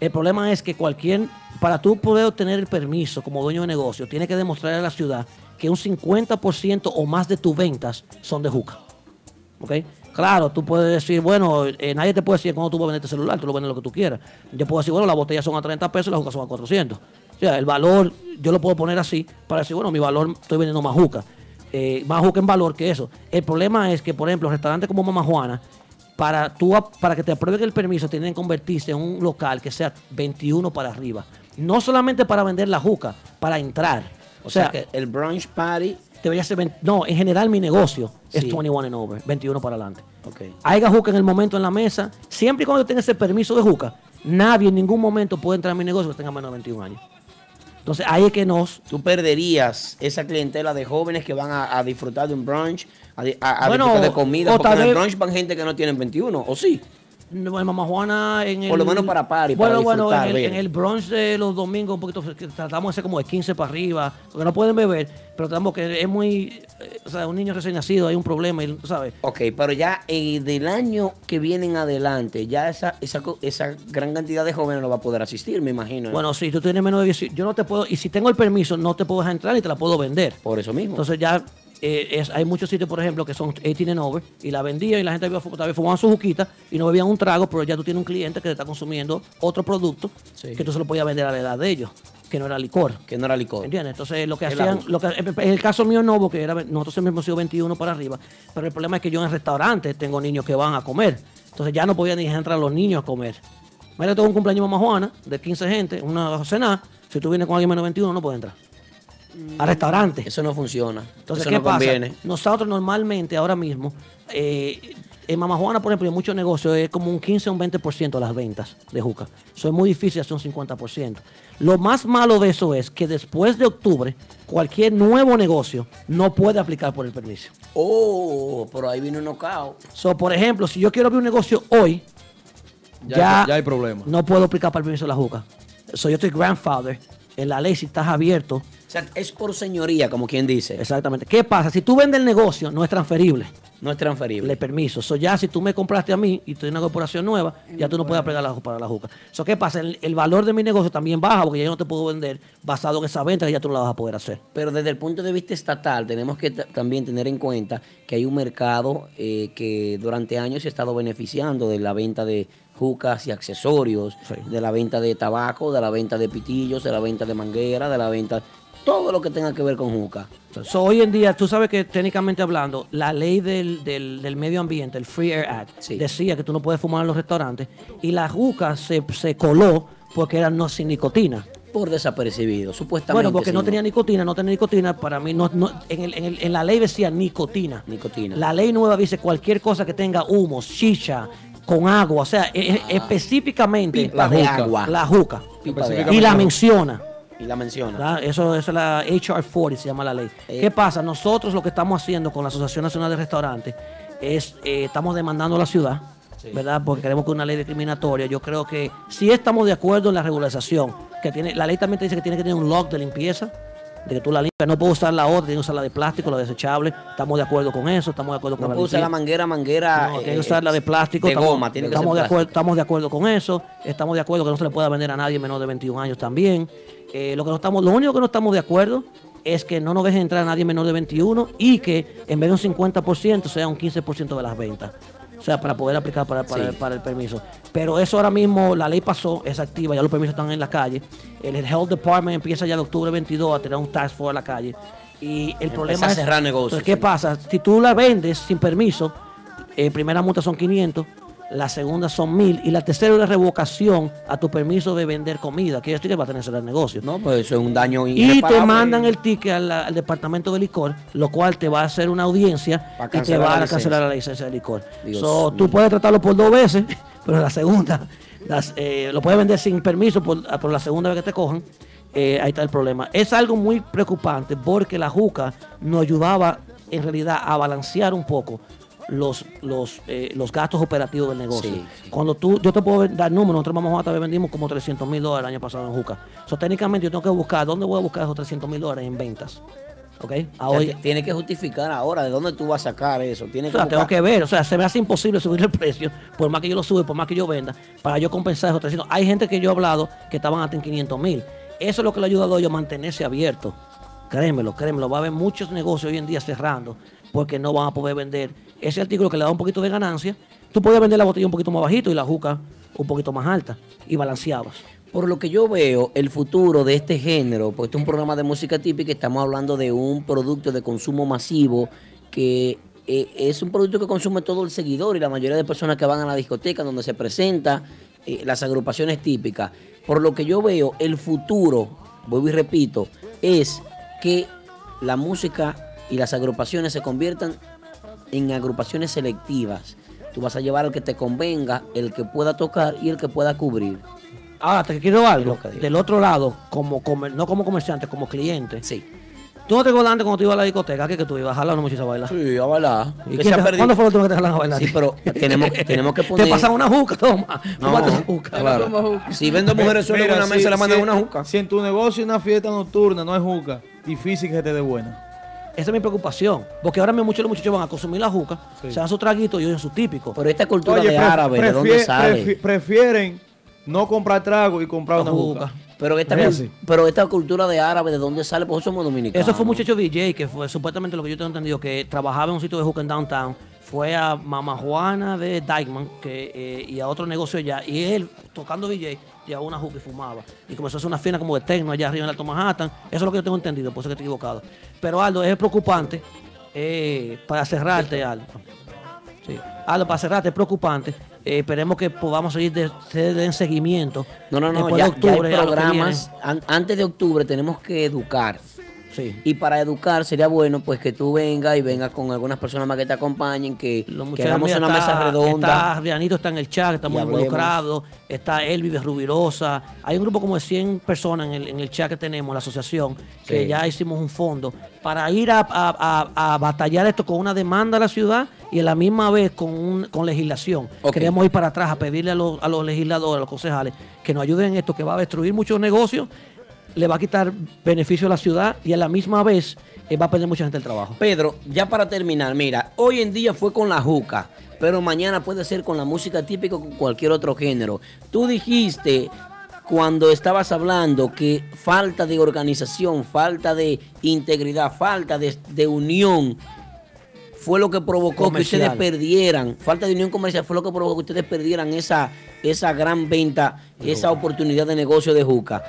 El problema es que cualquier, para tú poder obtener el permiso como dueño de negocio, tienes que demostrar a la ciudad que un 50% o más de tus ventas son de juca. ¿ok? Claro, tú puedes decir, bueno, eh, nadie te puede decir cuando tú vas a vender este celular, tú lo vendes lo que tú quieras. Yo puedo decir, bueno, las botellas son a 30 pesos y las jucas son a 400. O sea, el valor, yo lo puedo poner así para decir, bueno, mi valor, estoy vendiendo más juca. Eh, más juca en valor que eso. El problema es que, por ejemplo, restaurantes como Mama Juana, para, tú, para que te aprueben el permiso, tienen que convertirse en un local que sea 21 para arriba. No solamente para vender la juca, para entrar. O sea, que el brunch party debería ser. 20 no, en general mi negocio es Sí. 21 and over, 21 para adelante. Ok. Haya juca en el momento en la mesa. Siempre y cuando tenga ese permiso de juca, nadie en ningún momento puede entrar a mi negocio que tenga menos de 21 años. Entonces ahí es que nos. Tú perderías esa clientela de jóvenes que van a, a disfrutar de un brunch, a, a- a Bueno, disfrutar de comida. o Porque en el brunch van gente que no tienen 21, ¿o sí? En Juana en el. Por lo menos para party, para Bueno, bueno, disfrutar, en el, en el brunch de los domingos, un poquito, tratamos de hacer como de 15 para arriba, porque no pueden beber, pero tratamos que es muy. eh, O sea, un niño recién nacido, hay un problema, y, ¿sabes? Ok, pero ya eh, del año que viene en adelante, ya esa, esa, esa gran cantidad de jóvenes no va a poder asistir, me imagino. ¿eh? Bueno, si tú tienes menos de 18, yo no te puedo, y si tengo el permiso, no te puedo dejar entrar y te la puedo vender. Por eso mismo. Entonces ya eh, es- hay muchos sitios, por ejemplo, que son 18 and over, y la vendía y la gente tal vez fumaban su juquita y no bebían un trago, pero ya tú tienes un cliente que te está consumiendo otro producto que tú se lo podías vender a la edad de ellos, que no era licor. Que no era licor. ¿Entiendes? Entonces lo que hacían, la- lo que, en el caso mío no, porque era, nosotros siempre hemos sido 21 para arriba, pero el problema es que yo en el restaurante tengo niños que van a comer, entonces ya no podían ni entrar a los niños a comer. Mira, tengo un cumpleaños mamá Juana de 15 gente, una cena, si tú vienes con alguien menos de 21 no puedes entrar. Al restaurante. Eso no funciona. Entonces, Eso ¿qué no pasa? conviene. Nosotros normalmente, ahora mismo, eh, en Mama Juana, por ejemplo, en muchos negocios es como un 15 o un 20% de las ventas de juca. Eso es muy difícil hacer un 50%. Lo más malo de eso es que después de octubre, cualquier nuevo negocio no puede aplicar por el permiso. Oh, pero ahí viene un knockout. So, por ejemplo, si yo quiero abrir un negocio hoy, Ya, ya, hay, ya hay problema. no puedo aplicar para el permiso de la juca. So, yo estoy grandfather. En la ley, si estás abierto sea, es por señoría, como quien dice. Exactamente. ¿Qué pasa? Si tú vendes el negocio, no es transferible. No es transferible. Le permiso. So, ya si tú me compraste a mí y tú tienes una corporación nueva, ya tú no puedes aplicar la, para la juca. So, ¿Qué pasa? El, el valor de mi negocio también baja porque ya yo no te puedo vender basado en esa venta que ya tú no la vas a poder hacer. Pero desde el punto de vista estatal, tenemos que ta- también tener en cuenta que hay un mercado eh, que durante años se ha estado beneficiando de la venta de jucas y accesorios, de la venta de tabaco, de la venta de pitillos, de la venta de manguera, de la venta. Todo lo que tenga que ver con juca. So, hoy en día, tú sabes que técnicamente hablando, la ley del, del- del medio ambiente, el Free Air Act, decía que tú no puedes fumar en los restaurantes y la juca se, se coló porque era no sin nicotina. Por desapercibido, supuestamente. Bueno, porque no tenía nicotina, no tenía nicotina, para mí no, no- en, el- en el- en la ley decía nicotina. Nicotina. La ley nueva dice cualquier cosa que tenga humo, chicha, con agua, o sea, e- e- específicamente Pipa de agua. La juca. Y la menciona. Y la menciona. ¿verdad? Eso, eso es la HR 40, se llama la ley. Eh. ¿Qué pasa? Nosotros lo que estamos haciendo con la Asociación Nacional de Restaurantes es, eh, estamos demandando a la ciudad, ¿verdad? Porque queremos que una ley discriminatoria. Yo creo que sí estamos de acuerdo en la regularización, que tiene, la ley también te dice que tiene que tener un log de limpieza, de que tú la limpias. No puedo usar la otra, tiene que usar la de plástico, la desechable. Estamos de acuerdo con eso, estamos de acuerdo con No la puede usar la manguera, manguera. No, eh, tiene que usar la de plástico. De estamos, goma, tiene que ser de acuerdo, estamos de acuerdo con eso. Estamos de acuerdo que no se le pueda vender a nadie menor de 21 años también. Eh, lo, que no estamos, lo único que no estamos de acuerdo es que no nos dejen entrar a nadie menor de 21 y que en vez de un 50% sea un 15% de las ventas. O sea, para poder aplicar para, para, Sí. para el permiso. Pero eso ahora mismo, la ley pasó, es activa, ya los permisos están en la calle. El Health Department empieza ya de octubre 22 a tener un task force a la calle. Y el problema a es... cerrar negocios, Entonces, ¿qué sí. pasa? Si tú la vendes sin permiso, eh, primera multa son 500, la segunda son 1000 y la tercera es una revocación a tu permiso de vender comida. Quiere decir que va a tener que cerrar el negocio. No, pues eso es un daño Y te mandan el ticket al, al departamento de licor, lo cual te va a hacer una audiencia y te va a cancelar la licencia de licor. Dios So, tú puedes tratarlo por dos veces, pero la segunda, las, eh, lo puedes vender sin permiso, por, ah, por la segunda vez que te cojan, eh, ahí está el problema. Es algo muy preocupante porque la juca nos ayudaba en realidad a balancear un poco los, los, eh, los gastos operativos del negocio. Sí, Cuando tú, yo te puedo dar números, nosotros vamos a tal vez vendimos como 300 mil dólares el año pasado en Juca. So, técnicamente yo tengo que buscar, ¿dónde voy a buscar esos 300 mil dólares en ventas? ¿Ok? O sea, Ahora, que Tiene que justificar ahora de dónde tú vas a sacar eso. Tiene o que sea, tengo que ver, o sea, se me hace imposible subir el precio, por más que yo lo sube, por más que yo venda, para yo compensar esos 300. Hay gente que yo he hablado que estaban hasta en 500 mil. Eso es lo que le ha ayudado a ellos a mantenerse abiertos. Créemelo, créemelo. Va a haber muchos negocios hoy en día cerrando porque no van a poder vender ese artículo que le da un poquito de ganancia. Tú podías vender la botella un poquito más bajito y la juca un poquito más alta y balanceabas. Por lo que yo veo, el futuro de este género, pues este es un programa de música típica, estamos hablando de un producto de consumo masivo que eh, es un producto que consume todo el seguidor y la mayoría de personas que van a la discoteca donde se presenta eh, las agrupaciones típicas. Por lo que yo veo, el futuro, vuelvo y repito, es que la música y las agrupaciones se conviertan en agrupaciones selectivas. Tú vas a llevar al que te convenga, el que pueda tocar y el que pueda cubrir. Ahora, te quiero algo. Del otro lado, como comer- no como comerciante, como cliente. Sí. ¿Tú no te acuerdas antes cuando tú ibas a la discoteca que, que tú ibas a jalar una muchacha a bailar? Sí, a bailar. ¿Y quién se te-. ¿Cuándo fue la última que te jalaron a bailar? Sí, pero tenemos, tenemos que poner. Te pasan una juca, toma. No, juca. claro. Si vendo mujeres solo en una si- mesa, le mandan si- una juca. Si en tu negocio es una fiesta nocturna, no es juca, difícil que se te dé buena. Esa es mi preocupación. Porque ahora mismo muchos de los muchachos van a consumir la juca, se dan su traguito y oyen su típico. Pero esta cultura Oye, de pre- árabe, ¿de dónde sale? prefi- prefieren no comprar trago y comprar una juca. Pero esta, pero esta cultura de árabe, ¿de dónde sale? Pues somos dominicanos. Eso fue un muchacho DJ que fue supuestamente lo que yo tengo entendido, que trabajaba en un sitio de hookah en downtown. Fue a Mama Juana de Dykeman que, eh, y a otro negocio allá. Y él, tocando DJ, llevaba una juca y fumaba. Y comenzó a hacer una fina como de tecno allá arriba en Alto Manhattan. Eso es lo que yo tengo entendido, por eso que estoy equivocado. Pero Aldo, es preocupante, eh, para cerrarte, Aldo. Sí. Aldo, para cerrarte, es preocupante. Eh, esperemos que podamos seguir de, se den seguimiento. No, no, no, ya, de octubre, ya a hay lo que programas. antes de octubre tenemos que educar. Sí. Y para educar sería bueno pues que tú vengas y vengas con algunas personas más que te acompañen, que, que hagamos una está- mesa redonda. Está Rianito está en el chat, está Y muy hablemos. involucrado. Está Elvi Rubirosa. Hay un grupo como de 100 personas en el, en el chat que tenemos, la asociación, que ya hicimos un fondo para ir a, a- a- a batallar esto con una demanda a la ciudad y a la misma vez con, un- con legislación. Ok. Queremos ir para atrás a pedirle a los, a los legisladores, a los concejales, que nos ayuden en esto que va a destruir muchos negocios le va a quitar beneficio a la ciudad y a la misma vez eh, va a perder mucha gente el trabajo. Pedro, ya para terminar, mira, hoy en día fue con la juca, pero mañana puede ser con la música típica o con cualquier otro género. Tú dijiste cuando estabas hablando que falta de organización, falta de integridad, falta de, de unión fue lo que provocó Comercial. que ustedes perdieran, falta de unión comercial fue lo que provocó que ustedes perdieran esa, esa gran venta, esa oportunidad de negocio de juca.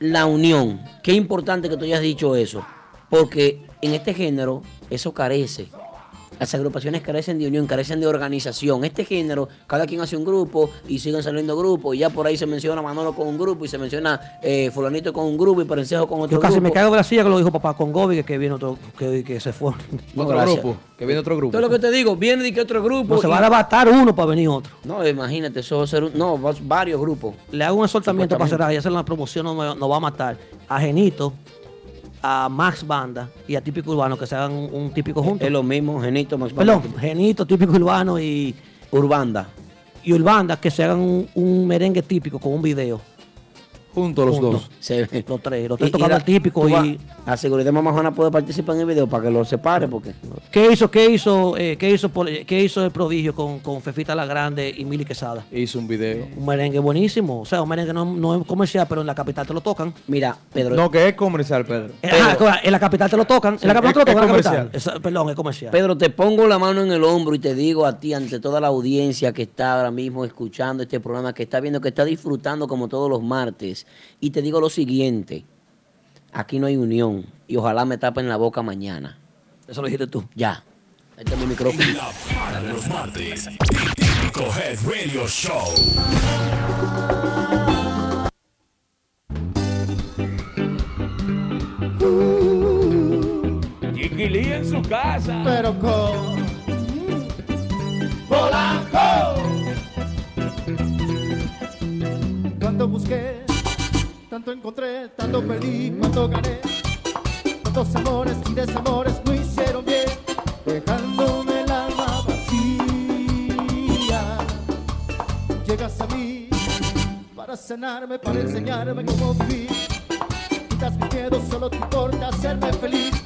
La unión, qué importante que tú hayas dicho eso, porque en este género eso carece. Las agrupaciones carecen de unión, carecen de organización. Este género, cada quien hace un grupo y siguen saliendo grupos. Y ya por ahí se menciona Manolo con un grupo y se menciona eh, Fulanito con un grupo y Parencejo con otro Yo casi grupo. me caigo de la silla que lo dijo papá con Gobi, que, que viene otro, que, que se fue. No, Otro gracias. grupo, que viene otro grupo. Todo lo que te digo, viene de que otro grupo. No, se y- va a arrebatar uno para venir otro. No, imagínate, eso va a ser un- no, va- varios grupos. Le hago un soltamiento para cerrar y hacer la promoción, no me- nos va a matar. A Genito, a Max Banda y a Típico Urbano, que se hagan un, un típico juntos. Es lo mismo, Genito, Max Banda. Perdón, Genito, Típico Urbano y... Urbanda. Y Urbanda, que se hagan un, un merengue típico con un video. Juntos los Juntos. dos. Se- Los tres, los tres tocando al típico y... La seguridad de Mamá Juana puede participar en el video para que lo separe, porque. ¿Qué hizo, qué hizo, eh, qué hizo, Pol- qué hizo el prodigio con, con Fefita La Grande y Mili Quesada? Hizo un video. Un merengue buenísimo. O sea, un merengue no, no es comercial, pero en la capital te lo tocan. Mira, Pedro. No, que es comercial, Pedro. Eh, ajá, claro, en la capital te lo tocan. Sí, en la capital te lo es- tocan. en la comercial. capital. Esa- perdón, es comercial. Pedro, te pongo la mano en el hombro y te digo a ti, ante toda la audiencia que está ahora mismo escuchando este programa, que está viendo, que está disfrutando como todos los martes, y te digo lo siguiente: aquí no hay unión y ojalá me tapen la boca mañana. Eso lo dijiste tú. Ya. Este es mi micrófono. Para de los martes. Típico Head Radio Show. Chiquilí en su casa. Pero con Polanco. Cuánto busqué, tanto encontré, tanto perdí, cuánto gané. Tantos amores y desamores no hicieron bien, dejándome el alma vacía. Llegas a mí para sanarme, para enseñarme cómo vivir. Quitas mis miedos, solo te importa hacerme feliz